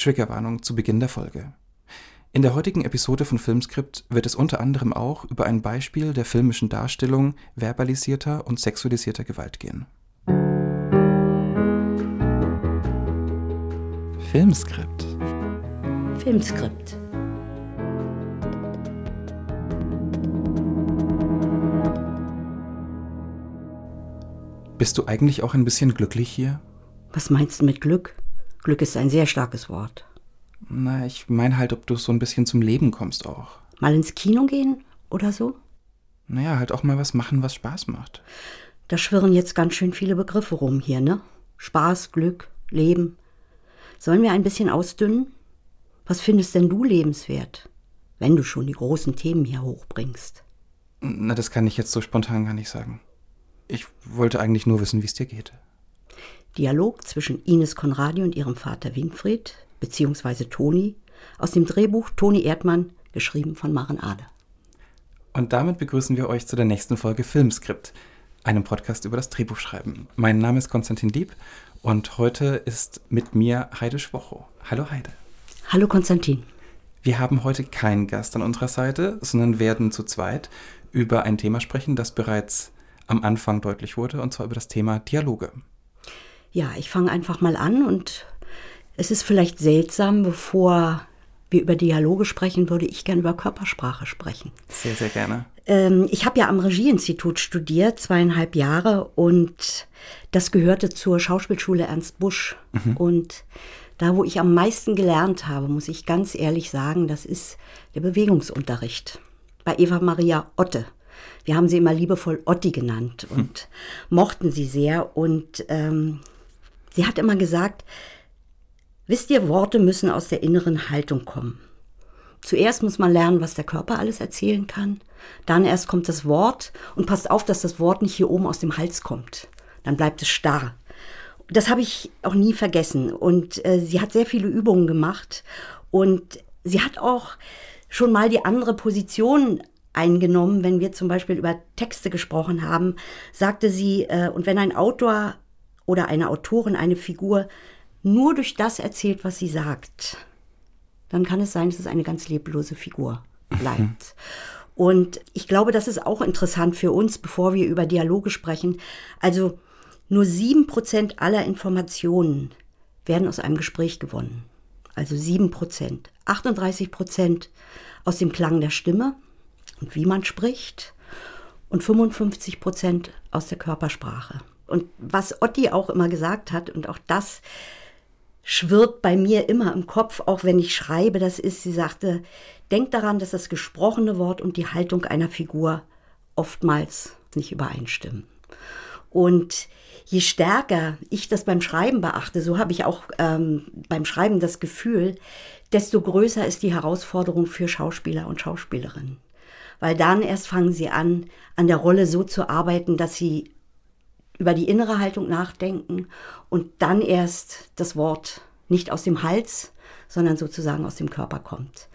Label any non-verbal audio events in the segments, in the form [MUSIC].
Triggerwarnung zu Beginn der Folge. In der heutigen Episode von Filmskript wird es unter anderem auch über ein Beispiel der filmischen Darstellung verbalisierter und sexualisierter Gewalt gehen. Filmskript. Filmskript. Bist du eigentlich auch ein bisschen glücklich hier? Was meinst du mit Glück? Glück ist ein sehr starkes Wort. Na, ich meine halt, ob du so ein bisschen zum Leben kommst auch. Mal ins Kino gehen oder so? Naja, halt auch mal was machen, was Spaß macht. Da schwirren jetzt ganz schön viele Begriffe rum hier, ne? Spaß, Glück, Leben. Sollen wir ein bisschen ausdünnen? Was findest denn du lebenswert, wenn du schon die großen Themen hier hochbringst? Na, das kann ich jetzt so spontan gar nicht sagen. Ich wollte eigentlich nur wissen, wie es dir geht. Dialog zwischen Ines Konradi und ihrem Vater Winfried, beziehungsweise Toni, aus dem Drehbuch Toni Erdmann, geschrieben von Maren Ade. Und damit begrüßen wir euch zu der nächsten Folge Filmskript, einem Podcast über das Drehbuchschreiben. Mein Name ist Konstantin Dieb und heute ist mit mir Heide Schwocho. Hallo Heide. Hallo Konstantin. Wir haben heute keinen Gast an unserer Seite, sondern werden zu zweit über ein Thema sprechen, das bereits am Anfang deutlich wurde, und zwar über das Thema Dialoge. Ja, ich fange einfach mal an und es ist vielleicht seltsam, bevor wir über Dialoge sprechen, würde ich gerne über Körpersprache sprechen. Sehr, sehr gerne. Ähm, ich habe ja am Regieinstitut studiert, zweieinhalb Jahre, und das gehörte zur Schauspielschule Ernst Busch. Mhm. Und da, wo ich am meisten gelernt habe, muss ich ganz ehrlich sagen, das ist der Bewegungsunterricht bei Eva Maria Otte. Wir haben sie immer liebevoll Otti genannt und hm. mochten sie sehr. Und ähm, sie hat immer gesagt, Wisst ihr, Worte müssen aus der inneren Haltung kommen. Zuerst muss man lernen, was der Körper alles erzählen kann. Dann erst kommt das Wort und passt auf, dass das Wort nicht hier oben aus dem Hals kommt. Dann bleibt es starr. Das habe ich auch nie vergessen. Und äh, sie hat sehr viele Übungen gemacht. Und sie hat auch schon mal die andere Position eingenommen, wenn wir zum Beispiel über Texte gesprochen haben, sagte sie, äh, und wenn ein Autor oder eine Autorin eine Figur nur durch das erzählt, was sie sagt, dann kann es sein, dass es eine ganz leblose Figur bleibt. Mhm. Und ich glaube, das ist auch interessant für uns, bevor wir über Dialoge sprechen. Also nur sieben Prozent aller Informationen werden aus einem Gespräch gewonnen. Also sieben Prozent. 38 Prozent aus dem Klang der Stimme und wie man spricht und 55 Prozent aus der Körpersprache. Und was Otti auch immer gesagt hat, und auch das schwirrt bei mir immer im Kopf, auch wenn ich schreibe, das ist, sie sagte, denk daran, dass das gesprochene Wort und die Haltung einer Figur oftmals nicht übereinstimmen. Und je stärker ich das beim Schreiben beachte, so habe ich auch ähm, beim Schreiben das Gefühl, desto größer ist die Herausforderung für Schauspieler und Schauspielerinnen. Weil dann erst fangen sie an, an der Rolle so zu arbeiten, dass sie über die innere Haltung nachdenken und dann erst das Wort nicht aus dem Hals, sondern sozusagen aus dem Körper kommt.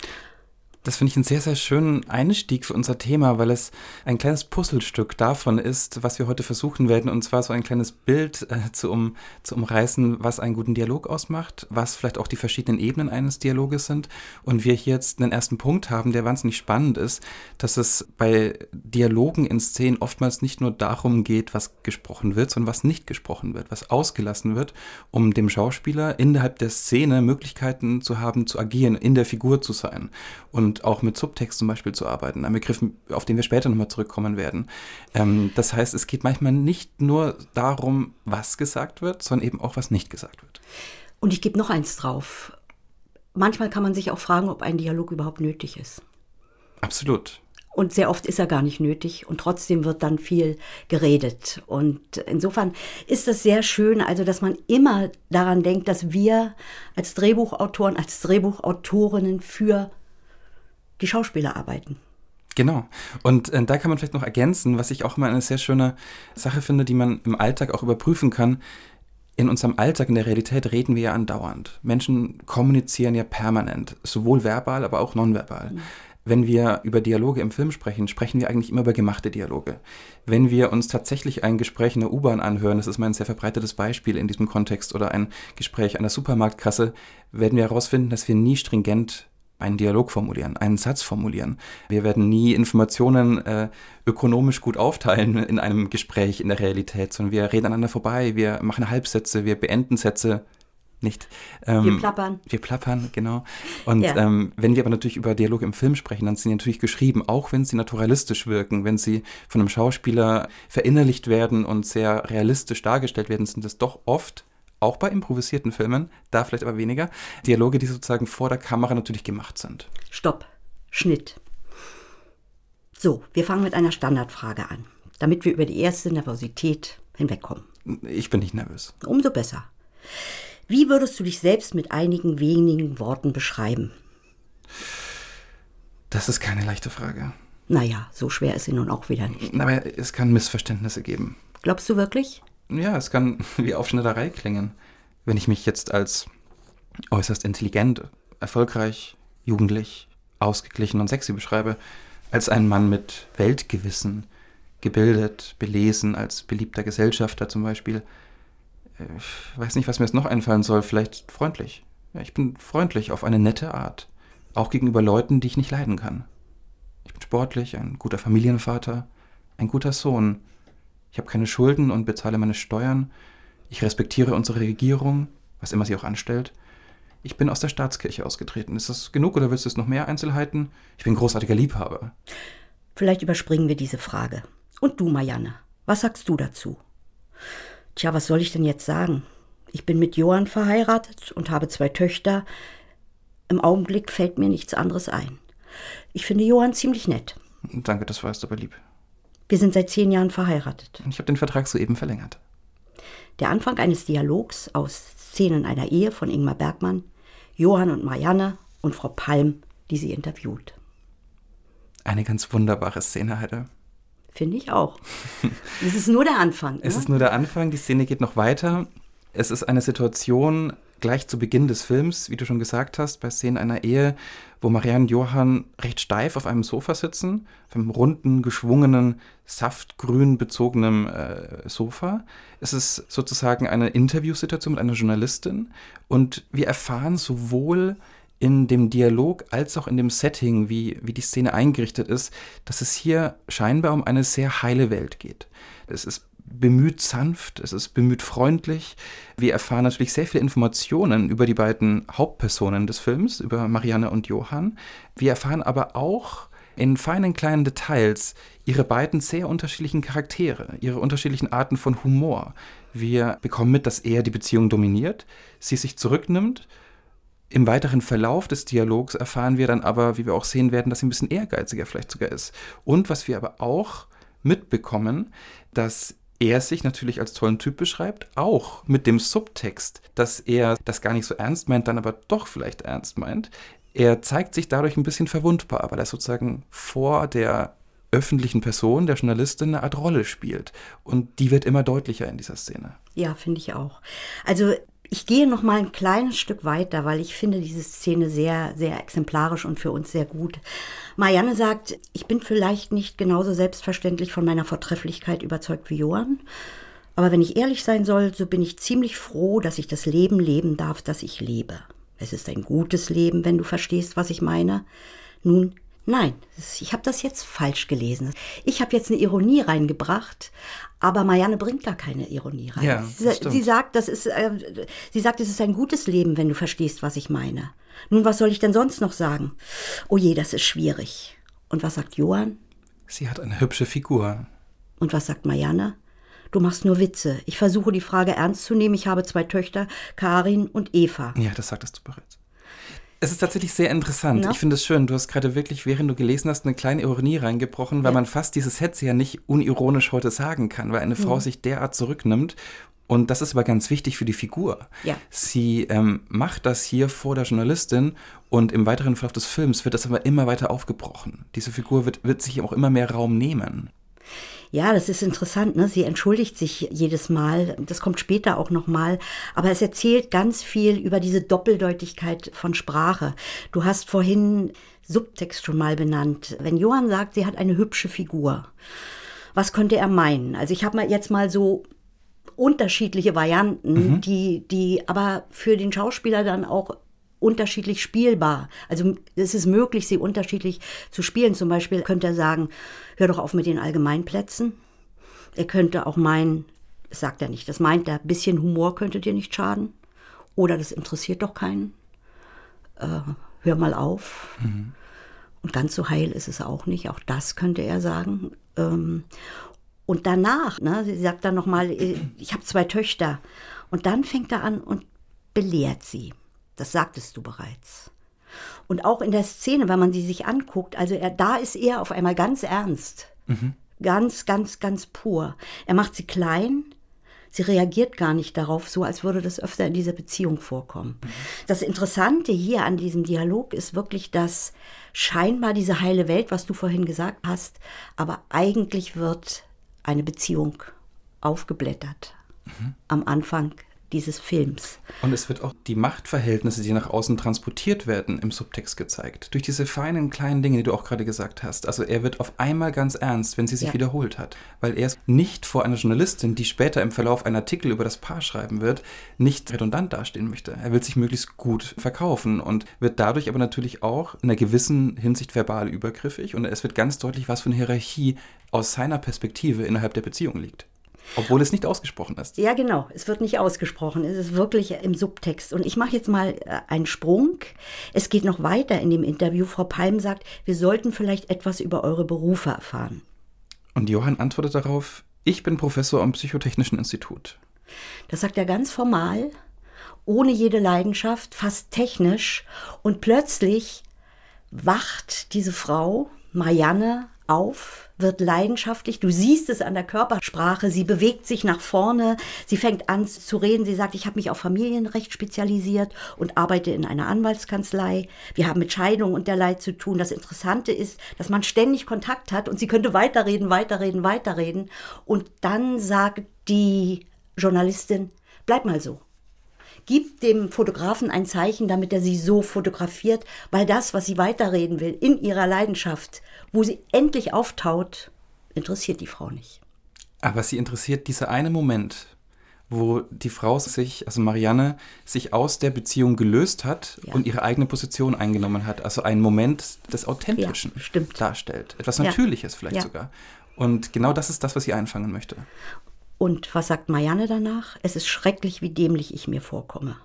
Das finde ich einen sehr, sehr schönen Einstieg für unser Thema, weil es ein kleines Puzzlestück davon ist, was wir heute versuchen werden, und zwar so ein kleines Bild äh, zu, um, zu umreißen, was einen guten Dialog ausmacht, was vielleicht auch die verschiedenen Ebenen eines Dialoges sind. Und wir hier jetzt einen ersten Punkt haben, der wahnsinnig spannend ist, dass es bei Dialogen in Szenen oftmals nicht nur darum geht, was gesprochen wird, sondern was nicht gesprochen wird, was ausgelassen wird, um dem Schauspieler innerhalb der Szene Möglichkeiten zu haben, zu agieren, in der Figur zu sein. Und und auch mit Subtext zum Beispiel zu arbeiten. Ein Begriff, auf den wir später nochmal zurückkommen werden. Ähm, das heißt, es geht manchmal nicht nur darum, was gesagt wird, sondern eben auch, was nicht gesagt wird. Und ich gebe noch eins drauf. Manchmal kann man sich auch fragen, ob ein Dialog überhaupt nötig ist. Absolut. Und sehr oft ist er gar nicht nötig und trotzdem wird dann viel geredet. Und insofern ist das sehr schön, also dass man immer daran denkt, dass wir als Drehbuchautoren, als Drehbuchautorinnen für die Schauspieler arbeiten. Genau. Und äh, da kann man vielleicht noch ergänzen, was ich auch immer eine sehr schöne Sache finde, die man im Alltag auch überprüfen kann. In unserem Alltag, in der Realität reden wir ja andauernd. Menschen kommunizieren ja permanent, sowohl verbal, aber auch nonverbal. Mhm. wenn wir über Dialoge im Film sprechen, sprechen wir eigentlich immer über gemachte Dialoge. Wenn wir uns tatsächlich ein Gespräch in der U-Bahn anhören, das ist mein sehr verbreitetes Beispiel in diesem Kontext, oder ein Gespräch an der Supermarktkasse, werden wir herausfinden, dass wir nie stringent einen Dialog formulieren, einen Satz formulieren. Wir werden nie Informationen äh, ökonomisch gut aufteilen in einem Gespräch in der Realität, sondern wir reden aneinander vorbei, wir machen Halbsätze, wir beenden Sätze nicht. Ähm, wir plappern. Wir plappern, genau. Und ja. ähm, wenn wir aber natürlich über Dialoge im Film sprechen, dann sind die natürlich geschrieben, auch wenn sie naturalistisch wirken, wenn sie von einem Schauspieler verinnerlicht werden und sehr realistisch dargestellt werden, sind das doch oft auch bei improvisierten Filmen, da vielleicht aber weniger, Dialoge, die sozusagen vor der Kamera natürlich gemacht sind. Stopp. Schnitt. So, wir fangen mit einer Standardfrage an, damit wir über die erste Nervosität hinwegkommen. Ich bin nicht nervös. Umso besser. Wie würdest du dich selbst mit einigen wenigen Worten beschreiben? Das ist keine leichte Frage. Naja, so schwer ist sie nun auch wieder nicht. Aber es kann Missverständnisse geben. Glaubst du wirklich? Ja, es kann [LAUGHS] wie Aufschnitterei klingen. Wenn ich mich jetzt als äußerst intelligent, erfolgreich, jugendlich, ausgeglichen und sexy beschreibe, als ein Mann mit Weltgewissen, gebildet, belesen, als beliebter Gesellschafter zum Beispiel, ich weiß nicht, was mir jetzt noch einfallen soll, vielleicht freundlich. Ich bin freundlich auf eine nette Art. Auch gegenüber Leuten, die ich nicht leiden kann. Ich bin sportlich, ein guter Familienvater, ein guter Sohn. Ich habe keine Schulden und bezahle meine Steuern. Ich respektiere unsere Regierung, was immer sie auch anstellt. Ich bin aus der Staatskirche ausgetreten. Ist das genug oder willst du es noch mehr Einzelheiten? Ich bin großartiger Liebhaber. Vielleicht überspringen wir diese Frage. Und du, Marianne, was sagst du dazu? Tja, was soll ich denn jetzt sagen? Ich bin mit Johann verheiratet und habe zwei Töchter. Im Augenblick fällt mir nichts anderes ein. Ich finde Johann ziemlich nett. Danke, das weißt du aber lieb. Wir sind seit zehn Jahren verheiratet. Ich habe den Vertrag soeben verlängert. Der Anfang eines Dialogs aus Szenen einer Ehe von Ingmar Bergmann, Johann und Marianne und Frau Palm, die sie interviewt. Eine ganz wunderbare Szene, Heide. Finde ich auch. Es ist nur der Anfang. es ne? ist nur der Anfang, die Szene geht noch weiter. Es ist eine Situation gleich zu Beginn des Films, wie du schon gesagt hast, bei Szenen einer Ehe, wo Marianne und Johann recht steif auf einem Sofa sitzen, auf einem runden, geschwungenen, saftgrün bezogenen äh, Sofa. Es ist sozusagen eine Interviewsituation mit einer Journalistin und wir erfahren sowohl in dem Dialog als auch in dem Setting, wie, wie die Szene eingerichtet ist, dass es hier scheinbar um eine sehr heile Welt geht. Es ist bemüht sanft, es ist bemüht freundlich. Wir erfahren natürlich sehr viele Informationen über die beiden Hauptpersonen des Films, über Marianne und Johann. Wir erfahren aber auch in feinen kleinen Details ihre beiden sehr unterschiedlichen Charaktere, ihre unterschiedlichen Arten von Humor. Wir bekommen mit, dass er die Beziehung dominiert, sie sich zurücknimmt im weiteren Verlauf des Dialogs erfahren wir dann aber, wie wir auch sehen werden, dass sie ein bisschen ehrgeiziger vielleicht sogar ist. Und was wir aber auch mitbekommen, dass er sich natürlich als tollen Typ beschreibt, auch mit dem Subtext, dass er das gar nicht so ernst meint, dann aber doch vielleicht ernst meint. Er zeigt sich dadurch ein bisschen verwundbar, weil er sozusagen vor der öffentlichen Person, der Journalistin, eine Art Rolle spielt. Und die wird immer deutlicher in dieser Szene. Ja, finde ich auch. Also ich gehe noch mal ein kleines Stück weiter, weil ich finde diese Szene sehr, sehr exemplarisch und für uns sehr gut. Marianne sagt, ich bin vielleicht nicht genauso selbstverständlich von meiner Vortrefflichkeit überzeugt wie Johann. Aber wenn ich ehrlich sein soll, so bin ich ziemlich froh, dass ich das Leben leben darf, das ich lebe. Es ist ein gutes Leben, wenn du verstehst, was ich meine. Nun, nein, ich habe das jetzt falsch gelesen. Ich habe jetzt eine Ironie reingebracht, aber Marianne bringt da keine Ironie rein. Ja, sie, sie, sagt, das ist, äh, sie sagt, es ist ein gutes Leben, wenn du verstehst, was ich meine. Nun, was soll ich denn sonst noch sagen? Oh je, das ist schwierig. Und was sagt Johann? Sie hat eine hübsche Figur. Und was sagt Marianne? Du machst nur Witze. Ich versuche die Frage ernst zu nehmen. Ich habe zwei Töchter, Karin und Eva. Ja, das sagtest du bereits. Es ist tatsächlich sehr interessant. Ja. Ich finde es schön. Du hast gerade wirklich, während du gelesen hast, eine kleine Ironie reingebrochen, weil ja. man fast dieses Hetze ja nicht unironisch heute sagen kann, weil eine Frau mhm. sich derart zurücknimmt. Und das ist aber ganz wichtig für die Figur. Ja. Sie ähm, macht das hier vor der Journalistin und im weiteren Verlauf des Films wird das aber immer weiter aufgebrochen. Diese Figur wird, wird sich auch immer mehr Raum nehmen. Ja, das ist interessant. Ne? Sie entschuldigt sich jedes Mal. Das kommt später auch noch mal. Aber es erzählt ganz viel über diese Doppeldeutigkeit von Sprache. Du hast vorhin Subtext schon mal benannt. Wenn Johann sagt, sie hat eine hübsche Figur, was könnte er meinen? Also ich habe mal jetzt mal so unterschiedliche Varianten, mhm. die, die aber für den Schauspieler dann auch unterschiedlich spielbar. Also es ist möglich, sie unterschiedlich zu spielen. Zum Beispiel könnte er sagen, hör doch auf mit den Allgemeinplätzen. Er könnte auch meinen, das sagt er nicht, das meint er, bisschen Humor könnte dir nicht schaden. Oder das interessiert doch keinen. Äh, hör mal auf. Mhm. Und ganz so heil ist es auch nicht. Auch das könnte er sagen. Ähm, und danach, ne, sie sagt dann nochmal, ich habe zwei Töchter. Und dann fängt er an und belehrt sie. Das sagtest du bereits. Und auch in der Szene, wenn man sie sich anguckt, also er, da ist er auf einmal ganz ernst. Mhm. Ganz, ganz, ganz pur. Er macht sie klein. Sie reagiert gar nicht darauf, so als würde das öfter in dieser Beziehung vorkommen. Mhm. Das Interessante hier an diesem Dialog ist wirklich, dass scheinbar diese heile Welt, was du vorhin gesagt hast, aber eigentlich wird eine Beziehung aufgeblättert. Mhm. Am Anfang dieses Films. Und es wird auch die Machtverhältnisse, die nach außen transportiert werden, im Subtext gezeigt. Durch diese feinen kleinen Dinge, die du auch gerade gesagt hast. Also er wird auf einmal ganz ernst, wenn sie sich ja. wiederholt hat. Weil er es nicht vor einer Journalistin, die später im Verlauf einen Artikel über das Paar schreiben wird, nicht redundant dastehen möchte. Er will sich möglichst gut verkaufen und wird dadurch aber natürlich auch in einer gewissen Hinsicht verbal übergriffig. Und es wird ganz deutlich, was für eine Hierarchie aus seiner Perspektive innerhalb der Beziehung liegt. Obwohl es nicht ausgesprochen ist. Ja, genau. Es wird nicht ausgesprochen. Es ist wirklich im Subtext. Und ich mache jetzt mal äh, einen Sprung. Es geht noch weiter in dem Interview. Frau Palm sagt, wir sollten vielleicht etwas über eure Berufe erfahren. Und Johann antwortet darauf, ich bin Professor am Psychotechnischen Institut. Das sagt er ganz formal, ohne jede Leidenschaft, fast technisch. Und plötzlich wacht diese Frau, Marianne, auf, wird leidenschaftlich. Du siehst es an der Körpersprache. Sie bewegt sich nach vorne. Sie fängt an zu reden. Sie sagt, ich habe mich auf Familienrecht spezialisiert und arbeite in einer Anwaltskanzlei. Wir haben mit Scheidung und derlei zu tun. Das Interessante ist, dass man ständig Kontakt hat und sie könnte weiterreden, weiterreden, weiterreden. Und dann sagt die Journalistin, bleib mal so gibt dem Fotografen ein Zeichen, damit er sie so fotografiert, weil das, was sie weiterreden will, in ihrer Leidenschaft, wo sie endlich auftaut, interessiert die Frau nicht. Aber sie interessiert dieser eine Moment, wo die Frau sich, also Marianne, sich aus der Beziehung gelöst hat ja. und ihre eigene Position eingenommen hat. Also ein Moment des Authentischen ja, darstellt. Etwas Natürliches ja. vielleicht sogar. Und genau das ist das, was sie einfangen möchte. Und was sagt Marianne danach? Es ist schrecklich, wie dämlich ich mir vorkomme.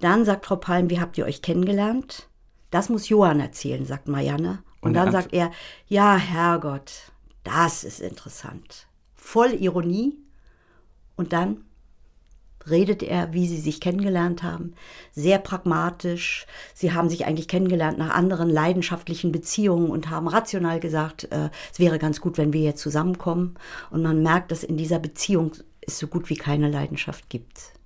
Dann sagt Frau Palm, wie habt ihr euch kennengelernt? Das muss Johann erzählen, sagt Marianne. Und, Und dann sagt er, ja, Herrgott, das ist interessant. Voll Ironie. Und dann redet er, wie sie sich kennengelernt haben. Sehr pragmatisch. Sie haben sich eigentlich kennengelernt nach anderen leidenschaftlichen Beziehungen und haben rational gesagt, äh, es wäre ganz gut, wenn wir jetzt zusammenkommen. Und man merkt, dass in dieser Beziehung es so gut wie keine Leidenschaft gibt.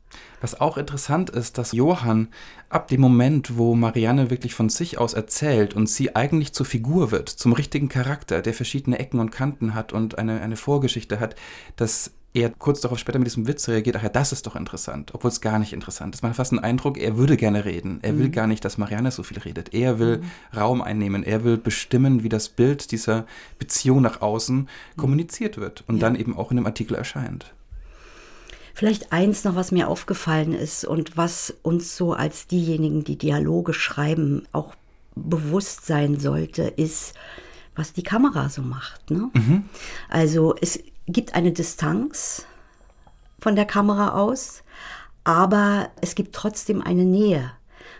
Was auch interessant ist, dass Johann ab dem Moment, wo Marianne wirklich von sich aus erzählt und sie eigentlich zur Figur wird, zum richtigen Charakter, der verschiedene Ecken und Kanten hat und eine, eine Vorgeschichte hat, dass er kurz darauf später mit diesem Witz reagiert, ach ja, das ist doch interessant, obwohl es gar nicht interessant ist. Man hat fast den Eindruck, er würde gerne reden. Er mhm. will gar nicht, dass Marianne so viel redet. Er will mhm. Raum einnehmen. Er will bestimmen, wie das Bild dieser Beziehung nach außen mhm. kommuniziert wird und ja. dann eben auch in dem Artikel erscheint. Vielleicht eins noch, was mir aufgefallen ist und was uns so als diejenigen, die Dialoge schreiben, auch bewusst sein sollte, ist, was die Kamera so macht. Ne? Mhm. Also es gibt eine Distanz von der Kamera aus, aber es gibt trotzdem eine Nähe,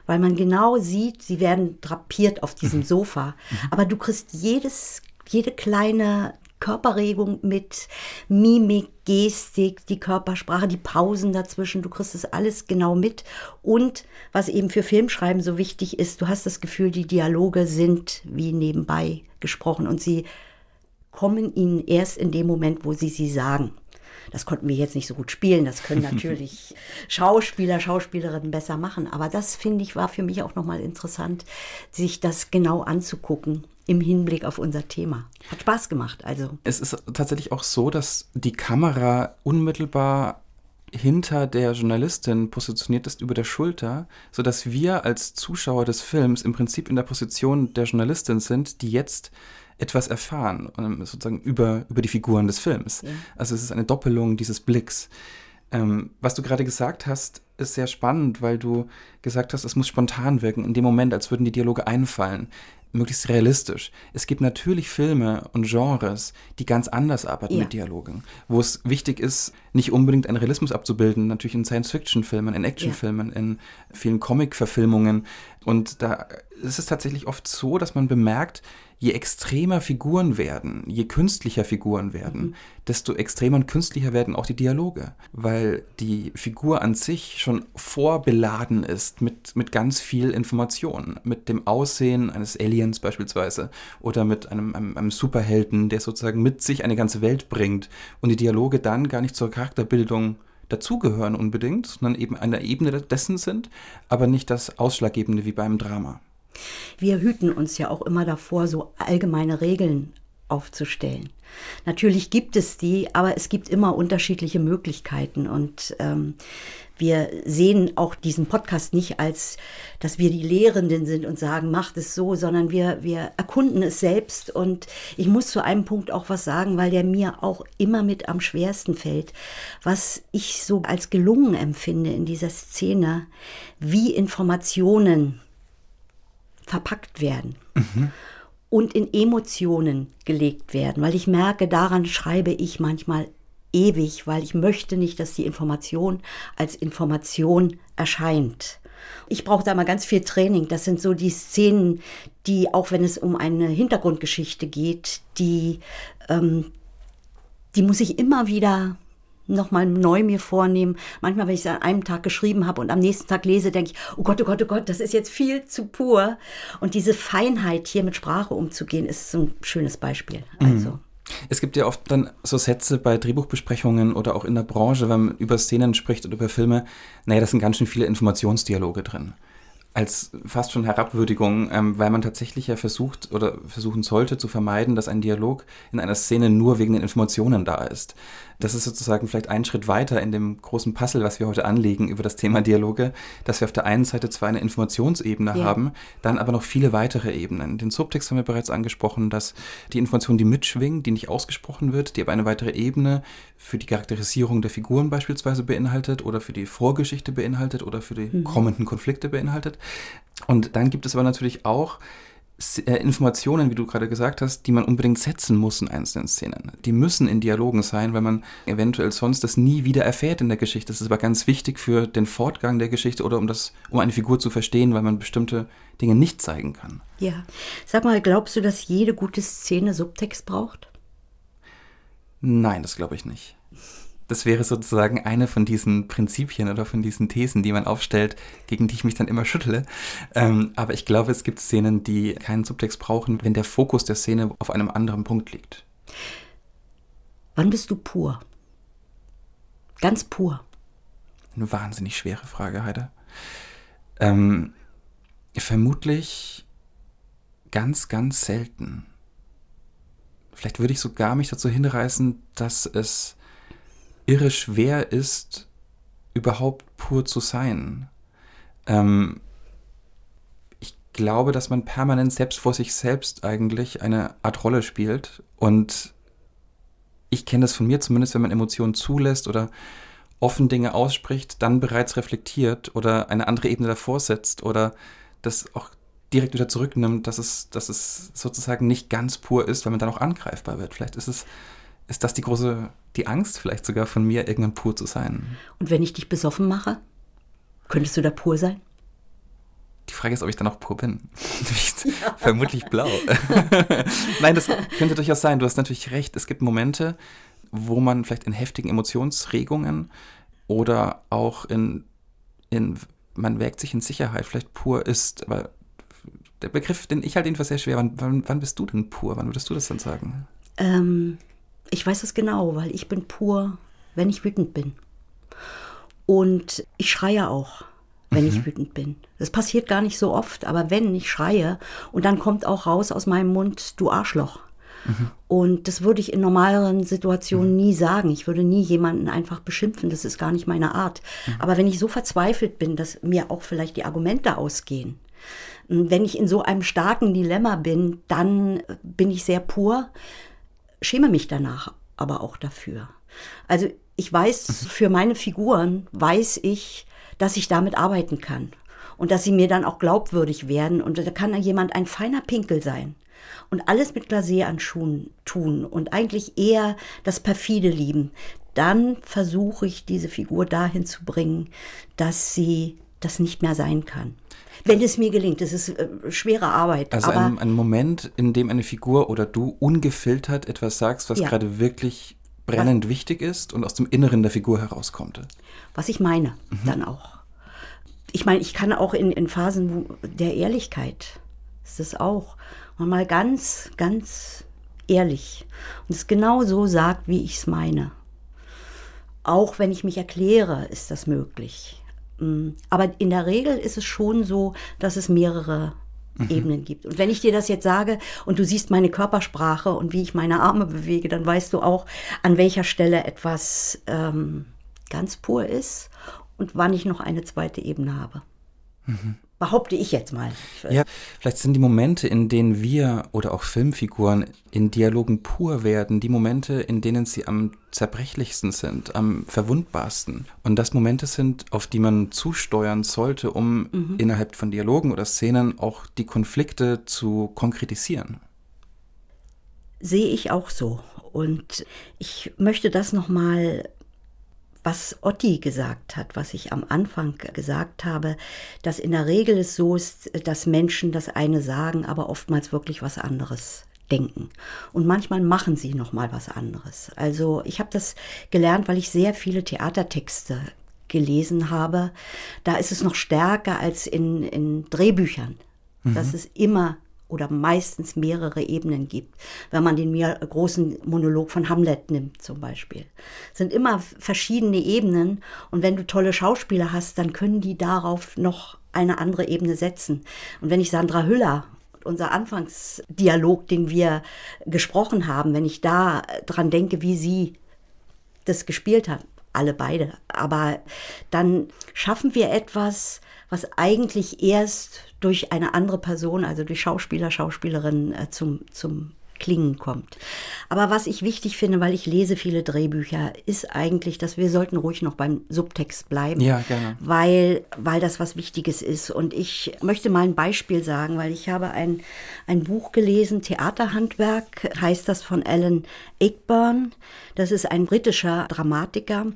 weil man genau sieht, sie werden drapiert auf diesem mhm. Sofa, mhm. aber du kriegst jedes, jede kleine Körperregung mit Mimik, Gestik, die Körpersprache, die Pausen dazwischen, du kriegst das alles genau mit. Und was eben für Filmschreiben so wichtig ist, du hast das Gefühl, die Dialoge sind wie nebenbei gesprochen und sie kommen ihnen erst in dem Moment, wo sie sie sagen. Das konnten wir jetzt nicht so gut spielen. Das können [LAUGHS] natürlich Schauspieler, Schauspielerinnen besser machen. Aber das finde ich war für mich auch nochmal interessant, sich das genau anzugucken im Hinblick auf unser Thema. Hat Spaß gemacht, also. Es ist tatsächlich auch so, dass die Kamera unmittelbar hinter der Journalistin positioniert ist über der Schulter, sodass wir als Zuschauer des Films im Prinzip in der Position der Journalistin sind, die jetzt etwas erfahren, ähm, sozusagen über, über die Figuren des Films. Ja. Also es ist eine Doppelung dieses Blicks. Ähm, was du gerade gesagt hast, ist sehr spannend, weil du gesagt hast, es muss spontan wirken, in dem Moment, als würden die Dialoge einfallen möglichst realistisch. Es gibt natürlich Filme und Genres, die ganz anders arbeiten ja. mit Dialogen, wo es wichtig ist, nicht unbedingt einen Realismus abzubilden, natürlich in Science-Fiction-Filmen, in Action-Filmen, ja. in vielen Comic-Verfilmungen. Und da ist es tatsächlich oft so, dass man bemerkt, je extremer Figuren werden, je künstlicher Figuren werden, mhm. desto extremer und künstlicher werden auch die Dialoge, weil die Figur an sich schon vorbeladen ist mit, mit ganz viel Information, mit dem Aussehen eines Aliens beispielsweise oder mit einem, einem, einem Superhelden, der sozusagen mit sich eine ganze Welt bringt und die Dialoge dann gar nicht zur Charakterbildung dazugehören unbedingt, sondern eben an der Ebene dessen sind, aber nicht das Ausschlaggebende wie beim Drama. Wir hüten uns ja auch immer davor, so allgemeine Regeln aufzustellen. Natürlich gibt es die, aber es gibt immer unterschiedliche Möglichkeiten und ähm, wir sehen auch diesen Podcast nicht als, dass wir die Lehrenden sind und sagen, macht es so, sondern wir, wir erkunden es selbst. Und ich muss zu einem Punkt auch was sagen, weil der mir auch immer mit am schwersten fällt, was ich so als gelungen empfinde in dieser Szene, wie Informationen verpackt werden. Mhm. Und in Emotionen gelegt werden, weil ich merke, daran schreibe ich manchmal ewig, weil ich möchte nicht, dass die Information als Information erscheint. Ich brauche da mal ganz viel Training. Das sind so die Szenen, die, auch wenn es um eine Hintergrundgeschichte geht, die, ähm, die muss ich immer wieder nochmal neu mir vornehmen. Manchmal, wenn ich es an einem Tag geschrieben habe und am nächsten Tag lese, denke ich, oh Gott, oh Gott, oh Gott, das ist jetzt viel zu pur. Und diese Feinheit, hier mit Sprache umzugehen, ist so ein schönes Beispiel. Mhm. Also. Es gibt ja oft dann so Sätze bei Drehbuchbesprechungen oder auch in der Branche, wenn man über Szenen spricht oder über Filme, naja, da sind ganz schön viele Informationsdialoge drin als fast schon Herabwürdigung, ähm, weil man tatsächlich ja versucht oder versuchen sollte zu vermeiden, dass ein Dialog in einer Szene nur wegen den Informationen da ist. Das ist sozusagen vielleicht ein Schritt weiter in dem großen Puzzle, was wir heute anlegen über das Thema Dialoge, dass wir auf der einen Seite zwar eine Informationsebene ja. haben, dann aber noch viele weitere Ebenen. Den Subtext haben wir bereits angesprochen, dass die Information, die mitschwingt, die nicht ausgesprochen wird, die aber eine weitere Ebene für die Charakterisierung der Figuren beispielsweise beinhaltet oder für die Vorgeschichte beinhaltet oder für die mhm. kommenden Konflikte beinhaltet. Und dann gibt es aber natürlich auch Informationen, wie du gerade gesagt hast, die man unbedingt setzen muss in einzelnen Szenen. Die müssen in Dialogen sein, weil man eventuell sonst das nie wieder erfährt in der Geschichte. Das ist aber ganz wichtig für den Fortgang der Geschichte oder um das, um eine Figur zu verstehen, weil man bestimmte Dinge nicht zeigen kann. Ja. Sag mal, glaubst du, dass jede gute Szene Subtext braucht? Nein, das glaube ich nicht. Das wäre sozusagen eine von diesen Prinzipien oder von diesen Thesen, die man aufstellt, gegen die ich mich dann immer schüttle. Ähm, aber ich glaube, es gibt Szenen, die keinen Subtext brauchen, wenn der Fokus der Szene auf einem anderen Punkt liegt. Wann bist du pur? Ganz pur. Eine wahnsinnig schwere Frage, Heide. Ähm, vermutlich ganz, ganz selten. Vielleicht würde ich sogar mich dazu hinreißen, dass es irre schwer ist, überhaupt pur zu sein. Ähm, ich glaube, dass man permanent selbst vor sich selbst eigentlich eine Art Rolle spielt. Und ich kenne das von mir zumindest, wenn man Emotionen zulässt oder offen Dinge ausspricht, dann bereits reflektiert oder eine andere Ebene davor setzt oder das auch direkt wieder zurücknimmt, dass es, dass es sozusagen nicht ganz pur ist, weil man dann auch angreifbar wird. Vielleicht ist es ist das die große, die Angst vielleicht sogar von mir, irgendwann pur zu sein. Und wenn ich dich besoffen mache, könntest du da pur sein? Die Frage ist, ob ich dann auch pur bin. [LAUGHS] Ja. Vermutlich blau. [LAUGHS] Nein, das könnte durchaus sein. Du hast natürlich recht. Es gibt Momente, wo man vielleicht in heftigen Emotionsregungen oder auch in, in man wägt sich in Sicherheit vielleicht pur ist. Aber der Begriff, den ich halt jedenfalls sehr schwer. Wann, wann, wann bist du denn pur? Wann würdest du das dann sagen? Ähm, ich weiß es genau, weil ich bin pur, wenn ich wütend bin. Und ich schreie auch, wenn mhm. ich wütend bin. Das passiert gar nicht so oft, aber wenn ich schreie und dann kommt auch raus aus meinem Mund, du Arschloch. Mhm. Und das würde ich in normaleren Situationen mhm. nie sagen. Ich würde nie jemanden einfach beschimpfen. Das ist gar nicht meine Art. Mhm. Aber wenn ich so verzweifelt bin, dass mir auch vielleicht die Argumente ausgehen, wenn ich in so einem starken Dilemma bin, dann bin ich sehr pur, schäme mich danach aber auch dafür. Also ich weiß, mhm. für meine Figuren weiß ich, dass ich damit arbeiten kann und dass sie mir dann auch glaubwürdig werden. Und da kann jemand ein feiner Pinkel sein und alles mit Glacé an Schuhen tun und eigentlich eher das perfide lieben. Dann versuche ich diese Figur dahin zu bringen, dass sie das nicht mehr sein kann. Wenn es mir gelingt, das ist äh, schwere Arbeit. Also ein, ein, Moment, in dem eine Figur oder du ungefiltert etwas sagst, was ja. gerade wirklich brennend was, wichtig ist und aus dem Inneren der Figur herauskommt. Was ich meine, mhm. dann auch. Ich meine, ich kann auch in, in Phasen der Ehrlichkeit, ist das auch, mal ganz, ganz ehrlich und es genau so sagt, wie ich es meine. Auch wenn ich mich erkläre, ist das möglich. Mm, aber in der Regel ist es schon so, dass es mehrere mhm. Ebenen gibt. Und wenn ich dir das jetzt sage und du siehst meine Körpersprache und wie ich meine Arme bewege, dann weißt du auch, an welcher Stelle etwas ähm, ganz pur ist und wann ich noch eine zweite Ebene habe. Mhm. Behaupte ich jetzt mal. Ja, vielleicht sind die Momente, in denen wir oder auch Filmfiguren in Dialogen pur werden, die Momente, in denen sie am zerbrechlichsten sind, am verwundbarsten. Und das Momente sind, auf die man zusteuern sollte, um mhm. innerhalb von Dialogen oder Szenen auch die Konflikte zu konkretisieren. Sehe ich auch so. Und ich möchte das nochmal was Otti gesagt hat, was ich am Anfang gesagt habe, dass in der Regel es so ist, dass Menschen das eine sagen, aber oftmals wirklich was anderes denken. Und manchmal machen sie noch mal was anderes. Also ich habe das gelernt, weil ich sehr viele Theatertexte gelesen habe. Da ist es noch stärker als in, in Drehbüchern. Mhm. Das ist immer oder meistens mehrere Ebenen gibt. Wenn man den großen Monolog von Hamlet nimmt zum Beispiel. Es sind immer verschiedene Ebenen und wenn du tolle Schauspieler hast, dann können die darauf noch eine andere Ebene setzen. Und wenn ich Sandra Hüller unser Anfangsdialog, den wir gesprochen haben, wenn ich da dran denke, wie sie das gespielt hat, alle beide, aber dann schaffen wir etwas, was eigentlich erst durch eine andere Person, also durch Schauspieler, Schauspielerin äh, zum, zum Klingen kommt. Aber was ich wichtig finde, weil ich lese viele Drehbücher, ist eigentlich, dass wir sollten ruhig noch beim Subtext bleiben. Ja, gerne. Weil, weil das was Wichtiges ist. Und ich möchte mal ein Beispiel sagen, weil ich habe ein, ein Buch gelesen, Theaterhandwerk heißt das von Alan Ayckbourn. Das ist ein britischer Dramatiker.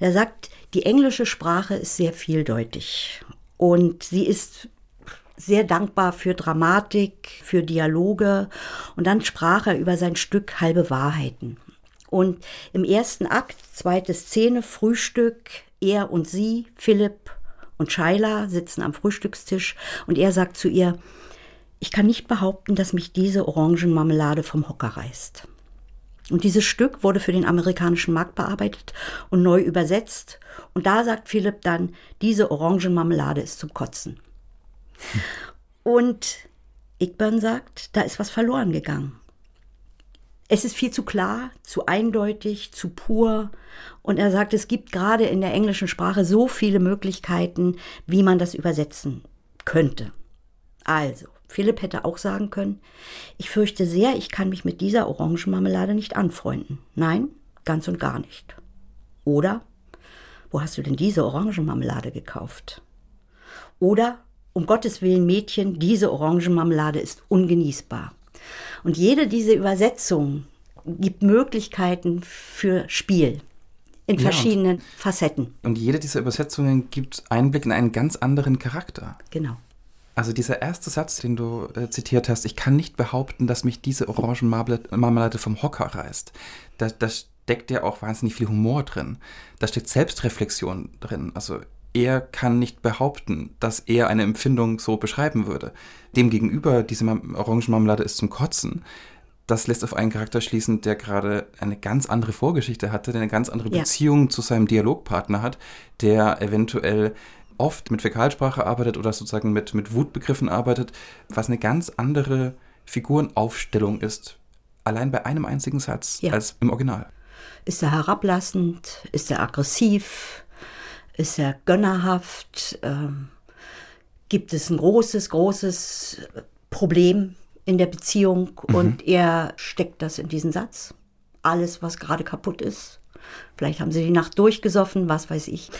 Der sagt, die englische Sprache ist sehr vieldeutig und sie ist sehr dankbar für Dramatik, für Dialoge. Und dann sprach er über sein Stück Halbe Wahrheiten. Und im ersten Akt, zweite Szene, Frühstück, er und sie, Philipp und Shaila sitzen am Frühstückstisch und er sagt zu ihr, ich kann nicht behaupten, dass mich diese Orangenmarmelade vom Hocker reißt. Und dieses Stück wurde für den amerikanischen Markt bearbeitet und neu übersetzt. Und da sagt Philipp dann, diese Orangenmarmelade ist zum Kotzen. Hm. Und Igburn sagt, da ist was verloren gegangen. Es ist viel zu klar, zu eindeutig, zu pur. Und er sagt, es gibt gerade in der englischen Sprache so viele Möglichkeiten, wie man das übersetzen könnte. Also, Philipp hätte auch sagen können, ich fürchte sehr, ich kann mich mit dieser Orangenmarmelade nicht anfreunden. Nein, ganz und gar nicht. Oder, wo hast du denn diese Orangenmarmelade gekauft? Oder, um Gottes Willen, Mädchen, diese Orangenmarmelade ist ungenießbar. Und jede dieser Übersetzungen gibt Möglichkeiten für Spiel in verschiedenen ja, und, Facetten. Und jede dieser Übersetzungen gibt Einblick in einen ganz anderen Charakter. Genau. Also dieser erste Satz, den du äh, zitiert hast, ich kann nicht behaupten, dass mich diese Orangenmarmelade vom Hocker reißt. Da, da steckt ja auch wahnsinnig viel Humor drin. Da steckt Selbstreflexion drin. Also er kann nicht behaupten, dass er eine Empfindung so beschreiben würde. Demgegenüber, diese Orangenmarmelade ist zum Kotzen. Das lässt auf einen Charakter schließen, der gerade eine ganz andere Vorgeschichte hatte, der eine ganz andere Beziehung ja. zu seinem Dialogpartner hat, der eventuell oft mit Fäkalsprache arbeitet oder sozusagen mit, mit Wutbegriffen arbeitet, was eine ganz andere Figurenaufstellung ist. Allein bei einem einzigen Satz ja. als im Original. Ist er herablassend? Ist er aggressiv? Ist er gönnerhaft? Ähm, gibt es ein großes, großes Problem in der Beziehung mhm. und er steckt das in diesen Satz? Alles, was gerade kaputt ist. Vielleicht haben sie die Nacht durchgesoffen, was weiß ich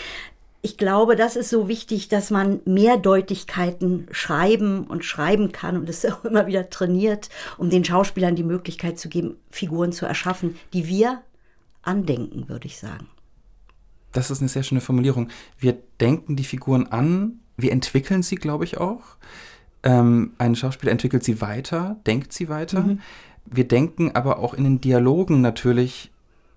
ich glaube, das ist so wichtig, dass man Mehrdeutigkeiten schreiben und schreiben kann und es [LAUGHS] auch immer wieder trainiert, um den Schauspielern die Möglichkeit zu geben, Figuren zu erschaffen, die wir andenken, würde ich sagen. Das ist eine sehr schöne Formulierung. Wir denken die Figuren an, wir entwickeln sie, glaube ich, auch. Ähm, ein Schauspieler entwickelt sie weiter, denkt sie weiter. Mhm. Wir denken aber auch in den Dialogen natürlich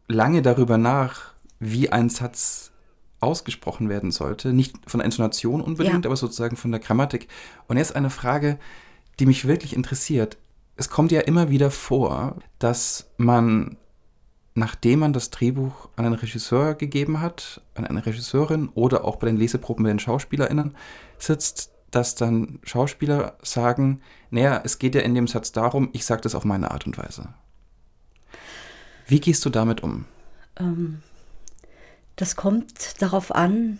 lange darüber nach, wie ein Satz ausgesprochen werden sollte. Nicht von der Intonation unbedingt, ja. aber sozusagen von der Grammatik. Und jetzt eine Frage, die mich wirklich interessiert. Es kommt ja immer wieder vor, dass man, nachdem man das Drehbuch an einen Regisseur gegeben hat, an eine Regisseurin oder auch bei den Leseproben mit den SchauspielerInnen sitzt, dass dann Schauspieler sagen, naja, es geht ja in dem Satz darum, ich sage das auf meine Art und Weise. Wie gehst du damit um? Ähm, das kommt darauf an,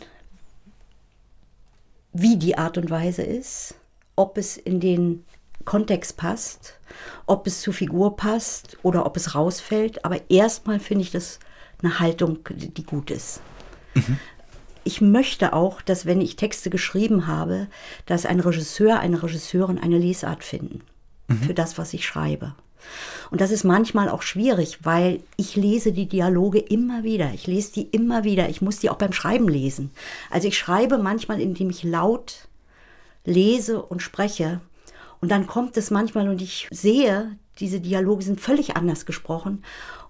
wie die Art und Weise ist, ob es in den Kontext passt, ob es zur Figur passt oder ob es rausfällt. Aber erstmal finde ich das eine Haltung, die gut ist. Mhm. Ich möchte auch, dass wenn ich Texte geschrieben habe, dass ein Regisseur, eine Regisseurin eine Lesart finden mhm. für das, was ich schreibe. Und das ist manchmal auch schwierig, weil ich lese die Dialoge immer wieder. Ich lese die immer wieder. Ich muss die auch beim Schreiben lesen. Also ich schreibe manchmal, indem ich laut lese und spreche. Und dann kommt es manchmal und ich sehe, diese Dialoge sind völlig anders gesprochen.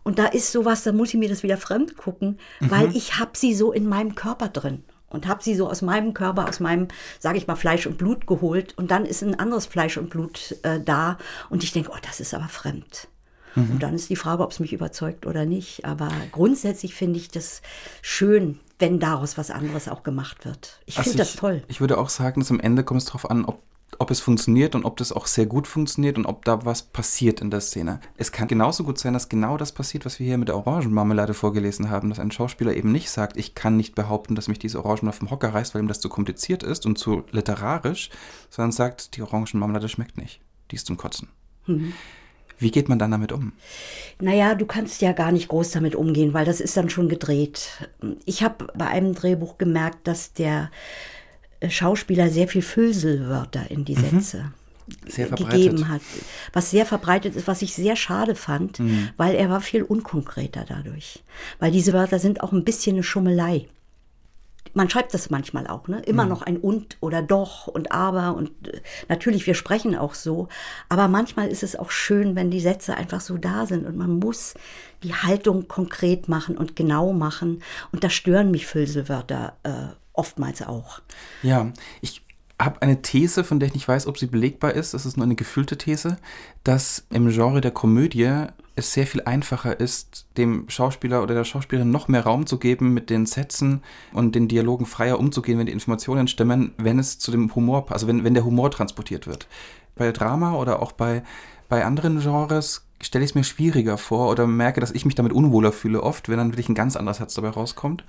Und da ist sowas, da muss ich mir das wieder fremd gucken, mhm. weil ich habe sie so in meinem Körper drin und habe sie so aus meinem Körper, aus meinem, sage ich mal, Fleisch und Blut geholt und dann ist ein anderes Fleisch und Blut äh, da und ich denke, oh, das ist aber fremd. Mhm. Und dann ist die Frage, ob es mich überzeugt oder nicht. Aber grundsätzlich finde ich das schön, wenn daraus was anderes auch gemacht wird. Ich also finde das toll. Ich würde auch sagen, dass am Ende kommt es darauf an, ob ob es funktioniert und ob das auch sehr gut funktioniert und ob da was passiert in der Szene. Es kann genauso gut sein, dass genau das passiert, was wir hier mit der Orangenmarmelade vorgelesen haben, dass ein Schauspieler eben nicht sagt, ich kann nicht behaupten, dass mich diese Orangen auf dem Hocker reißt, weil ihm das zu kompliziert ist und zu literarisch, sondern sagt, die Orangenmarmelade schmeckt nicht. Die ist zum Kotzen. Mhm. Wie geht man dann damit um? Naja, du kannst ja gar nicht groß damit umgehen, weil das ist dann schon gedreht. Ich habe bei einem Drehbuch gemerkt, dass der Schauspieler sehr viel Füllselwörter in die mhm. Sätze. Mhm. gegeben hat. Was sehr verbreitet ist, was ich sehr schade fand, mhm. weil er war viel unkonkreter dadurch. Weil diese Wörter sind auch ein bisschen eine Schummelei. Man schreibt das manchmal auch, ne? Immer mhm. noch ein und oder doch und aber und äh, natürlich, wir sprechen auch so. Aber manchmal ist es auch schön, wenn die Sätze einfach so da sind und man muss die Haltung konkret machen und genau machen. Und da stören mich Füllselwörter äh, oftmals auch. Ja, ich habe eine These, von der ich nicht weiß, ob sie belegbar ist. Das ist nur eine gefühlte These, dass im Genre der Komödie es sehr viel einfacher ist, dem Schauspieler oder der Schauspielerin noch mehr Raum zu geben, mit den Sätzen und den Dialogen freier umzugehen, wenn die Informationen stimmen, wenn es zu dem Humor, also wenn, wenn der Humor transportiert wird. Bei Drama oder auch bei, bei anderen Genres stelle ich es mir schwieriger vor oder merke, dass ich mich damit unwohler fühle oft, wenn dann wirklich ein ganz anderer Satz dabei rauskommt.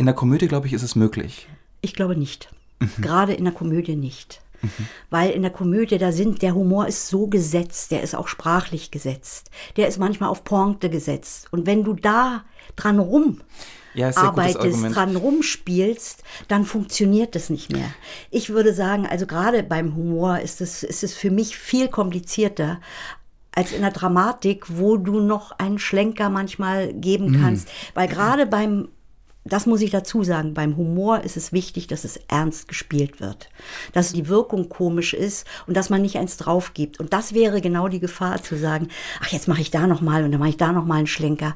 In der Komödie, glaube ich, ist es möglich. Ich glaube nicht. Mhm. Gerade in der Komödie nicht. Mhm. Weil in der Komödie, da sind, der Humor ist so gesetzt, der ist auch sprachlich gesetzt, der ist manchmal auf Pointe gesetzt. Und wenn du da dran rum ja, arbeitest, dran rumspielst, dann funktioniert das nicht mehr. Ich würde sagen, also gerade beim Humor ist es, ist es für mich viel komplizierter als in der Dramatik, wo du noch einen Schlenker manchmal geben mhm. kannst. Mhm. Weil gerade beim das muss ich dazu sagen, beim Humor ist es wichtig, dass es ernst gespielt wird, dass die Wirkung komisch ist und dass man nicht eins drauf gibt. Und das wäre genau die Gefahr zu sagen, ach, jetzt mache ich da nochmal und dann mache ich da nochmal einen Schlenker.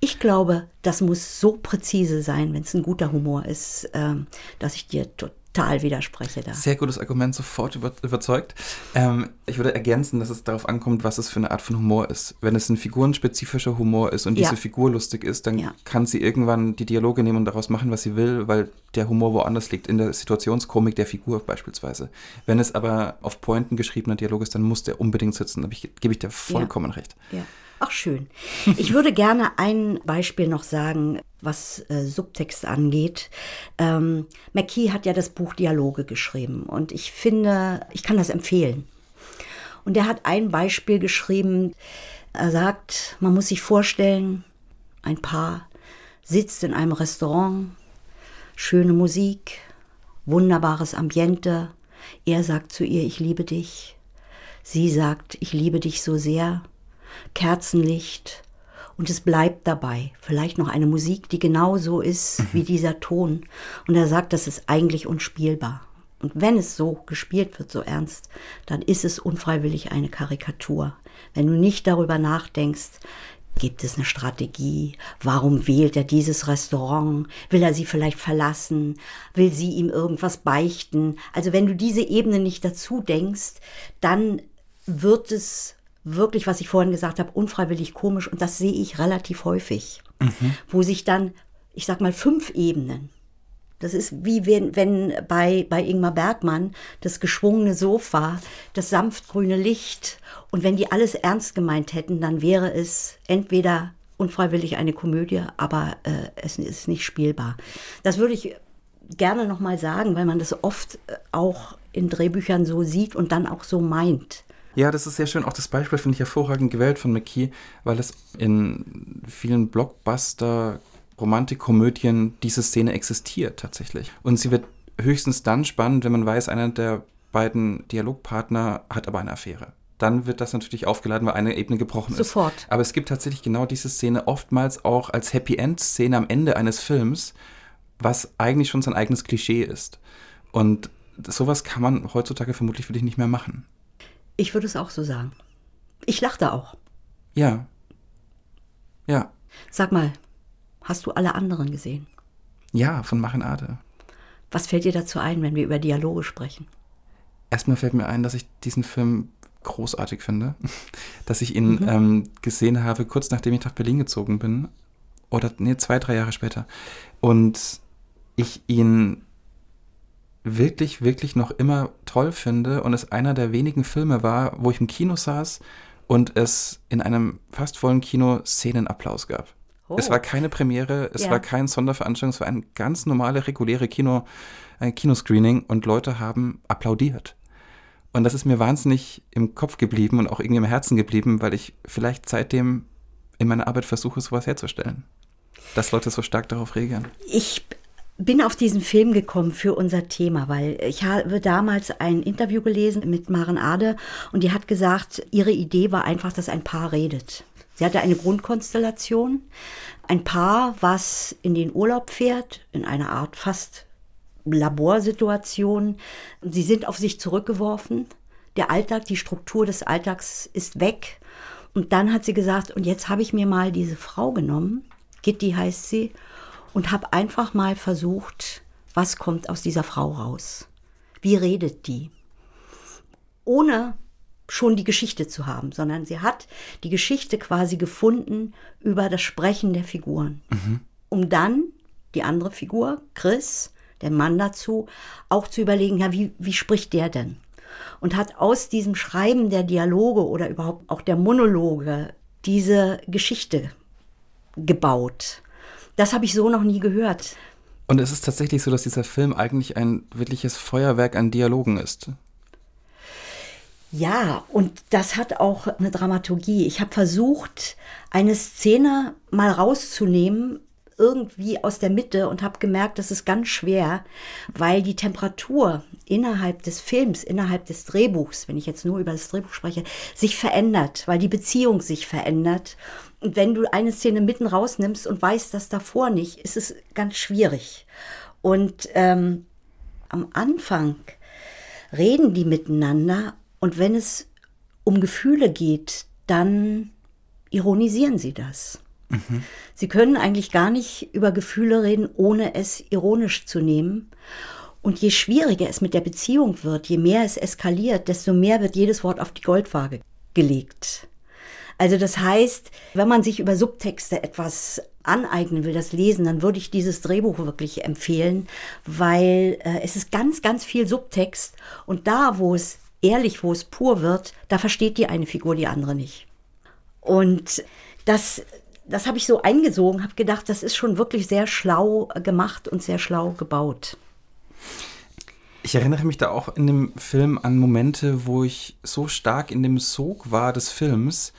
Ich glaube, das muss so präzise sein, wenn es ein guter Humor ist, ähm, dass ich dir total widerspreche da. Sehr gutes Argument, sofort über, überzeugt. Ähm, ich würde ergänzen, dass es darauf ankommt, was es für eine Art von Humor ist. Wenn es ein figurenspezifischer Humor ist und ja. diese Figur lustig ist, dann ja. kann sie irgendwann die Dialoge nehmen und daraus machen, was sie will, weil der Humor woanders liegt, in der Situationskomik der Figur beispielsweise. Wenn es aber auf Pointen geschriebener Dialog ist, dann muss der unbedingt sitzen. Da gebe ich dir vollkommen ja. recht. Ja. Ach schön. Ich würde gerne ein Beispiel noch sagen, was äh, Subtext angeht. Ähm, McKee hat ja das Buch Dialoge geschrieben und ich finde, ich kann das empfehlen. Und er hat ein Beispiel geschrieben. Er sagt, man muss sich vorstellen, ein Paar sitzt in einem Restaurant, schöne Musik, wunderbares Ambiente. Er sagt zu ihr, ich liebe dich. Sie sagt, ich liebe dich so sehr. Kerzenlicht und es bleibt dabei. Vielleicht noch eine Musik, die genauso ist mhm. wie dieser Ton. Und er sagt, das ist eigentlich unspielbar. Und wenn es so gespielt wird, so ernst, dann ist es unfreiwillig eine Karikatur. Wenn du nicht darüber nachdenkst, Gibt es eine Strategie? Warum wählt er dieses Restaurant? Will er sie vielleicht verlassen? Will sie ihm irgendwas beichten? Also wenn du diese Ebene nicht dazu denkst, dann wird es wirklich, was ich vorhin gesagt habe, unfreiwillig komisch. Und das sehe ich relativ häufig, mhm. wo sich dann, ich sag mal, fünf Ebenen. Das ist wie wenn, wenn bei, bei Ingmar Bergmann das geschwungene Sofa, das sanftgrüne Licht. Und wenn die alles ernst gemeint hätten, dann wäre es entweder unfreiwillig eine Komödie, aber äh, es ist nicht spielbar. Das würde ich gerne nochmal sagen, weil man das oft äh, auch in Drehbüchern so sieht und dann auch so meint. Ja, das ist sehr schön. Auch das Beispiel finde ich hervorragend gewählt von McKee, weil es in vielen Blockbuster Romantikkomödien diese Szene existiert tatsächlich. Und sie wird höchstens dann spannend, wenn man weiß, einer der beiden Dialogpartner hat aber eine Affäre. Dann wird das natürlich aufgeladen, weil eine Ebene gebrochen ist. Sofort. Aber es gibt tatsächlich genau diese Szene oftmals auch als Happy End Szene am Ende eines Films, was eigentlich schon sein eigenes Klischee ist. Und sowas kann man heutzutage vermutlich für dich nicht mehr machen. Ich würde es auch so sagen. Ich lachte auch. Ja. Ja. Sag mal, hast du alle anderen gesehen? Ja, von Machenade. Was fällt dir dazu ein, wenn wir über Dialoge sprechen? Erstmal fällt mir ein, dass ich diesen Film großartig finde. [LAUGHS] Dass ich ihn mhm. ähm, gesehen habe, kurz nachdem ich nach Berlin gezogen bin. Oder, nee, zwei, drei Jahre später. Und ich ihn wirklich, wirklich noch immer toll finde und es einer der wenigen Filme war, wo ich im Kino saß und es in einem fast vollen Kino Szenenapplaus gab. Oh. Es war keine Premiere, es ja. war kein Sonderveranstaltung, es war ein ganz normale, reguläre Kino, ein Kinoscreening und Leute haben applaudiert. Und das ist mir wahnsinnig im Kopf geblieben und auch irgendwie im Herzen geblieben, weil ich vielleicht seitdem in meiner Arbeit versuche, sowas herzustellen. Dass Leute so stark darauf reagieren. Ich bin auf diesen Film gekommen für unser Thema, weil ich habe damals ein Interview gelesen mit Maren Ade und die hat gesagt, ihre Idee war einfach, dass ein Paar redet. Sie hatte eine Grundkonstellation, ein Paar, was in den Urlaub fährt, in einer Art fast Laborsituation. Sie sind auf sich zurückgeworfen. Der Alltag, die Struktur des Alltags ist weg. Und dann hat sie gesagt, und jetzt habe ich mir mal diese Frau genommen, Gitti heißt sie, und habe einfach mal versucht, was kommt aus dieser Frau raus? Wie redet die? Ohne schon die Geschichte zu haben, sondern sie hat die Geschichte quasi gefunden über das Sprechen der Figuren, mhm. um dann die andere Figur, Chris, der Mann dazu, auch zu überlegen, ja, wie, wie spricht der denn? Und hat aus diesem Schreiben der Dialoge oder überhaupt auch der Monologe diese Geschichte gebaut. Das habe ich so noch nie gehört. Und es ist tatsächlich so, dass dieser Film eigentlich ein wirkliches Feuerwerk an Dialogen ist. Ja, und das hat auch eine Dramaturgie. Ich habe versucht, eine Szene mal rauszunehmen, irgendwie aus der Mitte und habe gemerkt, das ist ganz schwer, weil die Temperatur innerhalb des Films, innerhalb des Drehbuchs, wenn ich jetzt nur über das Drehbuch spreche, sich verändert, weil die Beziehung sich verändert. Und wenn du eine Szene mitten rausnimmst und weißt das davor nicht, ist es ganz schwierig. Und ähm, am Anfang reden die miteinander und wenn es um Gefühle geht, dann ironisieren sie das. Mhm. Sie können eigentlich gar nicht über Gefühle reden, ohne es ironisch zu nehmen. Und je schwieriger es mit der Beziehung wird, je mehr es eskaliert, desto mehr wird jedes Wort auf die Goldwaage gelegt. Also das heißt, wenn man sich über Subtexte etwas aneignen will, das Lesen, dann würde ich dieses Drehbuch wirklich empfehlen, weil äh, es ist ganz, ganz viel Subtext und da, wo es ehrlich, wo es pur wird, da versteht die eine Figur die andere nicht. Und das, das habe ich so eingesogen, habe gedacht, das ist schon wirklich sehr schlau gemacht und sehr schlau gebaut. Ich erinnere mich da auch in dem Film an Momente, wo ich so stark in dem Sog war des Films,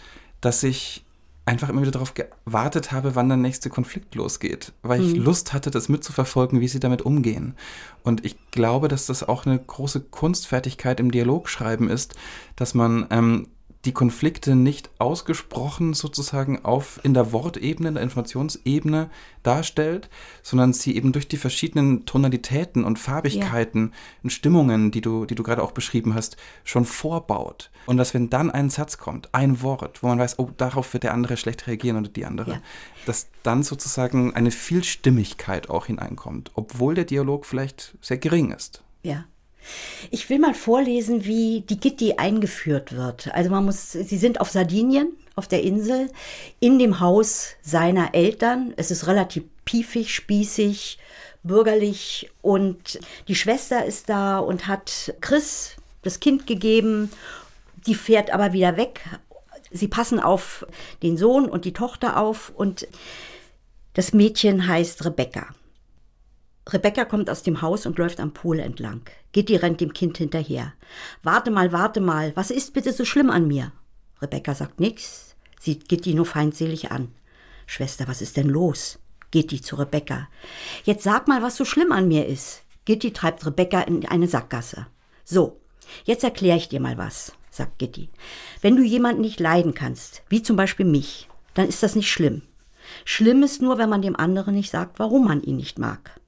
dass ich einfach immer wieder darauf gewartet habe, wann der nächste Konflikt losgeht, weil ich mhm. Lust hatte, das mitzuverfolgen, wie sie damit umgehen. Und ich glaube, dass das auch eine große Kunstfertigkeit im Dialogschreiben ist, dass man ähm, die Konflikte nicht ausgesprochen sozusagen auf in der Wortebene, in der Informationsebene darstellt, sondern sie eben durch die verschiedenen Tonalitäten und Farbigkeiten ja. und Stimmungen, die du, die du gerade auch beschrieben hast, schon vorbaut. Und dass wenn dann ein Satz kommt, ein Wort, wo man weiß, oh, darauf wird der andere schlecht reagieren oder die andere, ja. dass dann sozusagen eine Vielstimmigkeit auch hineinkommt, obwohl der Dialog vielleicht sehr gering ist. Ja. Ich will mal vorlesen, wie die Gitti eingeführt wird. Also man muss, sie sind auf Sardinien, auf der Insel, in dem Haus seiner Eltern. Es ist relativ piefig, spießig, bürgerlich und die Schwester ist da und hat Chris das Kind gegeben. Die fährt aber wieder weg. Sie passen auf den Sohn und die Tochter auf und das Mädchen heißt Rebecca. Rebecca kommt aus dem Haus und läuft am Pool entlang. Gitti rennt dem Kind hinterher. Warte mal, warte mal, was ist bitte so schlimm an mir? Rebecca sagt nix, sieht Gitti nur feindselig an. Schwester, was ist denn los? Gitti zu Rebecca. Jetzt sag mal, was so schlimm an mir ist. Gitti treibt Rebecca in eine Sackgasse. So, jetzt erkläre ich dir mal was, sagt Gitti. Wenn du jemanden nicht leiden kannst, wie zum Beispiel mich, dann ist das nicht schlimm. Schlimm ist nur, wenn man dem anderen nicht sagt, warum man ihn nicht mag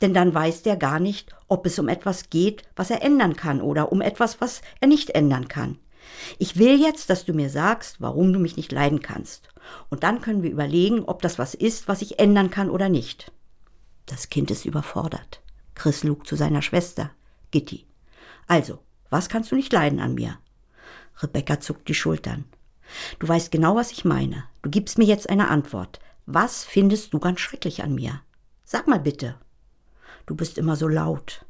denn dann weiß der gar nicht, ob es um etwas geht, was er ändern kann oder um etwas, was er nicht ändern kann. Ich will jetzt, dass du mir sagst, warum du mich nicht leiden kannst. Und dann können wir überlegen, ob das was ist, was ich ändern kann oder nicht. Das Kind ist überfordert. Chris lug zu seiner Schwester, Gitti. Also, was kannst du nicht leiden an mir? Rebecca zuckt die Schultern. Du weißt genau, was ich meine. Du gibst mir jetzt eine Antwort. Was findest du ganz schrecklich an mir? Sag mal bitte. Du bist immer so laut.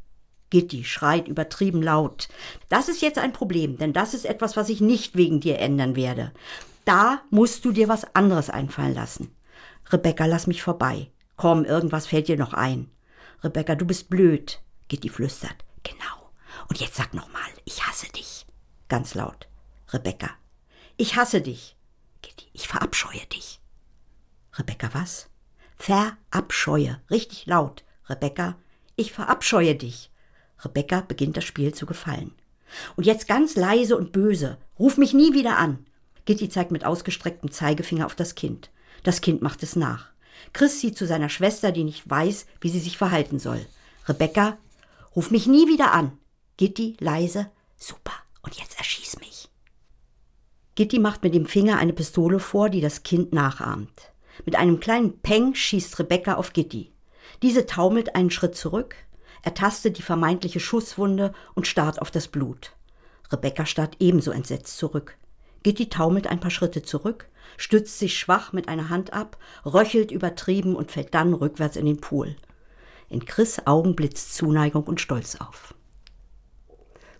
Gitti schreit übertrieben laut. Das ist jetzt ein Problem, denn das ist etwas, was ich nicht wegen dir ändern werde. Da musst du dir was anderes einfallen lassen. Rebecca, lass mich vorbei. Komm, irgendwas fällt dir noch ein. Rebecca, du bist blöd. Gitti flüstert. Genau. Und jetzt sag noch mal, ich hasse dich. Ganz laut. Rebecca. Ich hasse dich. Gitti, ich verabscheue dich. Rebecca, was? Verabscheue. Richtig laut. Rebecca, ich verabscheue dich. Rebecca beginnt das Spiel zu gefallen. Und jetzt ganz leise und böse. Ruf mich nie wieder an. Gitti zeigt mit ausgestrecktem Zeigefinger auf das Kind. Das Kind macht es nach. Chris sieht zu seiner Schwester, die nicht weiß, wie sie sich verhalten soll. Rebecca, ruf mich nie wieder an. Gitti leise. Super. Und jetzt erschieß mich. Gitti macht mit dem Finger eine Pistole vor, die das Kind nachahmt. Mit einem kleinen Peng schießt Rebecca auf Gitti. Diese taumelt einen Schritt zurück, ertastet die vermeintliche Schusswunde und starrt auf das Blut. Rebecca starrt ebenso entsetzt zurück. Gitti taumelt ein paar Schritte zurück, stützt sich schwach mit einer Hand ab, röchelt übertrieben und fällt dann rückwärts in den Pool. In Chris Augen blitzt Zuneigung und Stolz auf.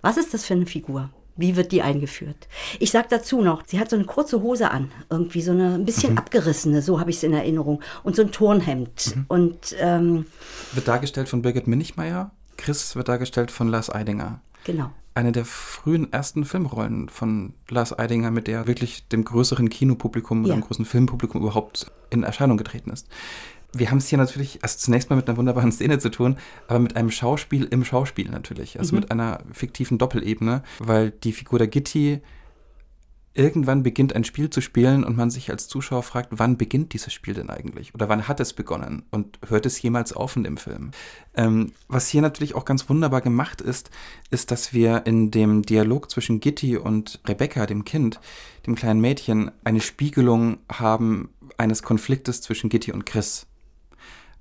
Was ist das für eine Figur? Wie wird die eingeführt? Ich sag dazu noch, sie hat so eine kurze Hose an, irgendwie so eine ein bisschen mhm. abgerissene, so habe ich es in Erinnerung, und so ein Turnhemd. Mhm. Und ähm, wird dargestellt von Birgit Minichmeier. Chris wird dargestellt von Lars Eidinger. Genau. Eine der frühen ersten Filmrollen von Lars Eidinger, mit der wirklich dem größeren Kinopublikum ja. dem großen Filmpublikum überhaupt in Erscheinung getreten ist wir haben es hier natürlich erst zunächst mal mit einer wunderbaren [LAUGHS] Szene zu tun, aber mit einem Schauspiel im Schauspiel natürlich. Also mhm. mit einer fiktiven Doppelebene, weil die Figur der Gitti irgendwann beginnt ein Spiel zu spielen und man sich als Zuschauer fragt, wann beginnt dieses Spiel denn eigentlich? Oder wann hat es begonnen? Und hört es jemals auf in dem Film? Ähm, was hier natürlich auch ganz wunderbar gemacht ist, ist, dass wir in dem Dialog zwischen Gitti und Rebecca, dem Kind, dem kleinen Mädchen, eine Spiegelung haben eines Konfliktes zwischen Gitti und Chris.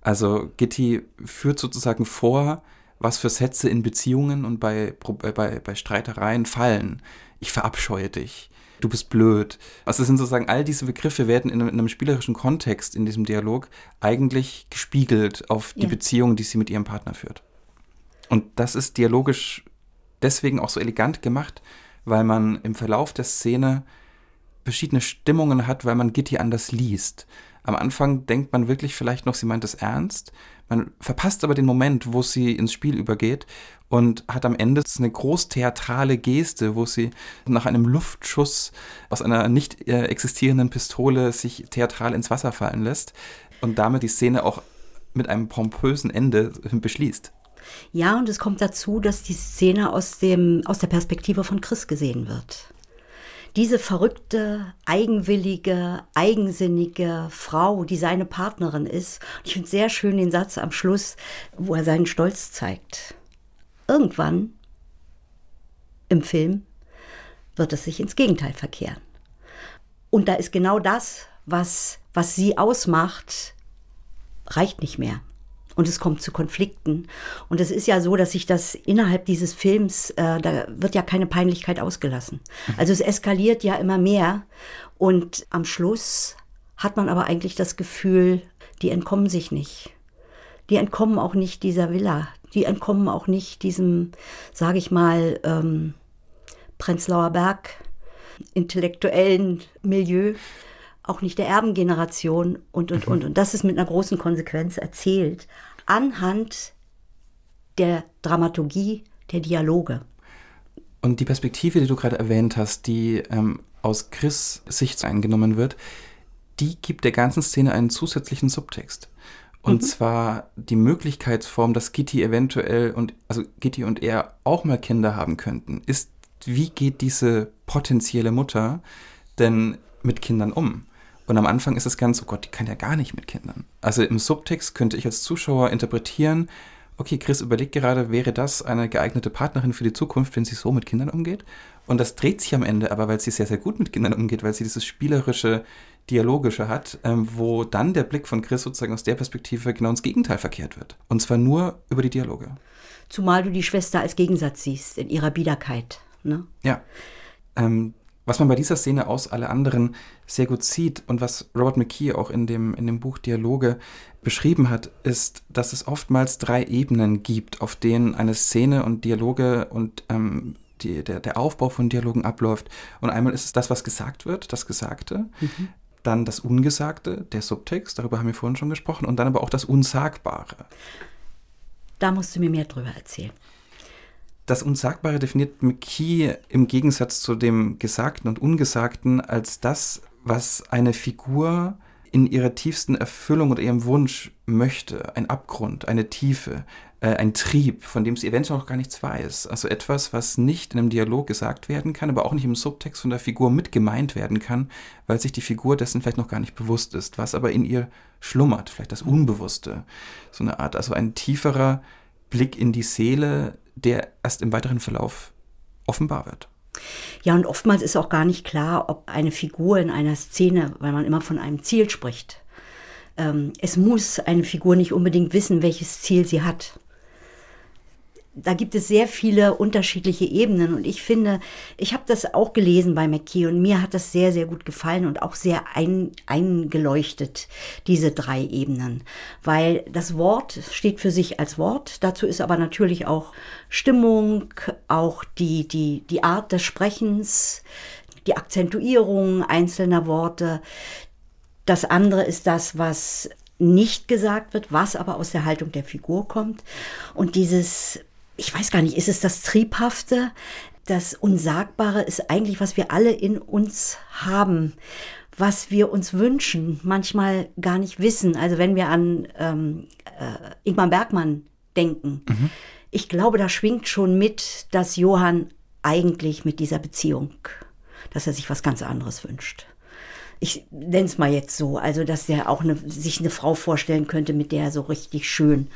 Also Gitti führt sozusagen vor, was für Sätze in Beziehungen und bei, äh, bei, bei Streitereien fallen. Ich verabscheue dich. Du bist blöd. Also es sind sozusagen all diese Begriffe werden in einem, in einem spielerischen Kontext in diesem Dialog eigentlich gespiegelt auf die ja. Beziehung, die sie mit ihrem Partner führt. Und das ist dialogisch deswegen auch so elegant gemacht, weil man im Verlauf der Szene verschiedene Stimmungen hat, weil man Gitti anders liest. Am Anfang denkt man wirklich vielleicht noch, sie meint es ernst. Man verpasst aber den Moment, wo sie ins Spiel übergeht und hat am Ende eine großtheatrale Geste, wo sie nach einem Luftschuss aus einer nicht äh, existierenden Pistole sich theatral ins Wasser fallen lässt und damit die Szene auch mit einem pompösen Ende beschließt. Ja, und es kommt dazu, dass die Szene aus, dem, aus der Perspektive von Chris gesehen wird. Diese verrückte, eigenwillige, eigensinnige Frau, die seine Partnerin ist. Ich finde sehr schön den Satz am Schluss, wo er seinen Stolz zeigt. Irgendwann im Film wird es sich ins Gegenteil verkehren. Und da ist genau das, was, was sie ausmacht, reicht nicht mehr und es kommt zu Konflikten. Und es ist ja so, dass sich das innerhalb dieses Films, äh, da wird ja keine Peinlichkeit ausgelassen. Also es eskaliert ja immer mehr und am Schluss hat man aber eigentlich das Gefühl, die entkommen sich nicht. Die entkommen auch nicht dieser Villa. Die entkommen auch nicht diesem, sage ich mal, ähm, Prenzlauer Berg intellektuellen Milieu auch nicht der Erbengeneration und, und, mhm. und. Und das ist mit einer großen Konsequenz erzählt anhand der Dramaturgie der Dialoge. Und die Perspektive, die du gerade erwähnt hast, die ähm, aus Chris Sicht eingenommen wird, die gibt der ganzen Szene einen zusätzlichen Subtext. Und mhm. zwar die Möglichkeitsform, dass Gitti eventuell und also Gitti und er auch mal Kinder haben könnten, ist, wie geht diese potenzielle Mutter denn mit Kindern um? Und am Anfang ist es ganz, oh Gott, die kann ja gar nicht mit Kindern. Also im Subtext könnte ich als Zuschauer interpretieren, okay, Chris überlegt gerade, wäre das eine geeignete Partnerin für die Zukunft, wenn sie so mit Kindern umgeht? Und das dreht sich am Ende aber, weil sie sehr, sehr gut mit Kindern umgeht, weil sie dieses spielerische, dialogische hat, ähm, wo dann der Blick von Chris sozusagen aus der Perspektive genau ins Gegenteil verkehrt wird. Und zwar nur über die Dialoge. Zumal du die Schwester als Gegensatz siehst in ihrer Biederkeit. Ne? Ja. Ähm, was man bei dieser Szene aus alle anderen sehr gut sieht und was Robert McKee auch in dem, in dem Buch Dialoge beschrieben hat, ist, dass es oftmals drei Ebenen gibt, auf denen eine Szene und Dialoge und ähm, die, der, der Aufbau von Dialogen abläuft. Und einmal ist es das, was gesagt wird, das Gesagte. Mhm. Dann das Ungesagte, der Subtext, darüber haben wir vorhin schon gesprochen, und dann aber auch das Unsagbare. Da musst du mir mehr drüber erzählen. Das Unsagbare definiert McKee im Gegensatz zu dem Gesagten und Ungesagten als das, was eine Figur in ihrer tiefsten Erfüllung oder ihrem Wunsch möchte. Ein Abgrund, eine Tiefe, äh, ein Trieb, von dem sie eventuell noch gar nichts weiß. Also etwas, was nicht in einem Dialog gesagt werden kann, aber auch nicht im Subtext von der Figur mit gemeint werden kann, weil sich die Figur dessen vielleicht noch gar nicht bewusst ist, was aber in ihr schlummert, vielleicht das Unbewusste. So eine Art, also ein tieferer Blick in die Seele, der erst im weiteren Verlauf offenbar wird. Ja, und oftmals ist auch gar nicht klar, ob eine Figur in einer Szene, weil man immer von einem Ziel spricht, ähm, es muss eine Figur nicht unbedingt wissen, welches Ziel sie hat da gibt es sehr viele unterschiedliche Ebenen und ich finde, ich habe das auch gelesen bei McKee und mir hat das sehr, sehr gut gefallen und auch sehr ein, eingeleuchtet, diese drei Ebenen, weil das Wort steht für sich als Wort, dazu ist aber natürlich auch Stimmung, auch die, die, die Art des Sprechens, die Akzentuierung einzelner Worte. Das andere ist das, was nicht gesagt wird, was aber aus der Haltung der Figur kommt. Und dieses ich weiß gar nicht, ist es das Triebhafte? Das Unsagbare ist eigentlich, was wir alle in uns haben, was wir uns wünschen, manchmal gar nicht wissen. Also wenn wir an ähm, äh, Ingmar Bergmann denken, mhm. ich glaube, da schwingt schon mit, dass Johann eigentlich mit dieser Beziehung, dass er sich was ganz anderes wünscht. Ich nenne es mal jetzt so, also dass er auch eine, sich eine Frau vorstellen könnte, mit der er so richtig schön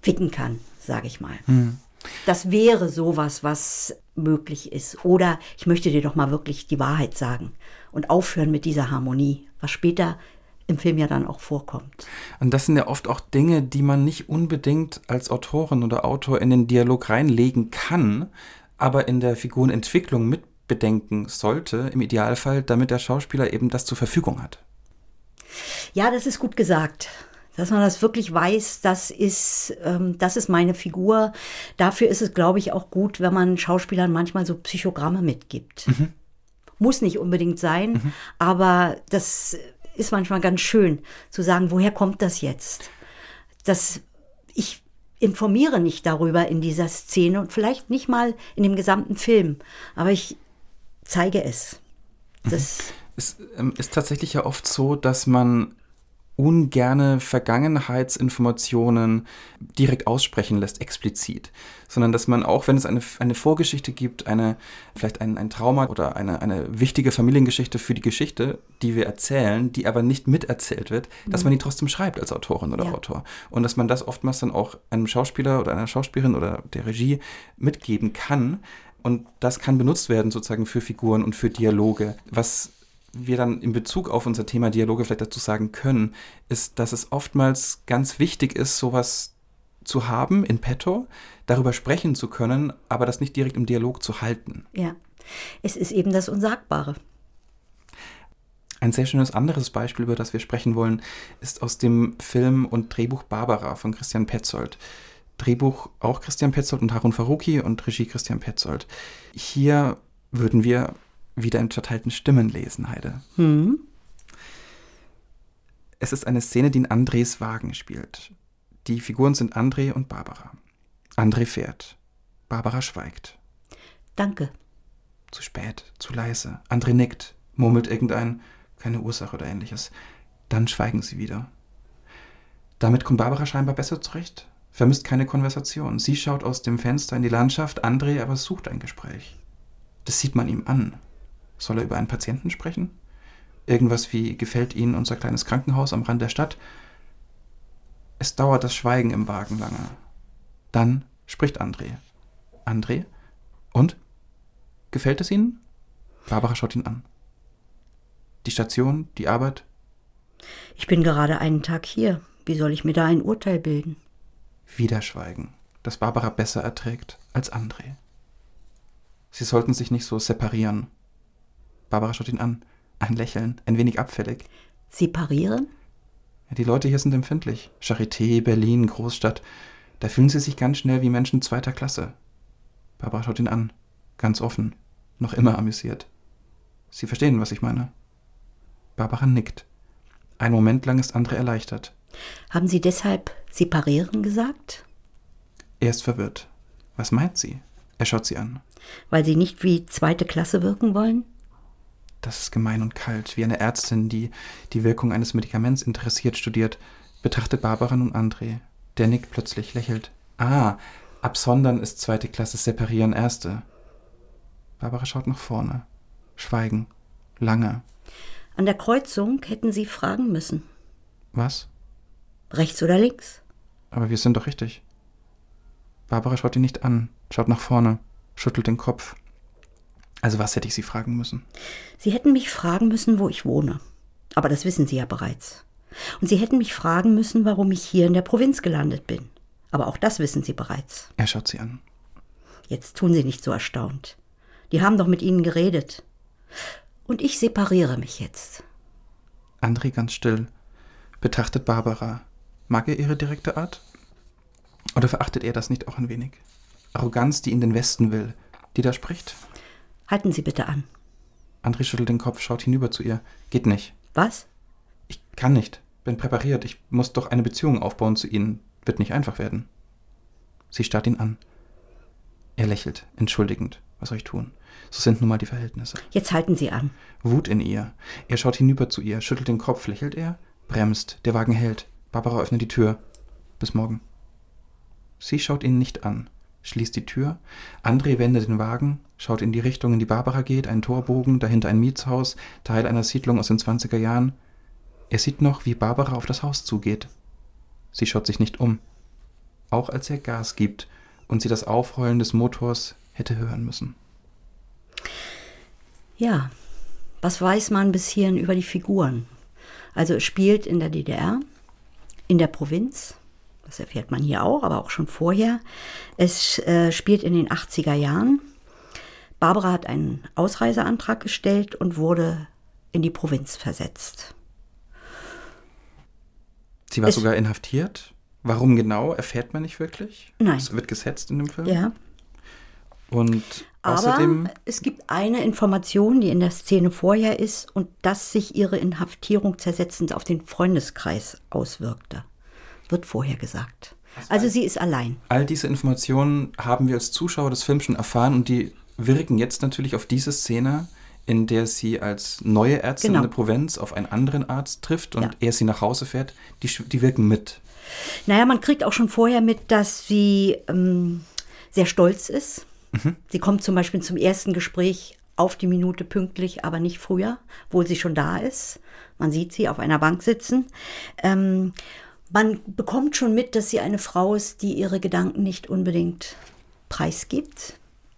ficken kann sage ich mal. Mhm. Das wäre sowas, was möglich ist. Oder ich möchte dir doch mal wirklich die Wahrheit sagen und aufhören mit dieser Harmonie, was später im Film ja dann auch vorkommt. Und das sind ja oft auch Dinge, die man nicht unbedingt als Autorin oder Autor in den Dialog reinlegen kann, aber in der Figurenentwicklung mitbedenken sollte, im Idealfall, damit der Schauspieler eben das zur Verfügung hat. Ja, das ist gut gesagt. Dass man das wirklich weiß, das ist, ähm, das ist meine Figur. Dafür ist es, glaube ich, auch gut, wenn man Schauspielern manchmal so Psychogramme mitgibt. Mhm. Muss nicht unbedingt sein, mhm. aber das ist manchmal ganz schön zu sagen, woher kommt das jetzt? Das, ich informiere nicht darüber in dieser Szene und vielleicht nicht mal in dem gesamten Film, aber ich zeige es. Das es ähm, ist tatsächlich ja oft so, dass man ungerne Vergangenheitsinformationen direkt aussprechen lässt, explizit, sondern dass man auch, wenn es eine, eine Vorgeschichte gibt, eine, vielleicht ein, ein Trauma oder eine, eine wichtige Familiengeschichte für die Geschichte, die wir erzählen, die aber nicht miterzählt wird, mhm. dass man die trotzdem schreibt als Autorin oder ja. Autor. Und dass man das oftmals dann auch einem Schauspieler oder einer Schauspielerin oder der Regie mitgeben kann. Und das kann benutzt werden sozusagen für Figuren und für Dialoge, was wir dann in Bezug auf unser Thema Dialoge vielleicht dazu sagen können, ist, dass es oftmals ganz wichtig ist, sowas zu haben in petto, darüber sprechen zu können, aber das nicht direkt im Dialog zu halten. Ja, es ist eben das Unsagbare. Ein sehr schönes anderes Beispiel, über das wir sprechen wollen, ist aus dem Film und Drehbuch Barbara von Christian Petzold. Drehbuch auch Christian Petzold und Harun Faruqi und Regie Christian Petzold. Hier würden wir wieder in verteilten Stimmen lesen, Heide. Hm. Es ist eine Szene, die in Andres Wagen spielt. Die Figuren sind André und Barbara. André fährt. Barbara schweigt. Danke. Zu spät, zu leise. André nickt, murmelt irgendein, keine Ursache oder ähnliches. Dann schweigen sie wieder. Damit kommt Barbara scheinbar besser zurecht, vermisst keine Konversation. Sie schaut aus dem Fenster in die Landschaft, André aber sucht ein Gespräch. Das sieht man ihm an. Soll er über einen Patienten sprechen? Irgendwas wie gefällt Ihnen unser kleines Krankenhaus am Rand der Stadt? Es dauert das Schweigen im Wagen lange. Dann spricht André. André? Und? Gefällt es Ihnen? Barbara schaut ihn an. Die Station, die Arbeit? Ich bin gerade einen Tag hier. Wie soll ich mir da ein Urteil bilden? Wieder Schweigen, das Barbara besser erträgt als André. Sie sollten sich nicht so separieren, Barbara schaut ihn an. Ein Lächeln, ein wenig abfällig. Sie parieren? Die Leute hier sind empfindlich. Charité, Berlin, Großstadt. Da fühlen sie sich ganz schnell wie Menschen zweiter Klasse. Barbara schaut ihn an. Ganz offen. Noch immer amüsiert. Sie verstehen, was ich meine. Barbara nickt. Ein Moment lang ist André erleichtert. Haben Sie deshalb separieren gesagt? Er ist verwirrt. Was meint sie? Er schaut sie an. Weil Sie nicht wie zweite Klasse wirken wollen? Das ist gemein und kalt, wie eine Ärztin, die die Wirkung eines Medikaments interessiert studiert, betrachtet Barbara nun André. Der nickt plötzlich, lächelt. Ah, absondern ist zweite Klasse, separieren erste. Barbara schaut nach vorne. Schweigen. Lange. An der Kreuzung hätten Sie fragen müssen. Was? Rechts oder links? Aber wir sind doch richtig. Barbara schaut ihn nicht an, schaut nach vorne, schüttelt den Kopf. Also was hätte ich Sie fragen müssen? Sie hätten mich fragen müssen, wo ich wohne. Aber das wissen Sie ja bereits. Und Sie hätten mich fragen müssen, warum ich hier in der Provinz gelandet bin. Aber auch das wissen Sie bereits. Er schaut Sie an. Jetzt tun Sie nicht so erstaunt. Die haben doch mit Ihnen geredet. Und ich separiere mich jetzt. André ganz still, betrachtet Barbara. Mag er ihre direkte Art? Oder verachtet er das nicht auch ein wenig? Arroganz, die in den Westen will, die da spricht? Halten Sie bitte an. André schüttelt den Kopf, schaut hinüber zu ihr. Geht nicht. Was? Ich kann nicht. Bin präpariert. Ich muss doch eine Beziehung aufbauen zu Ihnen. Wird nicht einfach werden. Sie starrt ihn an. Er lächelt, entschuldigend. Was soll ich tun? So sind nun mal die Verhältnisse. Jetzt halten Sie an. Wut in ihr. Er schaut hinüber zu ihr, schüttelt den Kopf, lächelt er, bremst, der Wagen hält. Barbara öffnet die Tür. Bis morgen. Sie schaut ihn nicht an schließt die Tür. André wendet den Wagen, schaut in die Richtung, in die Barbara geht, ein Torbogen, dahinter ein Mietshaus, Teil einer Siedlung aus den 20er Jahren. Er sieht noch, wie Barbara auf das Haus zugeht. Sie schaut sich nicht um. Auch als er Gas gibt und sie das Aufheulen des Motors hätte hören müssen. Ja, was weiß man bis hierhin über die Figuren? Also es spielt in der DDR, in der Provinz. Das erfährt man hier auch, aber auch schon vorher. Es äh, spielt in den 80er Jahren. Barbara hat einen Ausreiseantrag gestellt und wurde in die Provinz versetzt. Sie war es sogar inhaftiert? Warum genau, erfährt man nicht wirklich? Nein. Es wird gesetzt in dem Film? Ja. Und außerdem. Aber es gibt eine Information, die in der Szene vorher ist und dass sich ihre Inhaftierung zersetzend auf den Freundeskreis auswirkte. Wird vorher gesagt. Also sie ist allein. All diese Informationen haben wir als Zuschauer des Films schon erfahren und die wirken jetzt natürlich auf diese Szene, in der sie als neue Ärztin Genau. in der Provinz auf einen anderen Arzt trifft und Ja. er sie nach Hause fährt. Die, die wirken mit. Naja, man kriegt auch schon vorher mit, dass sie ähm, sehr stolz ist. Sie kommt zum Beispiel zum ersten Gespräch auf die Minute pünktlich, aber nicht früher, obwohl sie schon da ist. Man sieht sie auf einer Bank sitzen. Ähm, man bekommt schon mit, dass sie eine Frau ist, die ihre Gedanken nicht unbedingt preisgibt.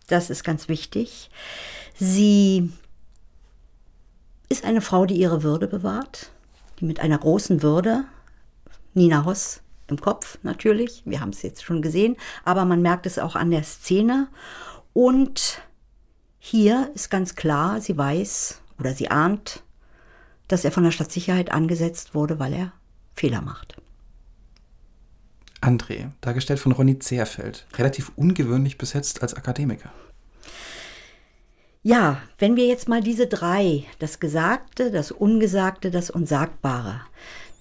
Das ist ganz wichtig. Sie ist eine Frau, die ihre Würde bewahrt, die mit einer großen Würde Nina Hoss im Kopf natürlich. Wir haben es jetzt schon gesehen, aber man merkt es auch an der Szene. Und hier ist ganz klar, sie weiß oder sie ahnt, dass er von der Stadtsicherheit angesetzt wurde, weil er Fehler macht. André, dargestellt von Ronny Zerfeld, relativ ungewöhnlich besetzt als Akademiker. Ja, wenn wir jetzt mal diese drei, das Gesagte, das Ungesagte, das Unsagbare,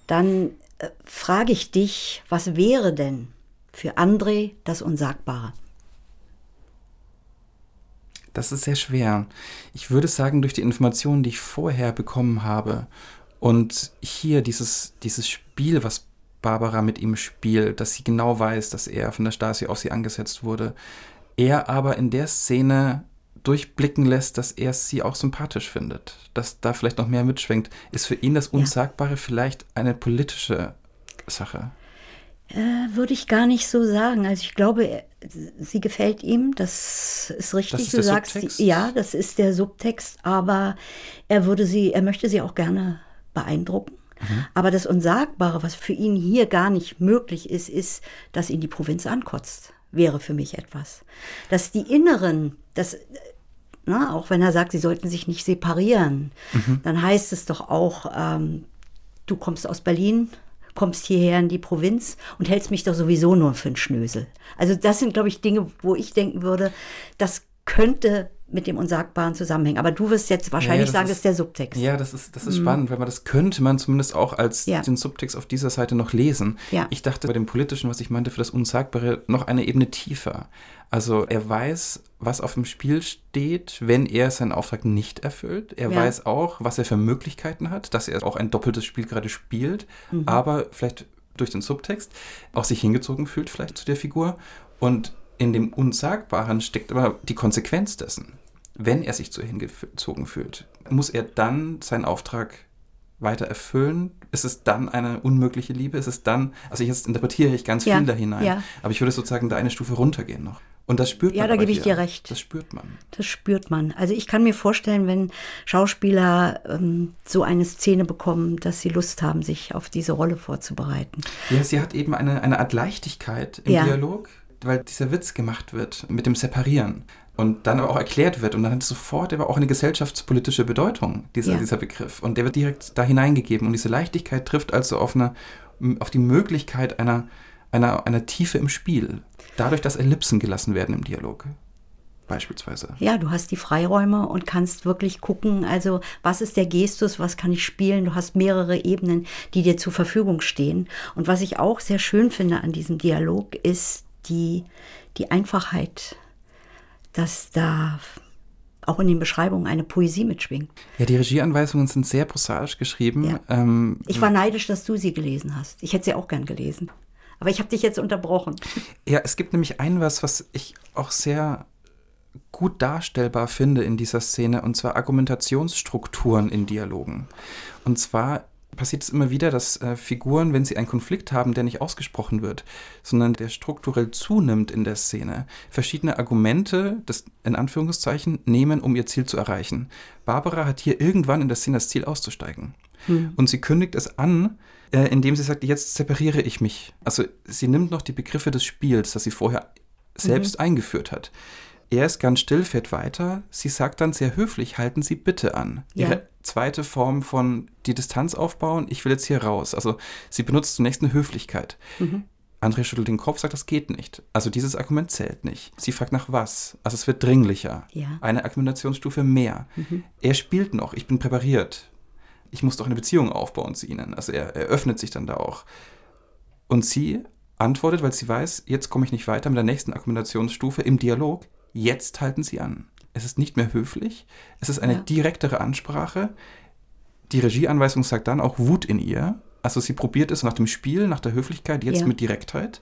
dann äh, frage ich dich, was wäre denn für André das Unsagbare? Das ist sehr schwer. Ich würde sagen, durch die Informationen, die ich vorher bekommen habe und hier dieses, dieses Spiel, was Barbara mit ihm spielt, dass sie genau weiß, dass er von der Stasi auf sie angesetzt wurde, er aber in der Szene durchblicken lässt, dass er sie auch sympathisch findet, dass da vielleicht noch mehr mitschwenkt, ist für ihn das Unsagbare vielleicht eine politische Sache. Äh, würde ich gar nicht so sagen. Also ich glaube, er- sie gefällt ihm, das ist richtig. ist du sagst, Subtext? ja, das ist der Subtext, aber er würde sie, er möchte sie auch gerne beeindrucken. Mhm. Aber das Unsagbare, was für ihn hier gar nicht möglich ist, ist, dass ihn die Provinz ankotzt. Wäre für mich etwas. Dass die Inneren, das, äh, na, auch wenn er sagt, sie sollten sich nicht separieren, Mhm. dann heißt es doch auch, ähm, du kommst aus Berlin, kommst hierher in die Provinz und hältst mich doch sowieso nur für einen Schnösel. Also das sind, glaube ich, Dinge, wo ich denken würde, das könnte mit dem Unsagbaren zusammenhängen. Aber du wirst jetzt wahrscheinlich das sagen, ist- das ist der Subtext. Ja, das ist, das ist spannend, weil man das könnte man zumindest auch als Ja. den Subtext auf dieser Seite noch lesen. Ja. Ich dachte bei dem Politischen, was ich meinte, für das Unsagbare noch eine Ebene tiefer. Also er weiß, was auf dem Spiel steht, wenn er seinen Auftrag nicht erfüllt. Er Ja. weiß auch, was er für Möglichkeiten hat, dass er auch ein doppeltes Spiel gerade spielt, Mhm. aber vielleicht durch den Subtext auch sich hingezogen fühlt vielleicht zu der Figur. Und in dem Unsagbaren steckt aber die Konsequenz dessen. Wenn er sich zu ihr hingezogen fühlt, muss er dann seinen Auftrag weiter erfüllen? Ist es dann eine unmögliche Liebe? Ist es dann, also jetzt interpretiere ich ganz Ja, viel da hinein, ja. aber ich würde sozusagen da eine Stufe runtergehen noch. Und das spürt Ja, man. da aber gebe ich dir recht. Das spürt man. Das spürt man. Also ich kann mir vorstellen, wenn Schauspieler ähm, so eine Szene bekommen, dass sie Lust haben, sich auf diese Rolle vorzubereiten. Ja, sie hat eben eine, eine Art Leichtigkeit im Ja. Dialog, weil dieser Witz gemacht wird mit dem Separieren und dann aber auch erklärt wird und dann hat es sofort aber auch eine gesellschaftspolitische Bedeutung, dieser, Ja. dieser Begriff. Und der wird direkt da hineingegeben und diese Leichtigkeit trifft also auf, eine, auf die Möglichkeit einer, einer, einer Tiefe im Spiel, dadurch, dass Ellipsen gelassen werden im Dialog. Beispielsweise. Ja, du hast die Freiräume und kannst wirklich gucken, also was ist der Gestus, was kann ich spielen? Du hast mehrere Ebenen, die dir zur Verfügung stehen. Und was ich auch sehr schön finde an diesem Dialog, ist die, die Einfachheit, dass da auch in den Beschreibungen eine Poesie mitschwingt. Ja, die Regieanweisungen sind sehr prosaisch geschrieben. Ja. Ähm, Ich war neidisch, dass du sie gelesen hast. Ich hätte sie auch gern gelesen. Aber ich habe dich jetzt unterbrochen. [LAUGHS] Ja, es gibt nämlich ein was, was ich auch sehr gut darstellbar finde in dieser Szene, und zwar Argumentationsstrukturen in Dialogen. Und zwar passiert es immer wieder, dass äh, Figuren, wenn sie einen Konflikt haben, der nicht ausgesprochen wird, sondern der strukturell zunimmt in der Szene, verschiedene Argumente, das in Anführungszeichen, nehmen, um ihr Ziel zu erreichen. Barbara hat hier irgendwann in der Szene das Ziel auszusteigen. Hm. Und sie kündigt es an, äh, indem sie sagt, jetzt separiere ich mich. Also sie nimmt noch die Begriffe des Spiels, das sie vorher selbst mhm. eingeführt hat. Er ist ganz still, fährt weiter. Sie sagt dann sehr höflich, halten Sie bitte an. Ja. Ihre zweite Form von die Distanz aufbauen, ich will jetzt hier raus. Also sie benutzt zunächst eine Höflichkeit. Mhm. André schüttelt den Kopf, sagt, das geht nicht. Also dieses Argument zählt nicht. Sie fragt nach was. Also es wird dringlicher. Ja. Eine Argumentationsstufe mehr. Mhm. Er spielt noch, ich bin präpariert. Ich muss doch eine Beziehung aufbauen zu ihnen. Also er, er öffnet sich dann da auch. Und sie antwortet, weil sie weiß, jetzt komme ich nicht weiter mit der nächsten Argumentationsstufe im Dialog. Jetzt halten sie an. Es ist nicht mehr höflich, es ist eine ja. direktere Ansprache. Die Regieanweisung sagt dann auch Wut in ihr. Also sie probiert es nach dem Spiel, nach der Höflichkeit, jetzt ja. mit Direktheit.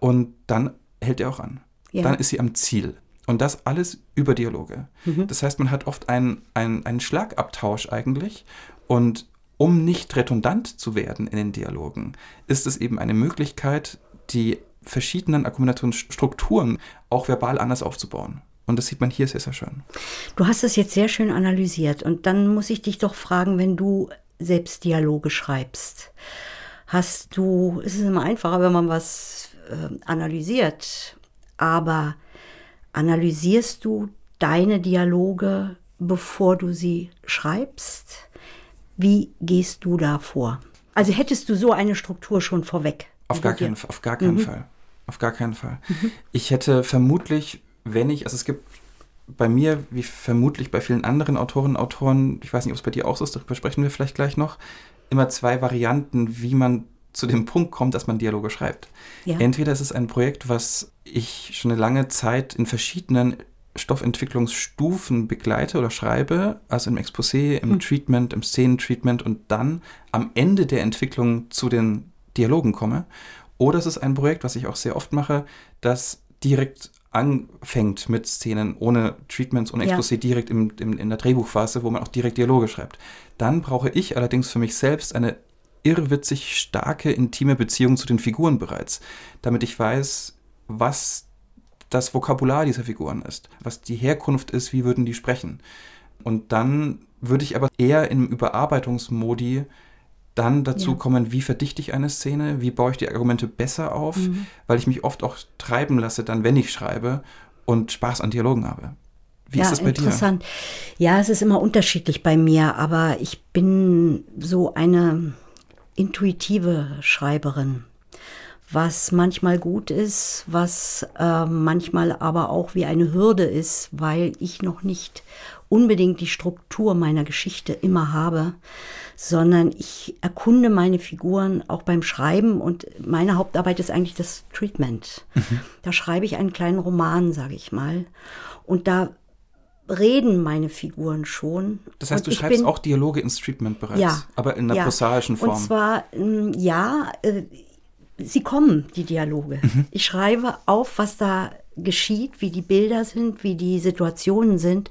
Und dann hält er auch an. Ja. Dann ist sie am Ziel. Und das alles über Dialoge. Mhm. Das heißt, man hat oft einen, einen, einen Schlagabtausch eigentlich. Und um nicht redundant zu werden in den Dialogen, ist es eben eine Möglichkeit, die verschiedenen Akkumulationsstrukturen auch verbal anders aufzubauen. Und das sieht man hier sehr, sehr schön. Du hast es jetzt sehr schön analysiert. Und dann muss ich dich doch fragen, wenn du selbst Dialoge schreibst, hast du, es ist immer einfacher, wenn man was äh, analysiert, aber analysierst du deine Dialoge, bevor du sie schreibst? Wie gehst du da vor? Also hättest du so eine Struktur schon vorweg? Auf gar, keinen, auf gar keinen mhm. Fall. Auf gar keinen Fall. Mhm. Ich hätte vermutlich, wenn ich, also es gibt bei mir, wie vermutlich bei vielen anderen Autorinnen und Autoren, ich weiß nicht, ob es bei dir auch so ist, darüber sprechen wir vielleicht gleich noch, immer zwei Varianten, wie man zu dem Punkt kommt, dass man Dialoge schreibt. Ja. Entweder ist es ein Projekt, was ich schon eine lange Zeit in verschiedenen Stoffentwicklungsstufen begleite oder schreibe, also im Exposé, im hm. Treatment, im Szenentreatment und dann am Ende der Entwicklung zu den Dialogen komme. Oder es ist ein Projekt, was ich auch sehr oft mache, das direkt anfängt mit Szenen ohne Treatments, ohne Exposé, ja. direkt im, im, in der Drehbuchphase, wo man auch direkt Dialoge schreibt. Dann brauche ich allerdings für mich selbst eine irrwitzig starke, intime Beziehung zu den Figuren bereits, damit ich weiß, was das Vokabular dieser Figuren ist, was die Herkunft ist, wie würden die sprechen. Und dann würde ich aber eher im Überarbeitungsmodi dann dazu ja. kommen, wie verdichte ich eine Szene, wie baue ich die Argumente besser auf, mhm. weil ich mich oft auch treiben lasse, dann, wenn ich schreibe und Spaß an Dialogen habe. Wie ja, ist das bei interessant. dir? Ja, es ist immer unterschiedlich bei mir, aber ich bin so eine intuitive Schreiberin, was manchmal gut ist, was äh, manchmal aber auch wie eine Hürde ist, weil ich noch nicht unbedingt die Struktur meiner Geschichte immer habe sondern ich erkunde meine Figuren auch beim Schreiben und meine Hauptarbeit ist eigentlich das Treatment. Mhm. Da schreibe ich einen kleinen Roman, sage ich mal. Und da reden meine Figuren schon. Das heißt, und du schreibst bin, auch Dialoge ins Treatment bereits, ja, aber in einer ja. prosaischen Form. Und zwar, mm, ja, äh, sie kommen, die Dialoge. Mhm. Ich schreibe auf, was da geschieht, wie die Bilder sind, wie die Situationen sind.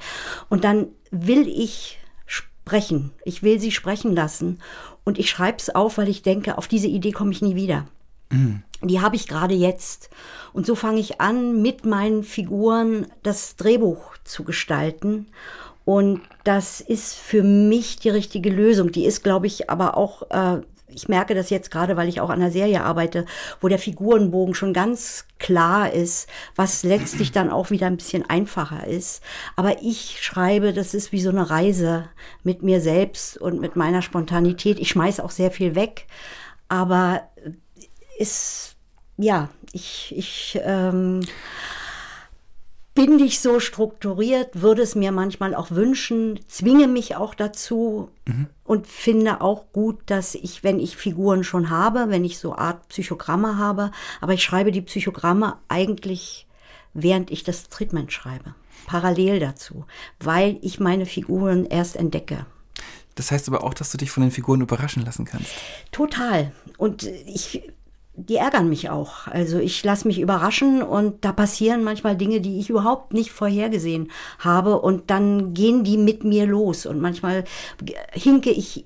Und dann will ich sprechen. Ich will sie sprechen lassen. Und ich schreibe es auf, weil ich denke, auf diese Idee komme ich nie wieder. Mhm. Die habe ich gerade jetzt. Und so fange ich an, mit meinen Figuren das Drehbuch zu gestalten. Und das ist für mich die richtige Lösung. Die ist, glaube ich, aber auch äh, ich merke das jetzt gerade, weil ich auch an einer Serie arbeite, wo der Figurenbogen schon ganz klar ist, was letztlich dann auch wieder ein bisschen einfacher ist. Aber ich schreibe, das ist wie so eine Reise mit mir selbst und mit meiner Spontanität. Ich schmeiße auch sehr viel weg, aber ist, ja, ich, ich, ähm, bin ich so strukturiert, würde es mir manchmal auch wünschen, zwinge mich auch dazu mhm. und finde auch gut, dass ich, wenn ich Figuren schon habe, wenn ich so Art Psychogramme habe, aber ich schreibe die Psychogramme eigentlich, während ich das Treatment schreibe, parallel dazu, weil ich meine Figuren erst entdecke. Das heißt aber auch, dass du dich von den Figuren überraschen lassen kannst. Total. Und ich die ärgern mich auch. Also ich lasse mich überraschen und da passieren manchmal Dinge, die ich überhaupt nicht vorhergesehen habe und dann gehen die mit mir los und manchmal hinke ich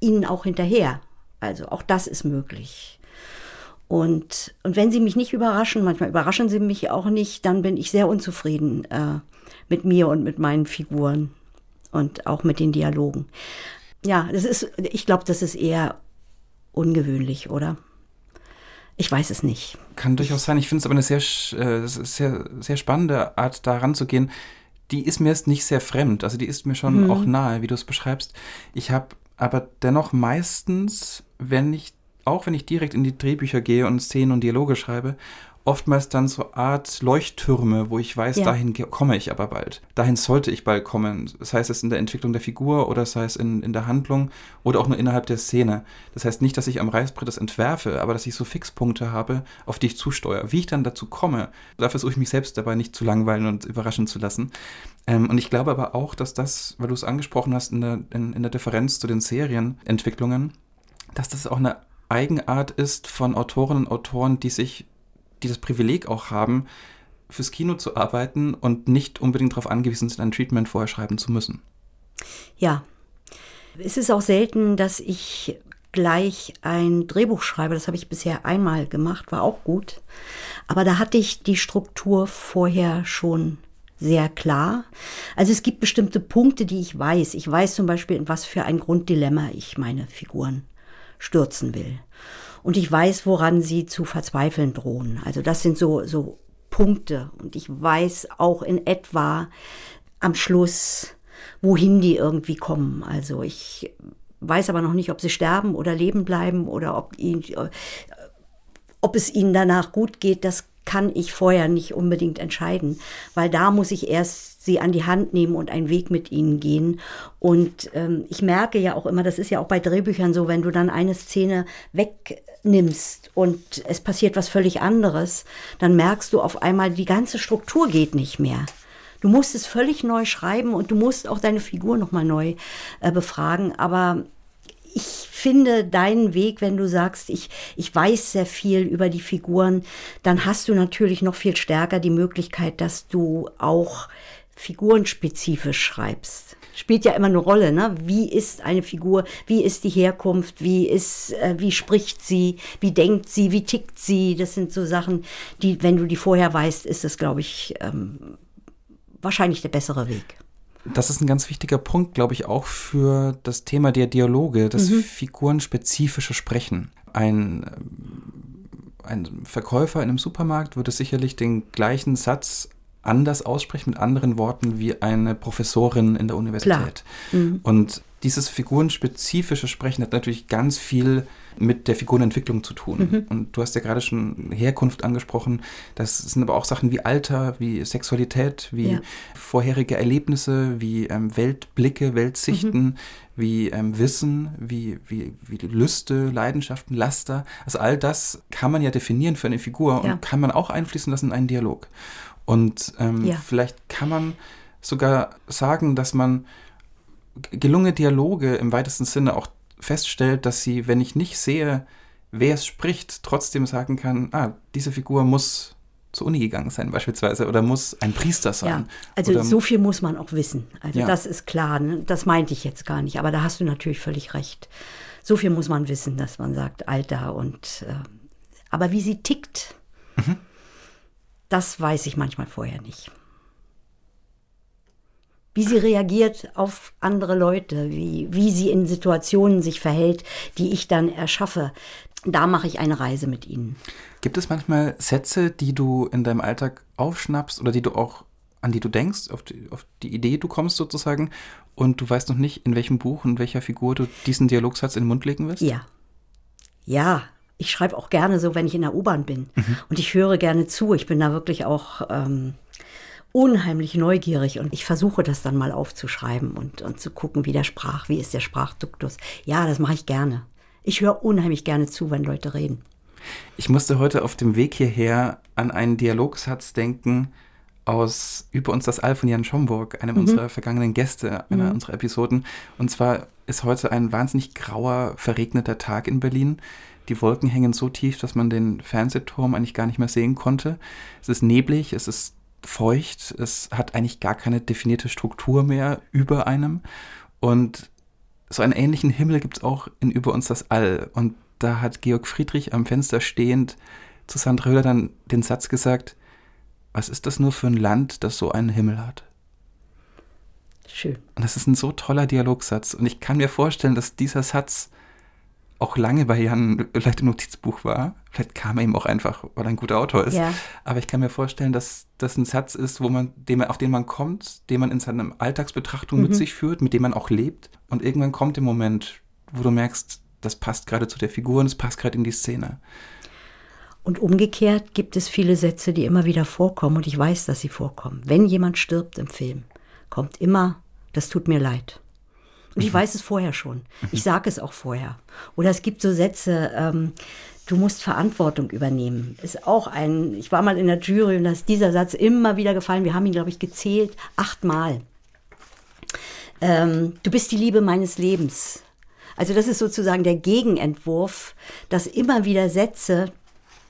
ihnen auch hinterher. Also auch das ist möglich. Und, und wenn sie mich nicht überraschen, manchmal überraschen sie mich auch nicht, dann bin ich sehr unzufrieden äh, mit mir und mit meinen Figuren und auch mit den Dialogen. Ja, das ist, ich glaube, das ist eher ungewöhnlich, oder? Ich weiß es nicht. Kann durchaus sein. Ich finde es aber eine sehr, äh, sehr, sehr spannende Art, da ranzugehen. Die ist mir jetzt nicht sehr fremd. Also die ist mir schon mhm. auch nahe, wie du es beschreibst. Ich habe aber dennoch meistens, wenn ich, auch wenn ich direkt in die Drehbücher gehe und Szenen und Dialoge schreibe, oftmals dann so Art Leuchttürme, wo ich weiß, ja. dahin komme ich aber bald. Dahin sollte ich bald kommen. Sei es in der Entwicklung der Figur oder sei es in, in der Handlung oder auch nur innerhalb der Szene. Das heißt nicht, dass ich am Reißbrett das entwerfe, aber dass ich so Fixpunkte habe, auf die ich zusteuere. Wie ich dann dazu komme, da versuche ich mich selbst dabei nicht zu langweilen und überraschen zu lassen. Ähm, und ich glaube aber auch, dass das, weil du es angesprochen hast, in der, in, in der Differenz zu den Serienentwicklungen, dass das auch eine Eigenart ist von Autorinnen und Autoren, die sich die das Privileg auch haben, fürs Kino zu arbeiten und nicht unbedingt darauf angewiesen sind, ein Treatment vorher schreiben zu müssen. Ja. Es ist auch selten, dass ich gleich ein Drehbuch schreibe. Das habe ich bisher einmal gemacht, war auch gut. Aber da hatte ich die Struktur vorher schon sehr klar. Also es gibt bestimmte Punkte, die ich weiß. Ich weiß zum Beispiel, in was für ein Grunddilemma ich meine Figuren stürzen will und ich weiß, woran sie zu verzweifeln drohen. Also das sind so, so Punkte und ich weiß auch in etwa am Schluss, wohin die irgendwie kommen. Also ich weiß aber noch nicht, ob sie sterben oder leben bleiben oder ob, ihn, ob es ihnen danach gut geht. Das kann ich vorher nicht unbedingt entscheiden, weil da muss ich erst sie an die Hand nehmen und einen Weg mit ihnen gehen. Und ähm, ich merke ja auch immer, das ist ja auch bei Drehbüchern so, wenn du dann eine Szene wegnimmst und es passiert was völlig anderes, dann merkst du auf einmal, die ganze Struktur geht nicht mehr. Du musst es völlig neu schreiben und du musst auch deine Figur nochmal neu äh, befragen. Aber ich finde deinen Weg, wenn du sagst, ich, ich weiß sehr viel über die Figuren, dann hast du natürlich noch viel stärker die Möglichkeit, dass du auch figurenspezifisch schreibst. Spielt ja immer eine Rolle, ne? Wie ist eine Figur? Wie ist die Herkunft? Wie ist, äh, wie spricht sie? Wie denkt sie? Wie tickt sie? Das sind so Sachen, die, wenn du die vorher weißt, ist das, glaube ich, ähm, wahrscheinlich der bessere Weg. Das ist ein ganz wichtiger Punkt, glaube ich, auch für das Thema der Dialoge, das mhm. figurenspezifische Sprechen. Ein, äh, ein Verkäufer in einem Supermarkt würde sicherlich den gleichen Satz anders aussprechen, mit anderen Worten, wie eine Professorin in der Universität. Mhm. Und dieses figurenspezifische Sprechen hat natürlich ganz viel mit der Figurenentwicklung zu tun. Mhm. Und du hast ja gerade schon Herkunft angesprochen. Das sind aber auch Sachen wie Alter, wie Sexualität, wie ja. vorherige Erlebnisse, wie ähm, Weltblicke, Weltsichten, mhm. wie ähm, Wissen, wie, wie, wie Lüste, Leidenschaften, Laster. Also all das kann man ja definieren für eine Figur ja. und kann man auch einfließen lassen in einen Dialog. Und ähm, ja. vielleicht kann man sogar sagen, dass man gelungene Dialoge im weitesten Sinne auch feststellt, dass sie, wenn ich nicht sehe, wer es spricht, trotzdem sagen kann, ah, diese Figur muss zur Uni gegangen sein beispielsweise oder muss ein Priester sein. Ja, also oder, so viel muss man auch wissen. Also ja. das ist klar, ne? das meinte ich jetzt gar nicht, aber da hast du natürlich völlig recht. So viel muss man wissen, dass man sagt, Alter und äh, aber wie sie tickt, mhm. Das weiß ich manchmal vorher nicht. Wie sie reagiert auf andere Leute, wie, wie sie in Situationen sich verhält, die ich dann erschaffe. Da mache ich eine Reise mit ihnen. Gibt es manchmal Sätze, die du in deinem Alltag aufschnappst oder die du auch an die du denkst, auf die, auf die Idee du kommst sozusagen und du weißt noch nicht, in welchem Buch und welcher Figur du diesen Dialogsatz in den Mund legen wirst? Ja. Ja, ich schreibe auch gerne so, wenn ich in der U-Bahn bin. Mhm. Und ich höre gerne zu. Ich bin da wirklich auch ähm, unheimlich neugierig und ich versuche das dann mal aufzuschreiben und, und zu gucken, wie der Sprach, wie ist der Sprachduktus. Ja, das mache ich gerne. Ich höre unheimlich gerne zu, wenn Leute reden. Ich musste heute auf dem Weg hierher an einen Dialogsatz denken aus Über uns das All von Jan Schomburg, einem mhm. unserer vergangenen Gäste, einer mhm. unserer Episoden. Und zwar ist heute ein wahnsinnig grauer, verregneter Tag in Berlin. Die Wolken hängen so tief, dass man den Fernsehturm eigentlich gar nicht mehr sehen konnte. Es ist neblig, es ist feucht, es hat eigentlich gar keine definierte Struktur mehr über einem. Und so einen ähnlichen Himmel gibt es auch in Über uns das All. Und da hat Georg Friedrich am Fenster stehend zu Sandra Höhler dann den Satz gesagt, was ist das nur für ein Land, das so einen Himmel hat? Schön. Und das ist ein so toller Dialogsatz. Und ich kann mir vorstellen, dass dieser Satz auch lange bei Jan vielleicht im Notizbuch war. Vielleicht kam er ihm auch einfach, weil er ein guter Autor ist. Ja. Aber ich kann mir vorstellen, dass das ein Satz ist, wo man, dem, auf den man kommt, den man in seiner Alltagsbetrachtung mhm. mit sich führt, mit dem man auch lebt. Und irgendwann kommt der Moment, wo du merkst, das passt gerade zu der Figur und es passt gerade in die Szene. Und umgekehrt gibt es viele Sätze, die immer wieder vorkommen und ich weiß, dass sie vorkommen. Wenn jemand stirbt im Film, kommt immer, das tut mir leid. Und ich weiß es vorher schon. Ich sage es auch vorher. Oder es gibt so Sätze, ähm, du musst Verantwortung übernehmen. Ist auch ein, ich war mal in der Jury und da ist dieser Satz immer wieder gefallen. Wir haben ihn, glaube ich, gezählt, achtmal. Ähm, du bist die Liebe meines Lebens. Also das ist sozusagen der Gegenentwurf, dass immer wieder Sätze,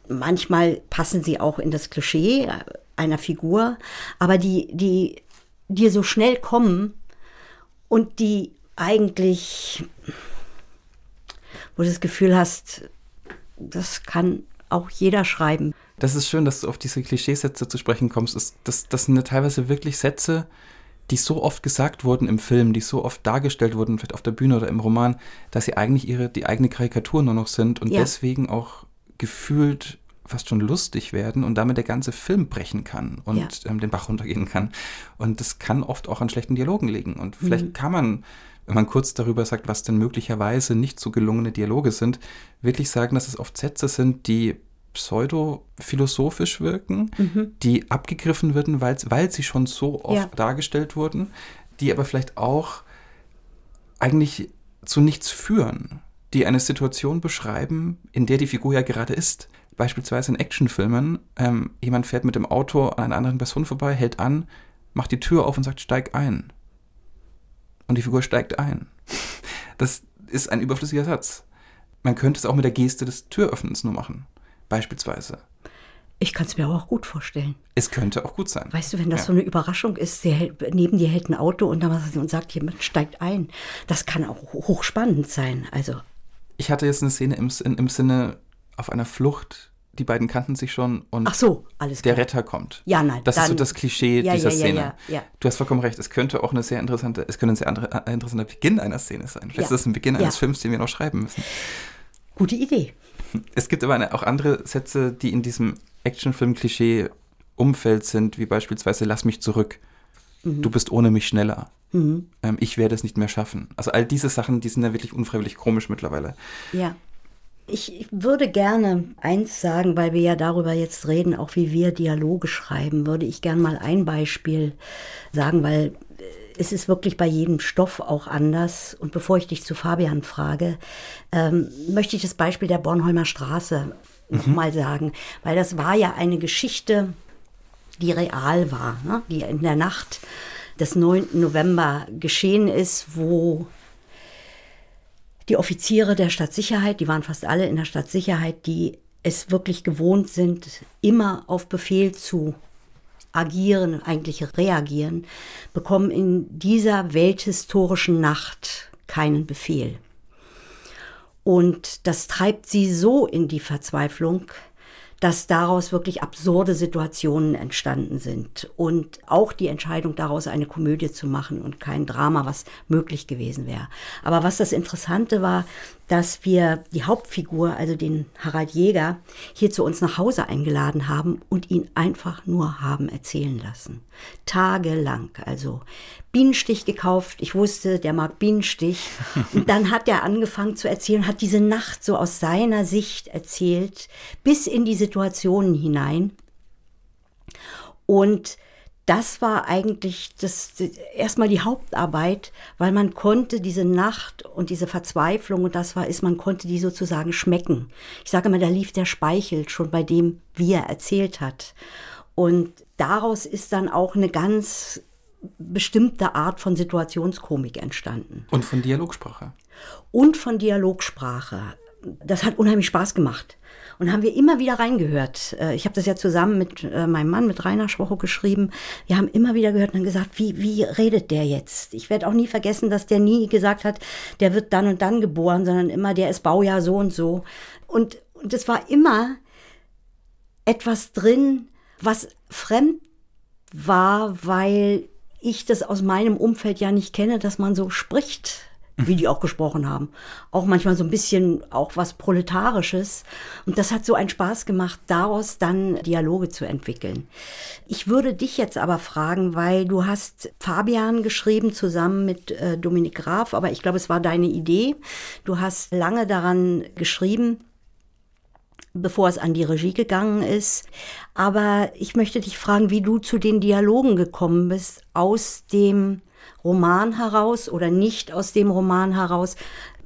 manchmal passen sie auch in das Klischee einer Figur, aber die, die dir so schnell kommen und die eigentlich, wo du das Gefühl hast, das kann auch jeder schreiben. Das ist schön, dass du auf diese Klischeesätze zu sprechen kommst. Das, das, das sind ja teilweise wirklich Sätze, die so oft gesagt wurden im Film, die so oft dargestellt wurden, vielleicht auf der Bühne oder im Roman, dass sie eigentlich ihre, die eigene Karikatur nur noch sind und ja. deswegen auch gefühlt fast schon lustig werden und damit der ganze Film brechen kann und ja. ähm, den Bach runtergehen kann. Und das kann oft auch an schlechten Dialogen liegen. Und vielleicht mhm. kann man wenn man kurz darüber sagt, was denn möglicherweise nicht so gelungene Dialoge sind, wirklich sagen, dass es oft Sätze sind, die pseudo-philosophisch wirken, mhm. die abgegriffen werden, weil, weil sie schon so oft ja. dargestellt wurden, die aber vielleicht auch eigentlich zu nichts führen, die eine Situation beschreiben, in der die Figur ja gerade ist. Beispielsweise in Actionfilmen, ähm, jemand fährt mit dem Auto an einer anderen Person vorbei, hält an, macht die Tür auf und sagt, steig ein und die Figur steigt ein. Das ist ein überflüssiger Satz. Man könnte es auch mit der Geste des Türöffnens nur machen, beispielsweise. Ich kann es mir aber auch gut vorstellen. Es könnte auch gut sein. Weißt du, wenn das ja. so eine Überraschung ist, hält, neben dir hält ein Auto und dann und sagt, jemand steigt ein. Das kann auch hochspannend sein. Also. Ich hatte jetzt eine Szene im, im Sinne auf einer Flucht die beiden kannten sich schon und Ach so, alles der Retter kommt. Ja, nein. Das dann, ist so das Klischee ja, dieser ja, Szene. Ja, du hast vollkommen recht. Es könnte auch eine sehr interessante, es könnte ein sehr andere, äh, interessanter Beginn einer Szene sein. Vielleicht ist das ein Beginn eines Films, den wir noch schreiben müssen. Gute Idee. Es gibt aber eine, auch andere Sätze, die in diesem Actionfilm-Klischee-Umfeld sind, wie beispielsweise Lass mich zurück. Mhm. Du bist ohne mich schneller. Mhm. Ähm, ich werde es nicht mehr schaffen. Also all diese Sachen, die sind ja wirklich unfreiwillig komisch mittlerweile. Ja. Ich würde gerne eins sagen, weil wir ja darüber jetzt reden, auch wie wir Dialoge schreiben, würde ich gerne mal ein Beispiel sagen, weil äh, es ist wirklich bei jedem Stoff auch anders. Und bevor ich dich zu Fabian frage, ähm, möchte ich das Beispiel der Bornholmer Straße mhm. nochmal sagen, weil das war ja eine Geschichte, die real war, ne? die in der Nacht des 9. November geschehen ist, wo die Offiziere der Stadtsicherheit, die waren fast alle in der Stadtsicherheit, die es wirklich gewohnt sind, immer auf Befehl zu agieren, eigentlich reagieren, bekommen in dieser welthistorischen Nacht keinen Befehl. Und das treibt sie so in die Verzweiflung, dass daraus wirklich absurde Situationen entstanden sind. Und auch die Entscheidung daraus eine Komödie zu machen und kein Drama, was möglich gewesen wäre. Aber was das Interessante war, dass wir die Hauptfigur, also den Harald Jäger, hier zu uns nach Hause eingeladen haben und ihn einfach nur haben erzählen lassen. Tagelang. Also Bienenstich gekauft. Ich wusste, der mag Bienenstich. [LAUGHS] Und dann hat er angefangen zu erzählen, hat diese Nacht so aus seiner Sicht erzählt, bis in die Situationen hinein. Und das war eigentlich das, erstmal die Hauptarbeit, weil man konnte diese Nacht und diese Verzweiflung und das war ist, man konnte die sozusagen schmecken. Ich sage immer, da lief der Speichel schon bei dem, wie er erzählt hat. Und daraus ist dann auch eine ganz bestimmte Art von Situationskomik entstanden. Und von Dialogsprache. Und von Dialogsprache. das hat unheimlich Spaß gemacht. Und haben wir immer wieder reingehört. Äh, ich habe das ja zusammen mit äh, meinem Mann, mit Rainer Schwocho geschrieben. Wir haben immer wieder gehört und gesagt, wie, wie redet der jetzt? Ich werde auch nie vergessen, dass der nie gesagt hat, der wird dann und dann geboren, sondern immer, der ist Baujahr so und so. Und, und es war immer etwas drin, was fremd war, weil ich das aus meinem Umfeld ja nicht kenne, dass man so spricht wie die auch gesprochen haben. Auch manchmal so ein bisschen auch was Proletarisches. Und das hat so einen Spaß gemacht, daraus dann Dialoge zu entwickeln. Ich würde dich jetzt aber fragen, weil du hast Fabian geschrieben zusammen mit äh, Dominik Graf, aber ich glaube, es war deine Idee. Du hast lange daran geschrieben bevor es an die Regie gegangen ist. Aber ich möchte dich fragen, wie du zu den Dialogen gekommen bist aus dem Roman heraus oder nicht aus dem Roman heraus.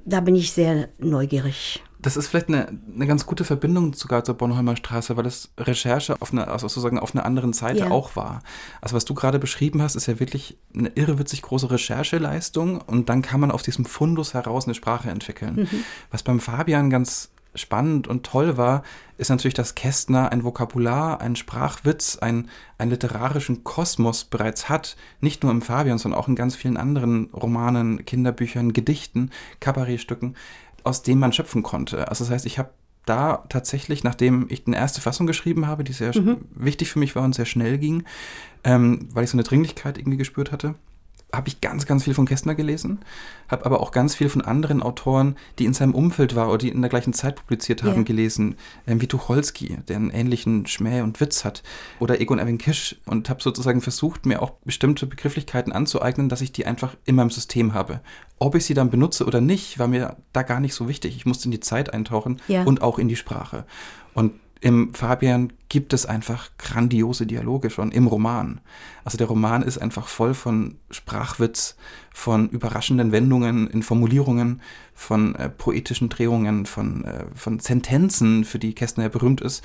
Da bin ich sehr neugierig. Das ist vielleicht eine, eine ganz gute Verbindung sogar zur Bornholmer Straße, weil das Recherche auf einer, also sozusagen auf einer anderen Seite ja. auch war. Also was du gerade beschrieben hast, ist ja wirklich eine irrewitzig große Rechercheleistung und dann kann man auf diesem Fundus heraus eine Sprache entwickeln. Mhm. Was beim Fabian ganz spannend und toll war, ist natürlich, dass Kästner ein Vokabular, einen Sprachwitz, ein, einen literarischen Kosmos bereits hat, nicht nur im Fabian, sondern auch in ganz vielen anderen Romanen, Kinderbüchern, Gedichten, Kabarettstücken, aus denen man schöpfen konnte. Also das heißt, ich habe da tatsächlich, nachdem ich eine erste Fassung geschrieben habe, die sehr mhm. wichtig für mich war und sehr schnell ging, ähm, weil ich so eine Dringlichkeit irgendwie gespürt hatte, habe ich ganz, ganz viel von Kästner gelesen, habe aber auch ganz viel von anderen Autoren, die in seinem Umfeld waren oder die in der gleichen Zeit publiziert haben, yeah. gelesen, ähm, wie Tucholsky, der einen ähnlichen Schmäh und Witz hat, oder Egon Erwin Kisch und habe sozusagen versucht, mir auch bestimmte Begrifflichkeiten anzueignen, dass ich die einfach in meinem System habe. Ob ich sie dann benutze oder nicht, war mir da gar nicht so wichtig. Ich musste in die Zeit eintauchen yeah. und auch in die Sprache. Und im Fabian gibt es einfach grandiose Dialoge schon im Roman. Also der Roman ist einfach voll von Sprachwitz, von überraschenden Wendungen in Formulierungen, von äh, poetischen Drehungen, von, äh, von Sentenzen, für die Kästner ja berühmt ist.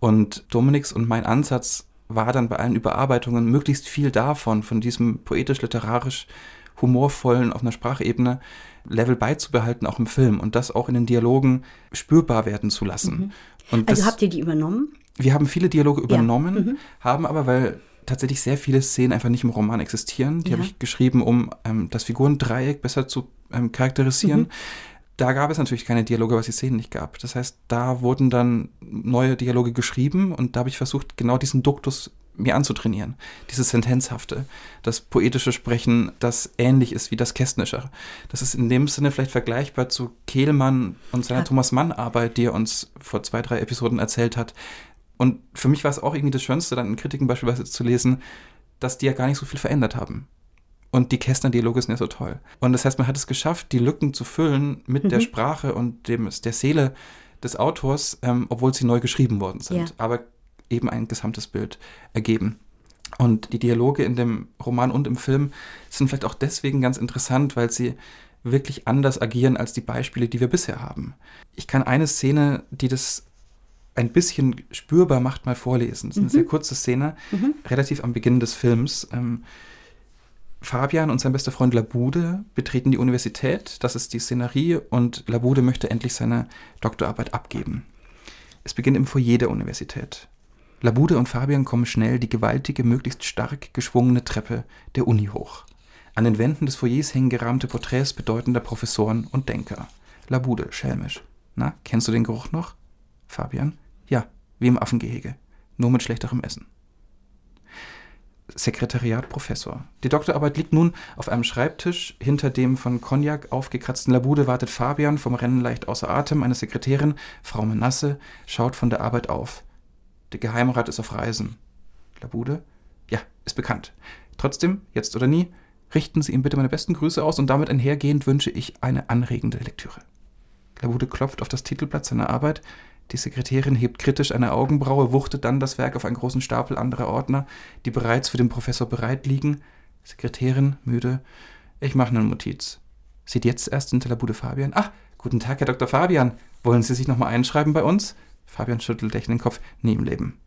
Und Dominiks und mein Ansatz war dann bei allen Überarbeitungen möglichst viel davon, von diesem poetisch-literarisch humorvollen auf einer Sprachebene Level beizubehalten, auch im Film und das auch in den Dialogen spürbar werden zu lassen. Mhm. Und also habt ihr die übernommen? Wir haben viele Dialoge übernommen, ja. mhm. haben aber, weil tatsächlich sehr viele Szenen einfach nicht im Roman existieren, die ja. habe ich geschrieben, um ähm, das Figurendreieck besser zu ähm, charakterisieren. Mhm. Da gab es natürlich keine Dialoge, was die Szenen nicht gab. Das heißt, da wurden dann neue Dialoge geschrieben und da habe ich versucht, genau diesen Duktus mir anzutrainieren. Dieses Sentenzhafte, das poetische Sprechen, das ähnlich ist wie das Kästnische. Das ist in dem Sinne vielleicht vergleichbar zu Kehlmann und seiner ja. Thomas Mann-Arbeit, die er uns vor zwei, drei Episoden erzählt hat. Und für mich war es auch irgendwie das Schönste, dann in Kritiken beispielsweise zu lesen, dass die ja gar nicht so viel verändert haben. Und die Kästner-Dialoge sind ja so toll. Und das heißt, man hat es geschafft, die Lücken zu füllen mit mhm. der Sprache und dem, der Seele des Autors, ähm, obwohl sie neu geschrieben worden sind. Ja. Aber eben ein gesamtes Bild ergeben. Und die Dialoge in dem Roman und im Film sind vielleicht auch deswegen ganz interessant, weil sie wirklich anders agieren als die Beispiele, die wir bisher haben. Ich kann eine Szene, die das ein bisschen spürbar macht, mal vorlesen. Das ist eine mhm. sehr kurze Szene, mhm. relativ am Beginn des Films. Ähm, Fabian und sein bester Freund Labude betreten die Universität, das ist die Szenerie, und Labude möchte endlich seine Doktorarbeit abgeben. Es beginnt im Foyer der Universität. Labude und Fabian kommen schnell die gewaltige, möglichst stark geschwungene Treppe der Uni hoch. An den Wänden des Foyers hängen gerahmte Porträts bedeutender Professoren und Denker. Labude, schelmisch. Na, kennst du den Geruch noch? Fabian? Ja, wie im Affengehege. Nur mit schlechterem Essen. Sekretariat Professor. Die Doktorarbeit liegt nun auf einem Schreibtisch. Hinter dem von Cognac aufgekratzten Labude wartet Fabian, vom Rennen leicht außer Atem. Eine Sekretärin, Frau Menasse, schaut von der Arbeit auf. Der Geheimrat ist auf Reisen. Labude? Ja, ist bekannt. Trotzdem, jetzt oder nie, richten Sie ihm bitte meine besten Grüße aus und damit einhergehend wünsche ich eine anregende Lektüre. Labude klopft auf das Titelblatt seiner Arbeit. Die Sekretärin hebt kritisch eine Augenbraue, wuchtet dann das Werk auf einen großen Stapel anderer Ordner, die bereits für den Professor bereit liegen. Sekretärin, müde. Ich mache eine Notiz. Sieht jetzt erst hinter Labude Fabian. Ach, guten Tag, Herr Dr. Fabian. Wollen Sie sich nochmal einschreiben bei uns? Fabian schüttelt lächelnd den Kopf. Nie im Leben.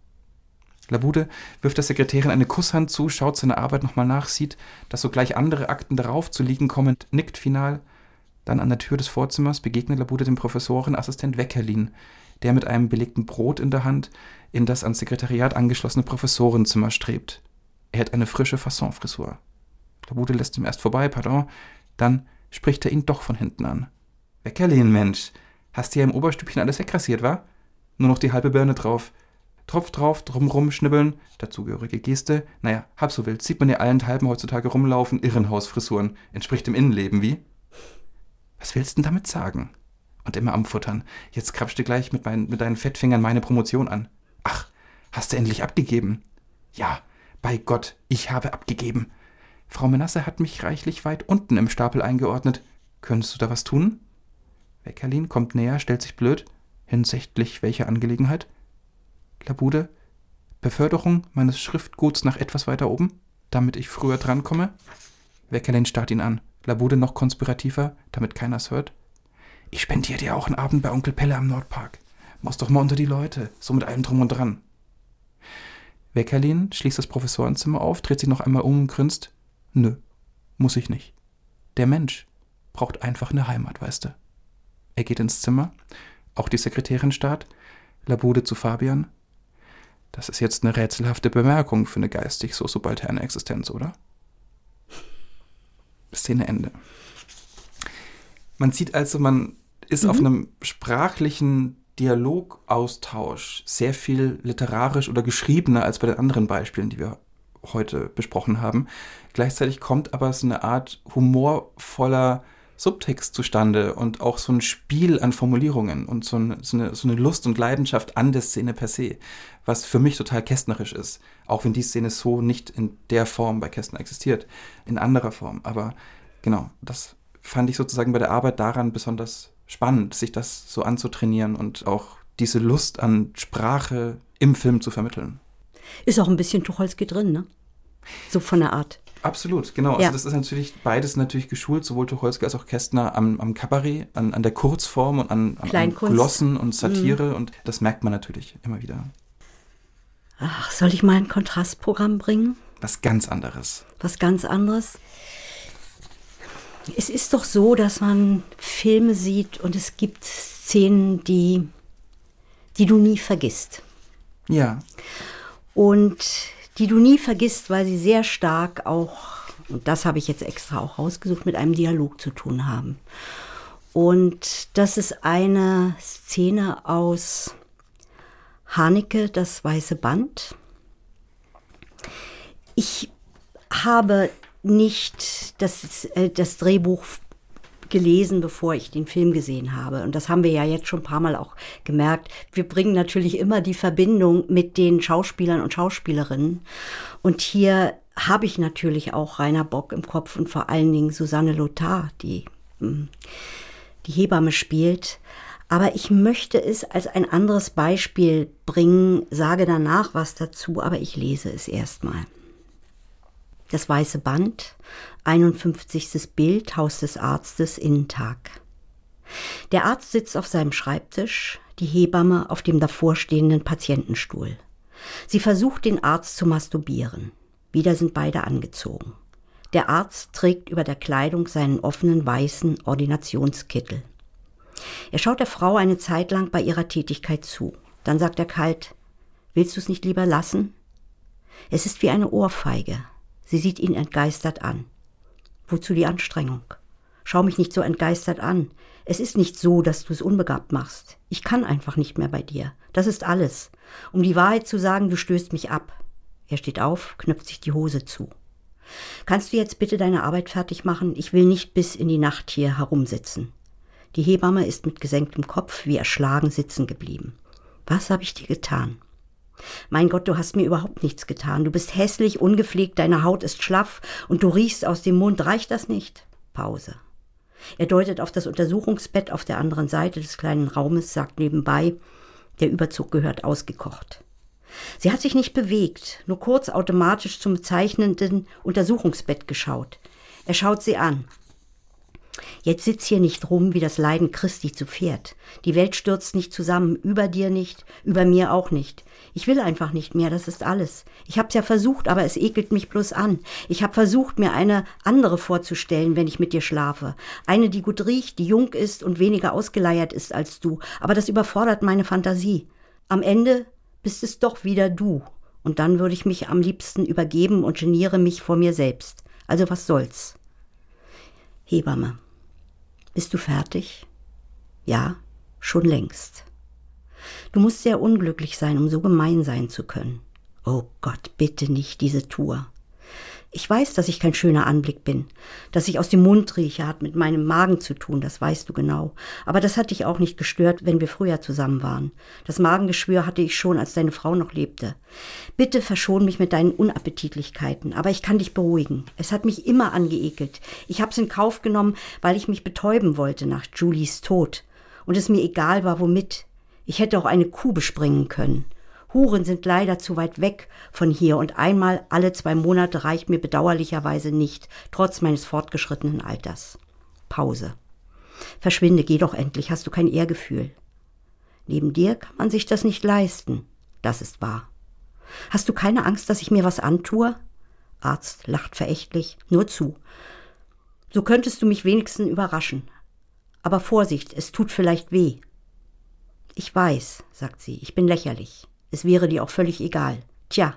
Labude wirft der Sekretärin eine Kusshand zu, schaut seine Arbeit nochmal nach, sieht, dass sogleich andere Akten darauf zu liegen kommen, nickt final. Dann an der Tür des Vorzimmers begegnet Labude dem Professorenassistent Weckerlin, der mit einem belegten Brot in der Hand in das ans Sekretariat angeschlossene Professorenzimmer strebt. Er hat eine frische Fassonfrisur. Labude lässt ihm erst vorbei, pardon, dann spricht er ihn doch von hinten an. Weckerlin, Mensch, hast du ja im Oberstübchen alles wegrasiert, wa? Nur noch die halbe Birne drauf. Tropf drauf, drumrum schnibbeln, dazugehörige Geste. Naja, halb so wild, sieht man ja allenthalben heutzutage rumlaufen, Irrenhausfrisuren. Entspricht dem Innenleben, wie? Was willst denn damit sagen? Und immer am Futtern. Jetzt krapscht du gleich mit, mein, mit deinen Fettfingern meine Promotion an. Ach, hast du endlich abgegeben? Ja, bei Gott, ich habe abgegeben. Frau Menasse hat mich reichlich weit unten im Stapel eingeordnet. Könntest du da was tun? Weckerlin kommt näher, stellt sich blöd. Hinsichtlich welcher Angelegenheit? Labude, Beförderung meines Schriftguts nach etwas weiter oben, damit ich früher drankomme? Weckerlin starrt ihn an. Labude noch konspirativer, damit keiner's hört. Ich spendiere dir auch einen Abend bei Onkel Pelle am Nordpark. Muss doch mal unter die Leute, so mit allem drum und dran. Weckerlin schließt das Professorenzimmer auf, dreht sich noch einmal um und grinst. Nö, muss ich nicht. Der Mensch braucht einfach eine Heimat, weißt du. Er geht ins Zimmer, auch die Sekretärin starrt, Labude zu Fabian. Das ist jetzt eine rätselhafte Bemerkung für eine geistig so subalterne Existenz, oder? Szene Ende. Man sieht also, man ist mhm. auf einem sprachlichen Dialogaustausch sehr viel literarisch oder geschriebener als bei den anderen Beispielen, die wir heute besprochen haben. Gleichzeitig kommt aber so eine Art humorvoller Subtext zustande und auch so ein Spiel an Formulierungen und so, ein, so, eine, so eine Lust und Leidenschaft an der Szene per se, was für mich total kästnerisch ist, auch wenn die Szene so nicht in der Form bei Kästner existiert, in anderer Form. Aber genau, das fand ich sozusagen bei der Arbeit daran besonders spannend, sich das so anzutrainieren und auch diese Lust an Sprache im Film zu vermitteln. Ist auch ein bisschen Tucholsky drin, ne? So von der Art. Absolut, genau. Also ja. Also das ist natürlich beides natürlich geschult, sowohl Tucholsky als auch Kästner am, am Kabarett, an, an der Kurzform und an, an, an Glossen und Satire mhm. und das merkt man natürlich immer wieder. Ach, soll ich mal ein Kontrastprogramm bringen? Was ganz anderes. Was ganz anderes. Es ist doch so, dass man Filme sieht und es gibt Szenen, die, die du nie vergisst. Ja. Und die du nie vergisst, weil sie sehr stark auch, und das habe ich jetzt extra auch rausgesucht, mit einem Dialog zu tun haben. Und das ist eine Szene aus Haneke, das weiße Band. Ich habe nicht das, äh, das Drehbuch gelesen, bevor ich den Film gesehen habe. Und das haben wir ja jetzt schon ein paar Mal auch gemerkt. Wir bringen natürlich immer die Verbindung mit den Schauspielern und Schauspielerinnen. Und hier habe ich natürlich auch Rainer Bock im Kopf und vor allen Dingen Susanne Lothar, die hm, die Hebamme spielt. Aber ich möchte es als ein anderes Beispiel bringen, sage danach was dazu, aber ich lese es erstmal. Das weiße Band, 51. Bild, Haus des Arztes, Innentag. Der Arzt sitzt auf seinem Schreibtisch, die Hebamme auf dem davorstehenden Patientenstuhl. Sie versucht, den Arzt zu masturbieren. Wieder sind beide angezogen. Der Arzt trägt über der Kleidung seinen offenen weißen Ordinationskittel. Er schaut der Frau eine Zeit lang bei ihrer Tätigkeit zu. Dann sagt er kalt, Willst du es nicht lieber lassen? Es ist wie eine Ohrfeige. Sie sieht ihn entgeistert an. Wozu die Anstrengung? Schau mich nicht so entgeistert an. Es ist nicht so, dass du es unbegabt machst. Ich kann einfach nicht mehr bei dir. Das ist alles. Um die Wahrheit zu sagen, du stößt mich ab. Er steht auf, knöpft sich die Hose zu. Kannst du jetzt bitte deine Arbeit fertig machen? Ich will nicht bis in die Nacht hier herumsitzen. Die Hebamme ist mit gesenktem Kopf wie erschlagen sitzen geblieben. Was habe ich dir getan? Mein Gott, du hast mir überhaupt nichts getan. Du bist hässlich, ungepflegt, deine Haut ist schlaff und du riechst aus dem Mund. Reicht das nicht? Pause. Er deutet auf das Untersuchungsbett auf der anderen Seite des kleinen Raumes, sagt nebenbei, der Überzug gehört ausgekocht. Sie hat sich nicht bewegt, nur kurz automatisch zum bezeichnenden Untersuchungsbett geschaut. Er schaut sie an. Jetzt sitz hier nicht rum wie das Leiden Christi zu Pferd. Die Welt stürzt nicht zusammen, über dir nicht, über mir auch nicht. Ich will einfach nicht mehr, das ist alles. Ich hab's ja versucht, aber es ekelt mich bloß an. Ich hab versucht, mir eine andere vorzustellen, wenn ich mit dir schlafe. Eine, die gut riecht, die jung ist und weniger ausgeleiert ist als du. Aber das überfordert meine Fantasie. Am Ende bist es doch wieder du. Und dann würde ich mich am liebsten übergeben und geniere mich vor mir selbst. Also was soll's? Hebamme. Bist du fertig? Ja, schon längst. Du musst sehr unglücklich sein, um so gemein sein zu können. Oh Gott, bitte nicht diese Tour. Ich weiß, dass ich kein schöner Anblick bin. Dass ich aus dem Mund rieche, hat mit meinem Magen zu tun, das weißt du genau. Aber das hat dich auch nicht gestört, wenn wir früher zusammen waren. Das Magengeschwür hatte ich schon, als deine Frau noch lebte. Bitte verschon mich mit deinen Unappetitlichkeiten, aber ich kann dich beruhigen. Es hat mich immer angeekelt. Ich hab's in Kauf genommen, weil ich mich betäuben wollte nach Julies Tod. Und es mir egal war, womit. Ich hätte auch eine Kuh bespringen können. Huren sind leider zu weit weg von hier und einmal alle zwei Monate reicht mir bedauerlicherweise nicht, trotz meines fortgeschrittenen Alters. Pause. Verschwinde, geh doch endlich, hast du kein Ehrgefühl. Neben dir kann man sich das nicht leisten. Das ist wahr. Hast du keine Angst, dass ich mir was antue? Arzt lacht verächtlich. Nur zu. So könntest du mich wenigstens überraschen. Aber Vorsicht, es tut vielleicht weh. Ich weiß, sagt sie, ich bin lächerlich. Es wäre dir auch völlig egal. Tja,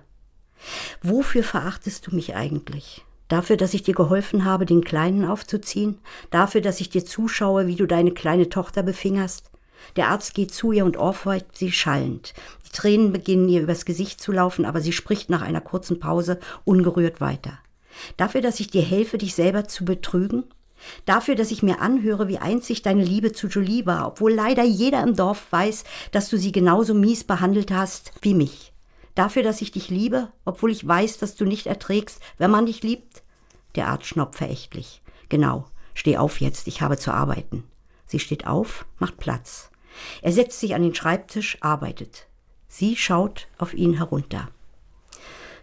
wofür verachtest du mich eigentlich? Dafür, dass ich dir geholfen habe, den Kleinen aufzuziehen? Dafür, dass ich dir zuschaue, wie du deine kleine Tochter befingerst? Der Arzt geht zu ihr und ohrfeigt sie schallend. Die Tränen beginnen ihr übers Gesicht zu laufen, aber sie spricht nach einer kurzen Pause ungerührt weiter. Dafür, dass ich dir helfe, dich selber zu betrügen? Dafür, dass ich mir anhöre, wie einzig deine Liebe zu Julie war, obwohl leider jeder im Dorf weiß, dass du sie genauso mies behandelt hast wie mich. Dafür, dass ich dich liebe, obwohl ich weiß, dass du nicht erträgst, wenn man dich liebt? Der Arzt schnoppt verächtlich. Genau, steh auf jetzt, ich habe zu arbeiten. Sie steht auf, macht Platz. Er setzt sich an den Schreibtisch, arbeitet. Sie schaut auf ihn herunter.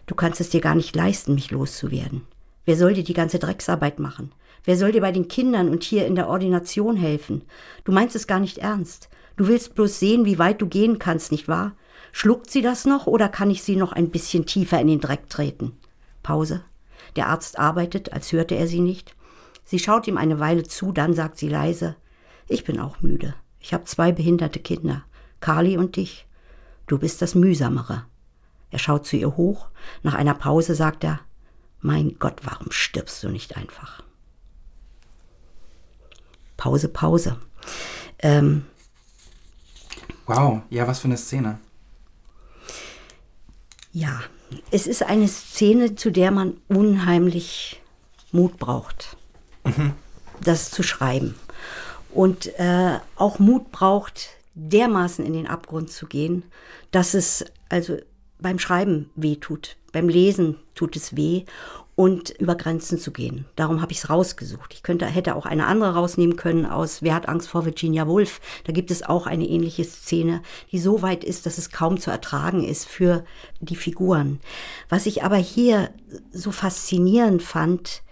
Du kannst es dir gar nicht leisten, mich loszuwerden. Wer soll dir die ganze Drecksarbeit machen? Wer soll dir bei den Kindern und hier in der Ordination helfen? Du meinst es gar nicht ernst. Du willst bloß sehen, wie weit du gehen kannst, nicht wahr? Schluckt sie das noch oder kann ich sie noch ein bisschen tiefer in den Dreck treten? Pause. Der Arzt arbeitet, als hörte er sie nicht. Sie schaut ihm eine Weile zu, dann sagt sie leise, ich bin auch müde. Ich habe zwei behinderte Kinder, Carly und dich. Du bist das Mühsamere. Er schaut zu ihr hoch. Nach einer Pause sagt er, mein Gott, warum stirbst du nicht einfach? Pause, Pause. Ähm, wow, ja, was für eine Szene. Ja, es ist eine Szene, zu der man unheimlich Mut braucht, mhm. das zu schreiben. Und äh, auch Mut braucht, dermaßen in den Abgrund zu gehen, dass es also beim Schreiben weh tut. Beim Lesen tut es weh und über Grenzen zu gehen. Darum habe ich es rausgesucht. Ich könnte, hätte auch eine andere rausnehmen können aus Wer hat Angst vor Virginia Woolf. Da gibt es auch eine ähnliche Szene, die so weit ist, dass es kaum zu ertragen ist für die Figuren. Was ich aber hier so faszinierend fand,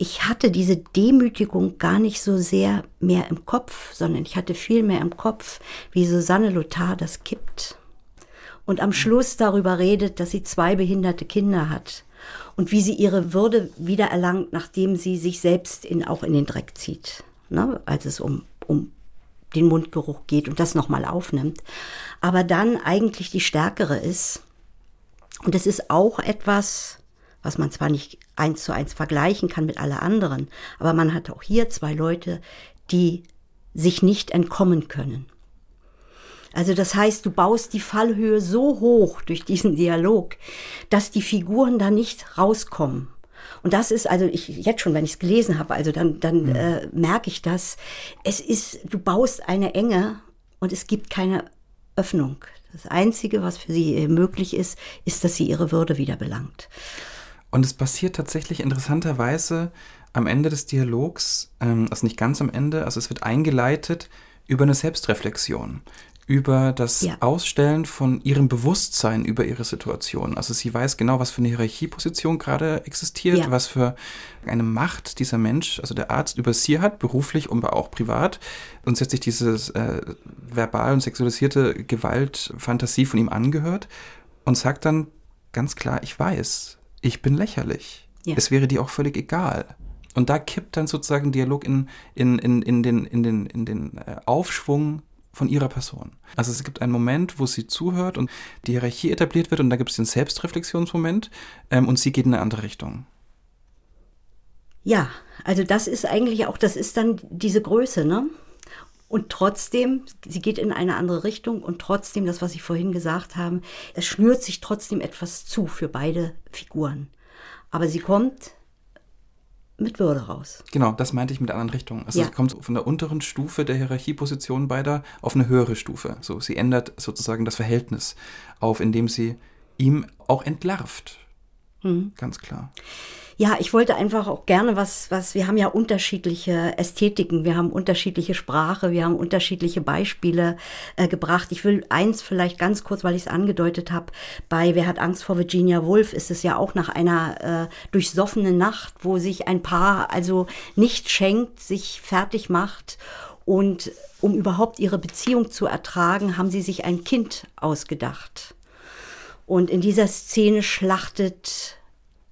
ich hatte diese Demütigung gar nicht so sehr mehr im Kopf, sondern ich hatte viel mehr im Kopf, wie Susanne Lothar das kippt. Und am Schluss darüber redet, dass sie zwei behinderte Kinder hat und wie sie ihre Würde wiedererlangt, nachdem sie sich selbst in, auch in den Dreck zieht, ne? als es um, um den Mundgeruch geht und das nochmal aufnimmt. Aber dann eigentlich die Stärkere ist. Und es ist auch etwas, was man zwar nicht eins zu eins vergleichen kann mit alle anderen, aber man hat auch hier zwei Leute, die sich nicht entkommen können. Also das heißt, du baust die Fallhöhe so hoch durch diesen Dialog, dass die Figuren da nicht rauskommen. Und das ist also ich jetzt schon, wenn ich es gelesen habe, also dann dann mhm. äh, merke ich das. Es ist, du baust eine Enge und es gibt keine Öffnung. Das Einzige, was für sie äh, möglich ist, ist, dass sie ihre Würde wieder belangt. Und es passiert tatsächlich interessanterweise am Ende des Dialogs, ähm, also nicht ganz am Ende, also es wird eingeleitet über eine Selbstreflexion über das ja. Ausstellen von ihrem Bewusstsein über ihre Situation. Also sie weiß genau, was für eine Hierarchieposition gerade existiert, ja. was für eine Macht dieser Mensch, also der Arzt über sie hat, beruflich und auch privat. Und sie hat sich diese äh, verbal und sexualisierte Gewaltfantasie von ihm angehört und sagt dann ganz klar, ich weiß, ich bin lächerlich. Ja. Es wäre dir auch völlig egal. Und da kippt dann sozusagen Dialog in, in, in, in den, in den, in den äh, Aufschwung von ihrer Person. Also es gibt einen Moment, wo sie zuhört und die Hierarchie etabliert wird und da gibt es den Selbstreflexionsmoment ähm, und sie geht in eine andere Richtung. Ja, also das ist eigentlich auch, das ist dann diese Größe, ne? Und trotzdem, sie geht in eine andere Richtung und trotzdem, das, was ich vorhin gesagt habe, es schnürt sich trotzdem etwas zu für beide Figuren. Aber sie kommt mit Würde raus. Genau, das meinte ich mit der anderen Richtung. Also ja. sie kommt von der unteren Stufe der Hierarchieposition beider auf eine höhere Stufe. So, sie ändert sozusagen das Verhältnis auf, indem sie ihm auch entlarvt. Mhm. Ganz klar. Ja, ich wollte einfach auch gerne was, was, wir haben ja unterschiedliche Ästhetiken, wir haben unterschiedliche Sprache, wir haben unterschiedliche Beispiele äh, gebracht. Ich will eins vielleicht ganz kurz, weil ich es angedeutet habe, bei Wer hat Angst vor Virginia Woolf ist es ja auch nach einer äh, durchsoffenen Nacht, wo sich ein Paar also nicht schenkt, sich fertig macht und um überhaupt ihre Beziehung zu ertragen, haben sie sich ein Kind ausgedacht. Und in dieser Szene schlachtet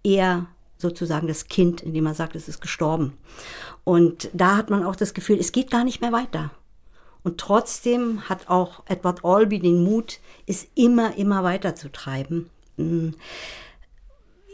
er sozusagen das Kind, indem er sagt, es ist gestorben. Und da hat man auch das Gefühl, es geht gar nicht mehr weiter. Und trotzdem hat auch Edward Albee den Mut, es immer, immer weiter zu treiben. Hm.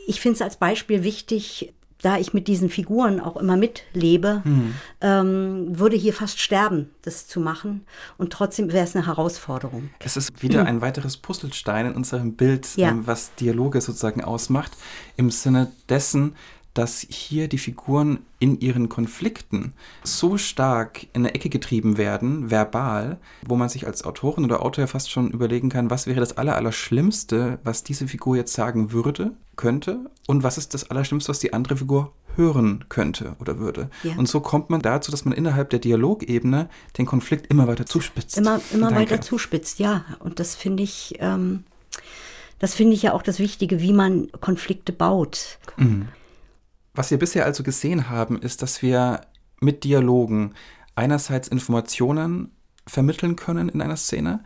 Ich finde es als Beispiel wichtig, da ich mit diesen Figuren auch immer mitlebe, mhm. ähm, würde hier fast sterben, das zu machen. Und trotzdem wäre es eine Herausforderung. Es ist wieder [CLEARS THROAT] ein weiteres Puzzlestein in unserem Bild, ja. ähm, was Dialoge sozusagen ausmacht, im Sinne dessen, dass hier die Figuren in ihren Konflikten so stark in eine Ecke getrieben werden, verbal, wo man sich als Autorin oder Autor ja fast schon überlegen kann, was wäre das Allerallerschlimmste, was diese Figur jetzt sagen würde, könnte und was ist das Allerschlimmste, was die andere Figur hören könnte oder würde. Ja. Und so kommt man dazu, dass man innerhalb der Dialogebene den Konflikt immer weiter zuspitzt. Immer, immer weiter zuspitzt, ja. Und das finde ich, ähm, das finde ich ja auch das Wichtige, wie man Konflikte baut. Mhm. Was wir bisher also gesehen haben, ist, dass wir mit Dialogen einerseits Informationen vermitteln können in einer Szene,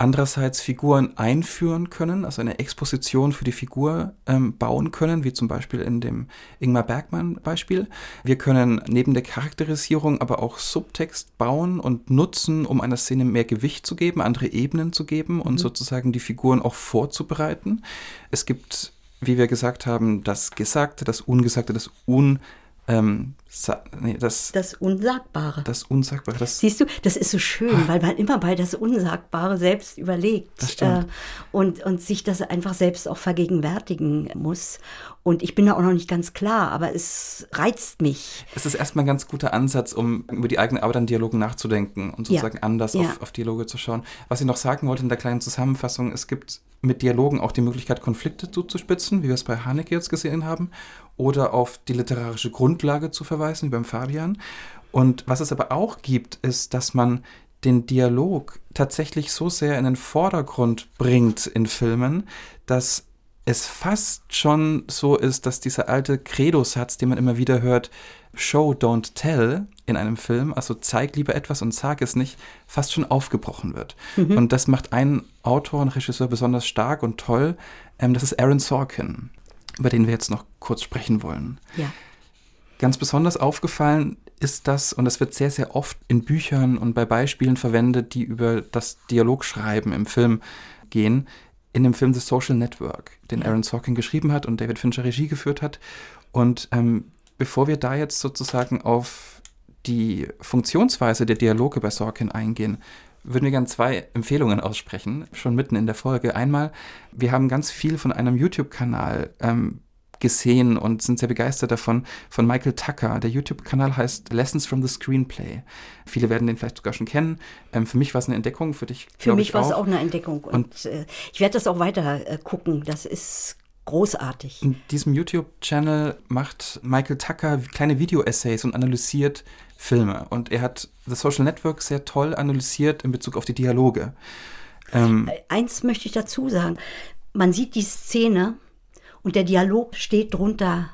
andererseits Figuren einführen können, also eine Exposition für die Figur ähm, bauen können, wie zum Beispiel in dem Ingmar Bergmann-Beispiel. Wir können neben der Charakterisierung aber auch Subtext bauen und nutzen, um einer Szene mehr Gewicht zu geben, andere Ebenen zu geben und mhm. sozusagen die Figuren auch vorzubereiten. Es gibt wie wir gesagt haben, das Gesagte, das Ungesagte, das Un, ähm, nee, das, das Unsagbare. Das Unsagbare. Das Siehst du, das ist so schön, ah. weil man immer bei das Unsagbare selbst überlegt äh, und, und sich das einfach selbst auch vergegenwärtigen muss. Und ich bin da auch noch nicht ganz klar, aber es reizt mich. Es ist erstmal ein ganz guter Ansatz, um über die eigene Arbeit an Dialogen nachzudenken und sozusagen ja. anders ja. Auf, auf Dialoge zu schauen. Was ich noch sagen wollte in der kleinen Zusammenfassung, es gibt mit Dialogen auch die Möglichkeit, Konflikte zuzuspitzen, wie wir es bei Haneke jetzt gesehen haben, oder auf die literarische Grundlage zu verweisen, wie beim Fabian. Und was es aber auch gibt, ist, dass man den Dialog tatsächlich so sehr in den Vordergrund bringt in Filmen, dass es fast schon so ist, dass dieser alte Credo-Satz, den man immer wieder hört, Show, don't tell in einem Film, also zeig lieber etwas und sag es nicht, fast schon aufgebrochen wird. Mhm. Und das macht einen Autor und Regisseur besonders stark und toll. Ähm, das ist Aaron Sorkin, über den wir jetzt noch kurz sprechen wollen. Ja. Ganz besonders aufgefallen ist das, und das wird sehr, sehr oft in Büchern und bei Beispielen verwendet, die über das Dialogschreiben im Film gehen, in dem Film The Social Network, den Aaron Sorkin geschrieben hat und David Fincher Regie geführt hat. Und ähm, bevor wir da jetzt sozusagen auf die Funktionsweise der Dialoge bei Sorkin eingehen, würden wir gerne zwei Empfehlungen aussprechen, schon mitten in der Folge. Einmal, wir haben ganz viel von einem YouTube-Kanal ähm, gesehen und sind sehr begeistert davon, von Michael Tucker. Der YouTube-Kanal heißt Lessons from the Screenplay. Viele werden den vielleicht sogar schon kennen. Ähm, für mich war es eine Entdeckung, für dich Für mich war es auch eine Entdeckung und, und äh, ich werde das auch weiter äh, gucken. Das ist großartig. In diesem YouTube-Channel macht Michael Tucker kleine Video-Essays und analysiert Filme. Und er hat The Social Network sehr toll analysiert in Bezug auf die Dialoge. Ähm, Eins möchte ich dazu sagen. Man sieht die Szene und der Dialog steht drunter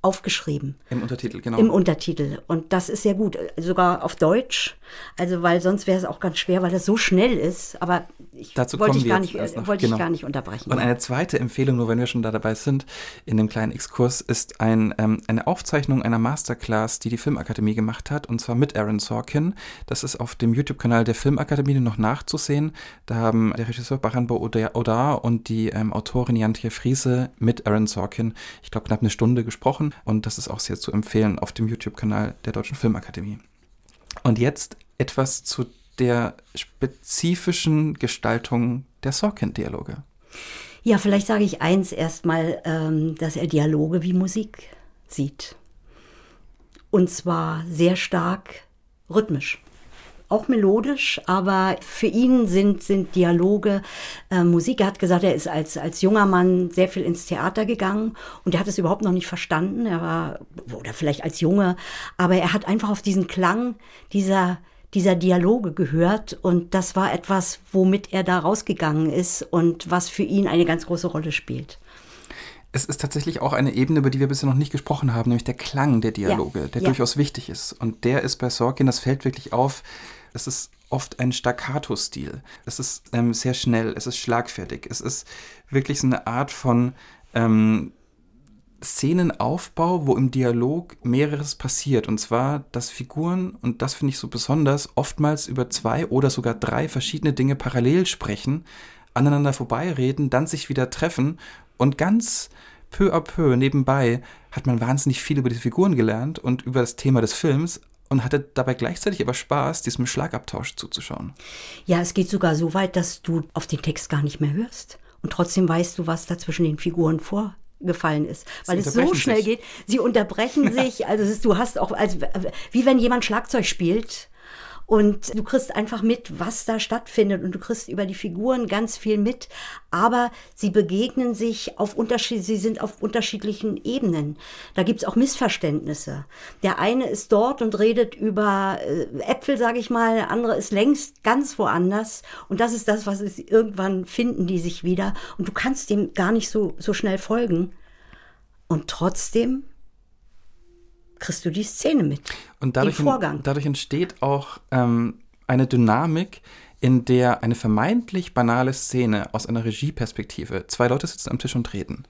aufgeschrieben. Im Untertitel, genau. Im Untertitel. Und das ist sehr gut. Sogar auf Deutsch. Also, weil sonst wäre es auch ganz schwer, weil das so schnell ist. Aber ich Dazu wollte, ich gar nicht, wollte genau. ich gar nicht unterbrechen. Und eine zweite Empfehlung, nur wenn wir schon da dabei sind, in dem kleinen Exkurs, ist ein, ähm, eine Aufzeichnung einer Masterclass, die die Filmakademie gemacht hat, und zwar mit Aaron Sorkin. Das ist auf dem YouTube-Kanal der Filmakademie noch nachzusehen. Da haben der Regisseur Baranbo Odar und die ähm, Autorin Jantje Friese mit Aaron Sorkin, ich glaube, knapp eine Stunde gesprochen und das ist auch sehr zu empfehlen auf dem YouTube-Kanal der Deutschen Filmakademie. Und jetzt etwas zu der spezifischen Gestaltung der Sorkin-Dialoge. Ja, vielleicht sage ich eins erstmal, ähm, dass er Dialoge wie Musik sieht. Und zwar sehr stark rhythmisch auch melodisch, aber für ihn sind, sind Dialoge äh, Musik. Er hat gesagt, er ist als, als junger Mann sehr viel ins Theater gegangen und er hat es überhaupt noch nicht verstanden. Er war, oder vielleicht als Junge, aber er hat einfach auf diesen Klang dieser, dieser Dialoge gehört und das war etwas, womit er da rausgegangen ist und was für ihn eine ganz große Rolle spielt. Es ist tatsächlich auch eine Ebene, über die wir bisher noch nicht gesprochen haben, nämlich der Klang der Dialoge, ja, der ja. durchaus wichtig ist. Und der ist bei Sorkin, das fällt wirklich auf, es ist oft ein Staccato-Stil. Es ist ähm, sehr schnell, es ist schlagfertig. Es ist wirklich so eine Art von ähm, Szenenaufbau, wo im Dialog mehreres passiert. Und zwar, dass Figuren, und das finde ich so besonders, oftmals über zwei oder sogar drei verschiedene Dinge parallel sprechen, aneinander vorbeireden, dann sich wieder treffen und ganz peu à peu nebenbei hat man wahnsinnig viel über die Figuren gelernt und über das Thema des Films, und hatte dabei gleichzeitig aber Spaß, diesem Schlagabtausch zuzuschauen. Ja, es geht sogar so weit, dass du auf den Text gar nicht mehr hörst. Und trotzdem weißt du, was da zwischen den Figuren vorgefallen ist, weil es so schnell sich. geht. Sie unterbrechen [LAUGHS] sich. Also ist, du hast auch, als, wie wenn jemand Schlagzeug spielt und du kriegst einfach mit, was da stattfindet und du kriegst über die Figuren ganz viel mit, aber sie begegnen sich auf Unterschied, sie sind auf unterschiedlichen Ebenen. Da gibt's auch Missverständnisse. Der eine ist dort und redet über äh, Äpfel, sage ich mal, der andere ist längst ganz woanders und das ist das, was es irgendwann finden die sich wieder und du kannst dem gar nicht so, so schnell folgen. Und trotzdem kriegst du die Szene mit. Und dadurch, den Vorgang. dadurch entsteht auch ähm, eine Dynamik, in der eine vermeintlich banale Szene aus einer Regieperspektive, zwei Leute sitzen am Tisch und reden,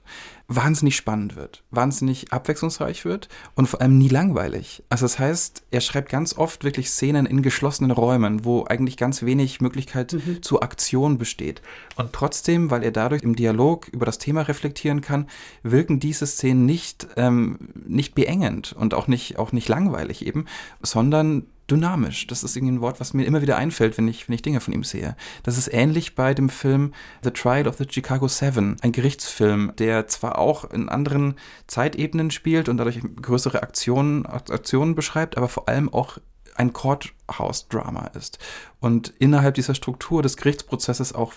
wahnsinnig spannend wird, wahnsinnig abwechslungsreich wird und vor allem nie langweilig. Also das heißt, er schreibt ganz oft wirklich Szenen in geschlossenen Räumen, wo eigentlich ganz wenig Möglichkeit mhm. zur Aktion besteht. Und trotzdem, weil er dadurch im Dialog über das Thema reflektieren kann, wirken diese Szenen nicht, ähm, nicht beengend und auch nicht, auch nicht langweilig eben, sondern dynamisch. Das ist irgendwie ein Wort, was mir immer wieder einfällt, wenn ich, wenn ich Dinge von ihm sehe. Das ist ähnlich bei dem Film The Trial of the Chicago Seven, ein Gerichtsfilm, der zwar auch in anderen Zeitebenen spielt und dadurch größere Aktionen, Aktionen beschreibt, aber vor allem auch ein Courthouse-Drama ist und innerhalb dieser Struktur des Gerichtsprozesses auch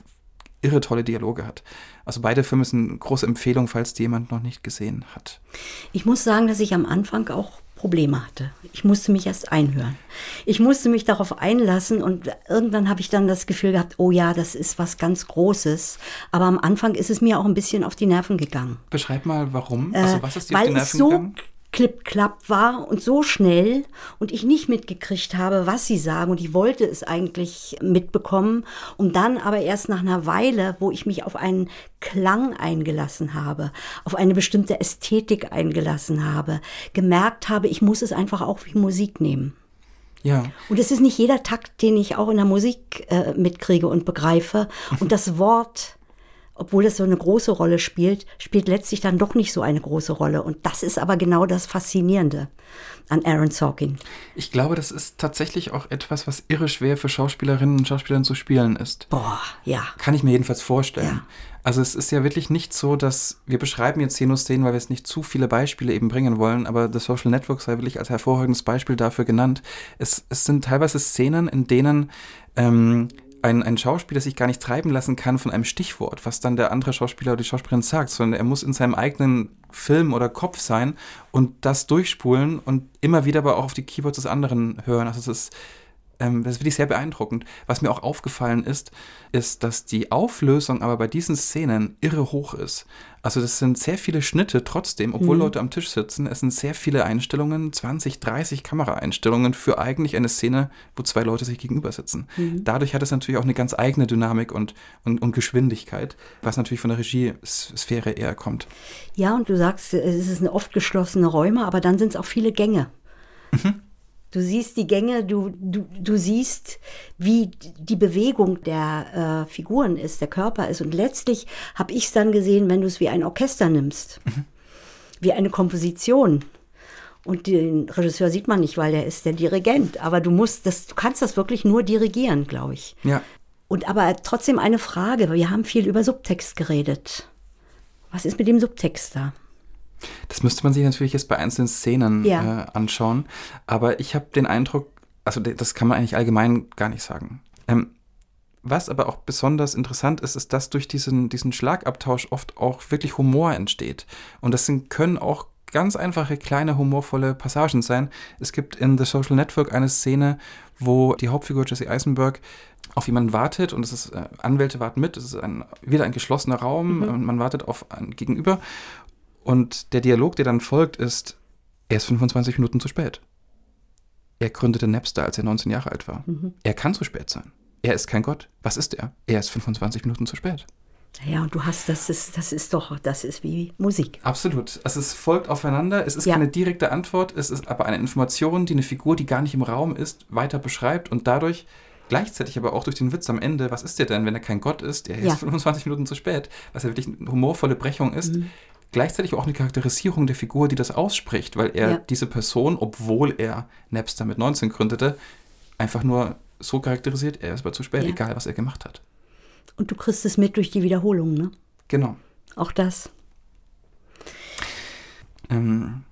irre tolle Dialoge hat. Also beide Filme sind eine große Empfehlung, falls die jemand noch nicht gesehen hat. Ich muss sagen, dass ich am Anfang auch Probleme hatte. Ich musste mich erst einhören. Ich musste mich darauf einlassen und irgendwann habe ich dann das Gefühl gehabt, oh ja, das ist was ganz Großes. Aber am Anfang ist es mir auch ein bisschen auf die Nerven gegangen. Beschreib mal, warum? Also was ist dir äh, auf die Nerven so gegangen? Klipp-klapp war und so schnell und ich nicht mitgekriegt habe, was sie sagen und ich wollte es eigentlich mitbekommen, um dann aber erst nach einer Weile, wo ich mich auf einen Klang eingelassen habe, auf eine bestimmte Ästhetik eingelassen habe, gemerkt habe, ich muss es einfach auch wie Musik nehmen. Ja. Und es ist nicht jeder Takt, den ich auch in der Musik äh, mitkriege und begreife. Und das Wort obwohl es so eine große Rolle spielt, spielt letztlich dann doch nicht so eine große Rolle. Und das ist aber genau das Faszinierende an Aaron Sorkin. Ich glaube, das ist tatsächlich auch etwas, was irre schwer für Schauspielerinnen und Schauspieler zu spielen ist. Boah, ja. Kann ich mir jedenfalls vorstellen. Ja. Also es ist ja wirklich nicht so, dass wir beschreiben jetzt hier nur Szenen, weil wir es nicht zu viele Beispiele eben bringen wollen, aber The Social Network sei wirklich als hervorragendes Beispiel dafür genannt. Es, es sind teilweise Szenen, in denen ähm, ein, ein Schauspieler sich gar nicht treiben lassen kann von einem Stichwort, was dann der andere Schauspieler oder die Schauspielerin sagt, sondern er muss in seinem eigenen Film oder Kopf sein und das durchspulen und immer wieder aber auch auf die Keywords des anderen hören. Also es ist ähm, das ist wirklich sehr beeindruckend. Was mir auch aufgefallen ist, ist, dass die Auflösung aber bei diesen Szenen irre hoch ist. Also das sind sehr viele Schnitte trotzdem, obwohl mhm. Leute am Tisch sitzen. Es sind sehr viele Einstellungen, 20, 30 Kameraeinstellungen für eigentlich eine Szene, wo zwei Leute sich gegenüber sitzen. Mhm. Dadurch hat es natürlich auch eine ganz eigene Dynamik und, und, und Geschwindigkeit, was natürlich von der Regiesphäre eher kommt. Ja, und du sagst, es ist eine oft geschlossene Räume, aber dann sind es auch viele Gänge. Mhm. Du siehst die Gänge, du, du, du siehst, wie die Bewegung der äh, Figuren ist, der Körper ist. Und letztlich habe ich es dann gesehen, wenn du es wie ein Orchester nimmst, mhm. wie eine Komposition. Und den Regisseur sieht man nicht, weil er ist der Dirigent. Aber du musst das, du kannst das wirklich nur dirigieren, glaube ich. Ja. Und aber trotzdem eine Frage. Wir haben viel über Subtext geredet. Was ist mit dem Subtext da? Das müsste man sich natürlich jetzt bei einzelnen Szenen ja. äh, anschauen. Aber ich habe den Eindruck, also das kann man eigentlich allgemein gar nicht sagen. Ähm, was aber auch besonders interessant ist, ist, dass durch diesen, diesen Schlagabtausch oft auch wirklich Humor entsteht. Und das sind, können auch ganz einfache, kleine, humorvolle Passagen sein. Es gibt in The Social Network eine Szene, wo die Hauptfigur Jesse Eisenberg auf jemanden wartet und es ist, äh, Anwälte warten mit, es ist ein, wieder ein geschlossener Raum mhm. und man wartet auf ein Gegenüber und der Dialog, der dann folgt, ist, er ist 25 Minuten zu spät. Er gründete Napster, als er 19 Jahre alt war. Mhm. Er kann zu spät sein. Er ist kein Gott. Was ist er? Er ist 25 Minuten zu spät. Ja, und du hast, das ist, das ist doch, das ist wie Musik. Absolut. Also es folgt aufeinander. Es ist ja. keine direkte Antwort, es ist aber eine Information, die eine Figur, die gar nicht im Raum ist, weiter beschreibt und dadurch gleichzeitig aber auch durch den Witz am Ende, was ist der denn, wenn er kein Gott ist, der ja. ist 25 Minuten zu spät, was ja wirklich eine humorvolle Brechung ist, mhm gleichzeitig auch eine Charakterisierung der Figur, die das ausspricht, weil er ja. diese Person, obwohl er Napster mit 19 gründete, einfach nur so charakterisiert, er ist aber zu spät, ja. egal was er gemacht hat. Und du kriegst es mit durch die Wiederholung, ne? Genau. Auch das. Ähm,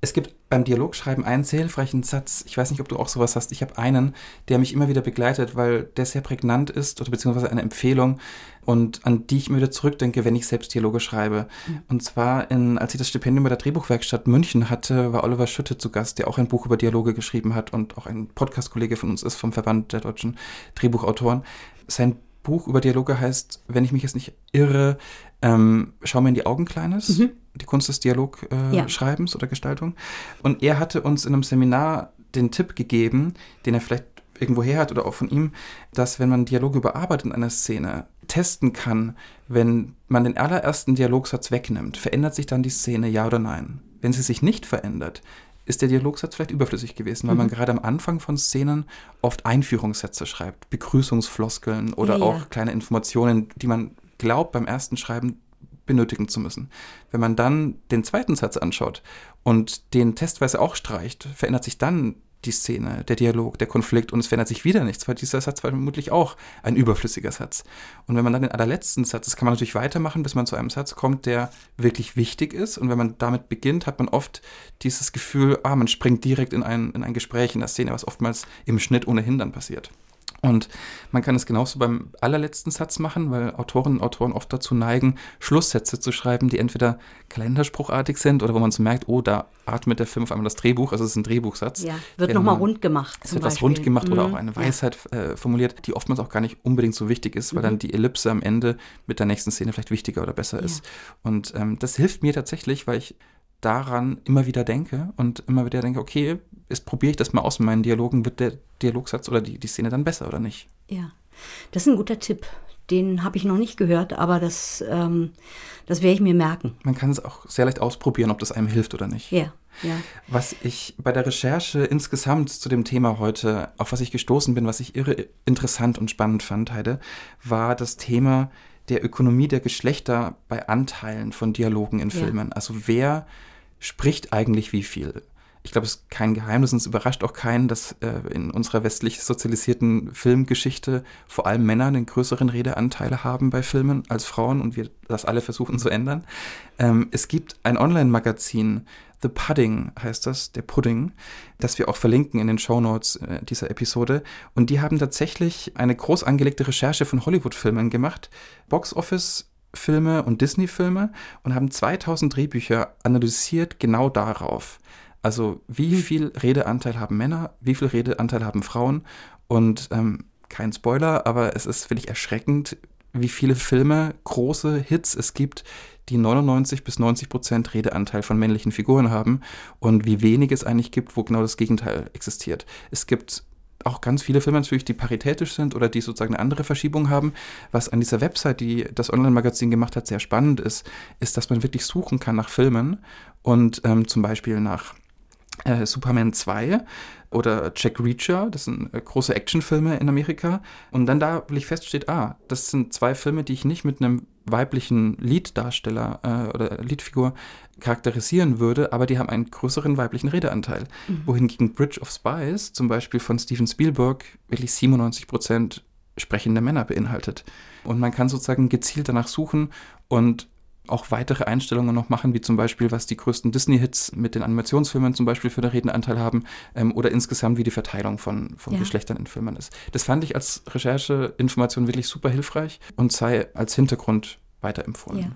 es gibt beim Dialogschreiben einen sehr hilfreichen Satz. Ich weiß nicht, ob du auch sowas hast. Ich habe einen, der mich immer wieder begleitet, weil der sehr prägnant ist oder beziehungsweise eine Empfehlung und an die ich immer wieder zurückdenke, wenn ich selbst Dialoge schreibe. Mhm. Und zwar, in, als ich das Stipendium bei der Drehbuchwerkstatt München hatte, war Oliver Schütte zu Gast, der auch ein Buch über Dialoge geschrieben hat und auch ein Podcast-Kollege von uns ist vom Verband der deutschen Drehbuchautoren. Sein Buch über Dialoge heißt, wenn ich mich jetzt nicht irre, ähm, Schau mir in die Augen, Kleines, mhm. die Kunst des Dialogschreibens äh, ja. oder Gestaltung. Und er hatte uns in einem Seminar den Tipp gegeben, den er vielleicht irgendwo her hat oder auch von ihm, dass wenn man Dialoge überarbeitet in einer Szene, testen kann, wenn man den allerersten Dialogsatz wegnimmt, verändert sich dann die Szene, ja oder nein? Wenn sie sich nicht verändert, ist der Dialogsatz vielleicht überflüssig gewesen, weil mhm. man gerade am Anfang von Szenen oft Einführungssätze schreibt, Begrüßungsfloskeln oder ja, auch ja. kleine Informationen, die man glaubt beim ersten Schreiben benötigen zu müssen. Wenn man dann den zweiten Satz anschaut und den testweise auch streicht, verändert sich dann die Szene, der Dialog, der Konflikt und es verändert sich wieder nichts, weil dieser Satz war vermutlich auch ein überflüssiger Satz. Und wenn man dann den allerletzten Satz, das kann man natürlich weitermachen, bis man zu einem Satz kommt, der wirklich wichtig ist. Und wenn man damit beginnt, hat man oft dieses Gefühl, ah, man springt direkt in ein, in ein Gespräch in der Szene, was oftmals im Schnitt ohnehin dann passiert. Und man kann es genauso beim allerletzten Satz machen, weil Autorinnen und Autoren oft dazu neigen, Schlusssätze zu schreiben, die entweder kalenderspruchartig sind oder wo man so merkt, oh, da atmet der Film auf einmal das Drehbuch, also es ist ein Drehbuchsatz. Ja, wird nochmal rund gemacht. Es wird was rund gemacht mhm. oder auch eine Weisheit äh, formuliert, die oftmals auch gar nicht unbedingt so wichtig ist, weil mhm. dann die Ellipse am Ende mit der nächsten Szene vielleicht wichtiger oder besser ja. ist. Und ähm, das hilft mir tatsächlich, weil ich daran immer wieder denke und immer wieder denke, okay, jetzt probiere ich das mal aus in meinen Dialogen, wird der Dialogsatz oder die, die Szene dann besser oder nicht? Ja, das ist ein guter Tipp. Den habe ich noch nicht gehört, aber das, ähm, das werde ich mir merken. Man kann es auch sehr leicht ausprobieren, ob das einem hilft oder nicht. Ja, ja. Was ich bei der Recherche insgesamt zu dem Thema heute, auf was ich gestoßen bin, was ich irre interessant und spannend fand, Heide, war das Thema der Ökonomie der Geschlechter bei Anteilen von Dialogen in Filmen. Ja. Also wer spricht eigentlich wie viel? Ich glaube, es ist kein Geheimnis und es überrascht auch keinen, dass äh, in unserer westlich sozialisierten Filmgeschichte vor allem Männer einen größeren Redeanteil haben bei Filmen als Frauen und wir das alle versuchen zu ändern. Ähm, es gibt ein Online-Magazin The Pudding heißt das, der Pudding, das wir auch verlinken in den Shownotes äh, dieser Episode. Und die haben tatsächlich eine groß angelegte Recherche von Hollywood-Filmen gemacht, Box-Office-Filme und Disney-Filme und haben 2000 Drehbücher analysiert genau darauf. Also wie viel Redeanteil haben Männer, wie viel Redeanteil haben Frauen und ähm, kein Spoiler, aber es ist wirklich erschreckend, wie viele Filme, große Hits es gibt, die 99 bis 90 Prozent Redeanteil von männlichen Figuren haben und wie wenig es eigentlich gibt, wo genau das Gegenteil existiert. Es gibt auch ganz viele Filme natürlich, die paritätisch sind oder die sozusagen eine andere Verschiebung haben. Was an dieser Website, die das Online-Magazin gemacht hat, sehr spannend ist, ist, dass man wirklich suchen kann nach Filmen und ähm, zum Beispiel nach äh, Superman 2 oder Jack Reacher, das sind äh, große Actionfilme in Amerika. Und dann da wirklich feststeht, ah, das sind zwei Filme, die ich nicht mit einem weiblichen Lead-Darsteller äh, oder Leadfigur charakterisieren würde, aber die haben einen größeren weiblichen Redeanteil. Mhm. Wohingegen Bridge of Spies zum Beispiel von Steven Spielberg wirklich 97 Prozent sprechende Männer beinhaltet. Und man kann sozusagen gezielt danach suchen und auch weitere Einstellungen noch machen, wie zum Beispiel, was die größten Disney-Hits mit den Animationsfilmen zum Beispiel für den Redenanteil haben ähm, oder insgesamt, wie die Verteilung von, von ja. Geschlechtern in Filmen ist. Das fand ich als Rechercheinformation wirklich super hilfreich und sei als Hintergrund weiterempfohlen. Ja.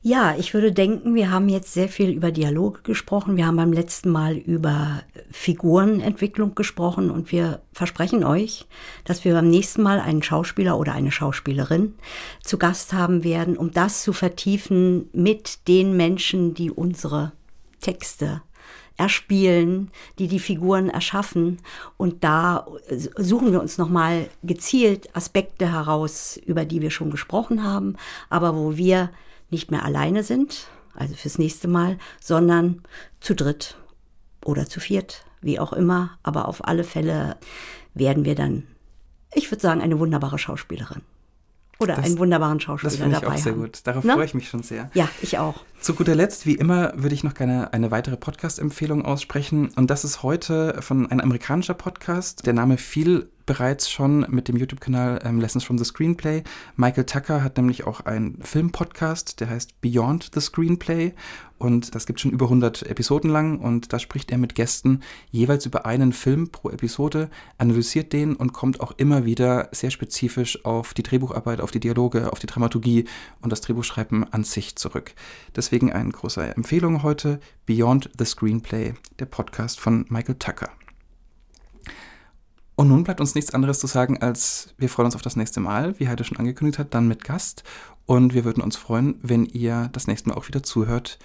Ja, ich würde denken, wir haben jetzt sehr viel über Dialoge gesprochen. Wir haben beim letzten Mal über Figurenentwicklung gesprochen und wir versprechen euch, dass wir beim nächsten Mal einen Schauspieler oder eine Schauspielerin zu Gast haben werden, um das zu vertiefen mit den Menschen, die unsere Texte erspielen, die die Figuren erschaffen. Und da suchen wir uns nochmal gezielt Aspekte heraus, über die wir schon gesprochen haben, aber wo wir nicht mehr alleine sind, also fürs nächste Mal, sondern zu dritt oder zu viert, wie auch immer. Aber auf alle Fälle werden wir dann, ich würde sagen, eine wunderbare Schauspielerin. Oder das, einen wunderbaren Schauspieler dabei. Das finde ich auch sehr gut. Darauf Na? freue ich mich schon sehr. Ja, ich auch. Zu guter Letzt, wie immer, würde ich noch gerne eine weitere Podcast-Empfehlung aussprechen. Und das ist heute von einem amerikanischer Podcast. Der Name fiel bereits schon mit dem YouTube-Kanal ähm, Lessons from the Screenplay. Michael Tucker hat nämlich auch einen Film-Podcast, der heißt Beyond the Screenplay. Und das gibt schon über 100 Episoden lang. Und da spricht er mit Gästen jeweils über einen Film pro Episode, analysiert den und kommt auch immer wieder sehr spezifisch auf die Drehbucharbeit, auf die Dialoge, auf die Dramaturgie und das Drehbuchschreiben an sich zurück. Deswegen eine große Empfehlung heute: Beyond the Screenplay, der Podcast von Michael Tucker. Und nun bleibt uns nichts anderes zu sagen, als wir freuen uns auf das nächste Mal, wie Heide schon angekündigt hat, dann mit Gast. Und wir würden uns freuen, wenn ihr das nächste Mal auch wieder zuhört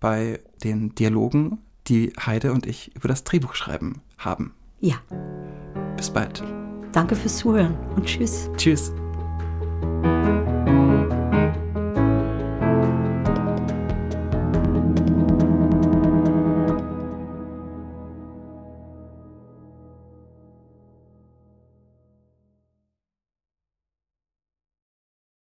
bei den Dialogen, die Heide und ich über das Drehbuch schreiben haben. Ja. Bis bald. Danke fürs Zuhören und tschüss. Tschüss.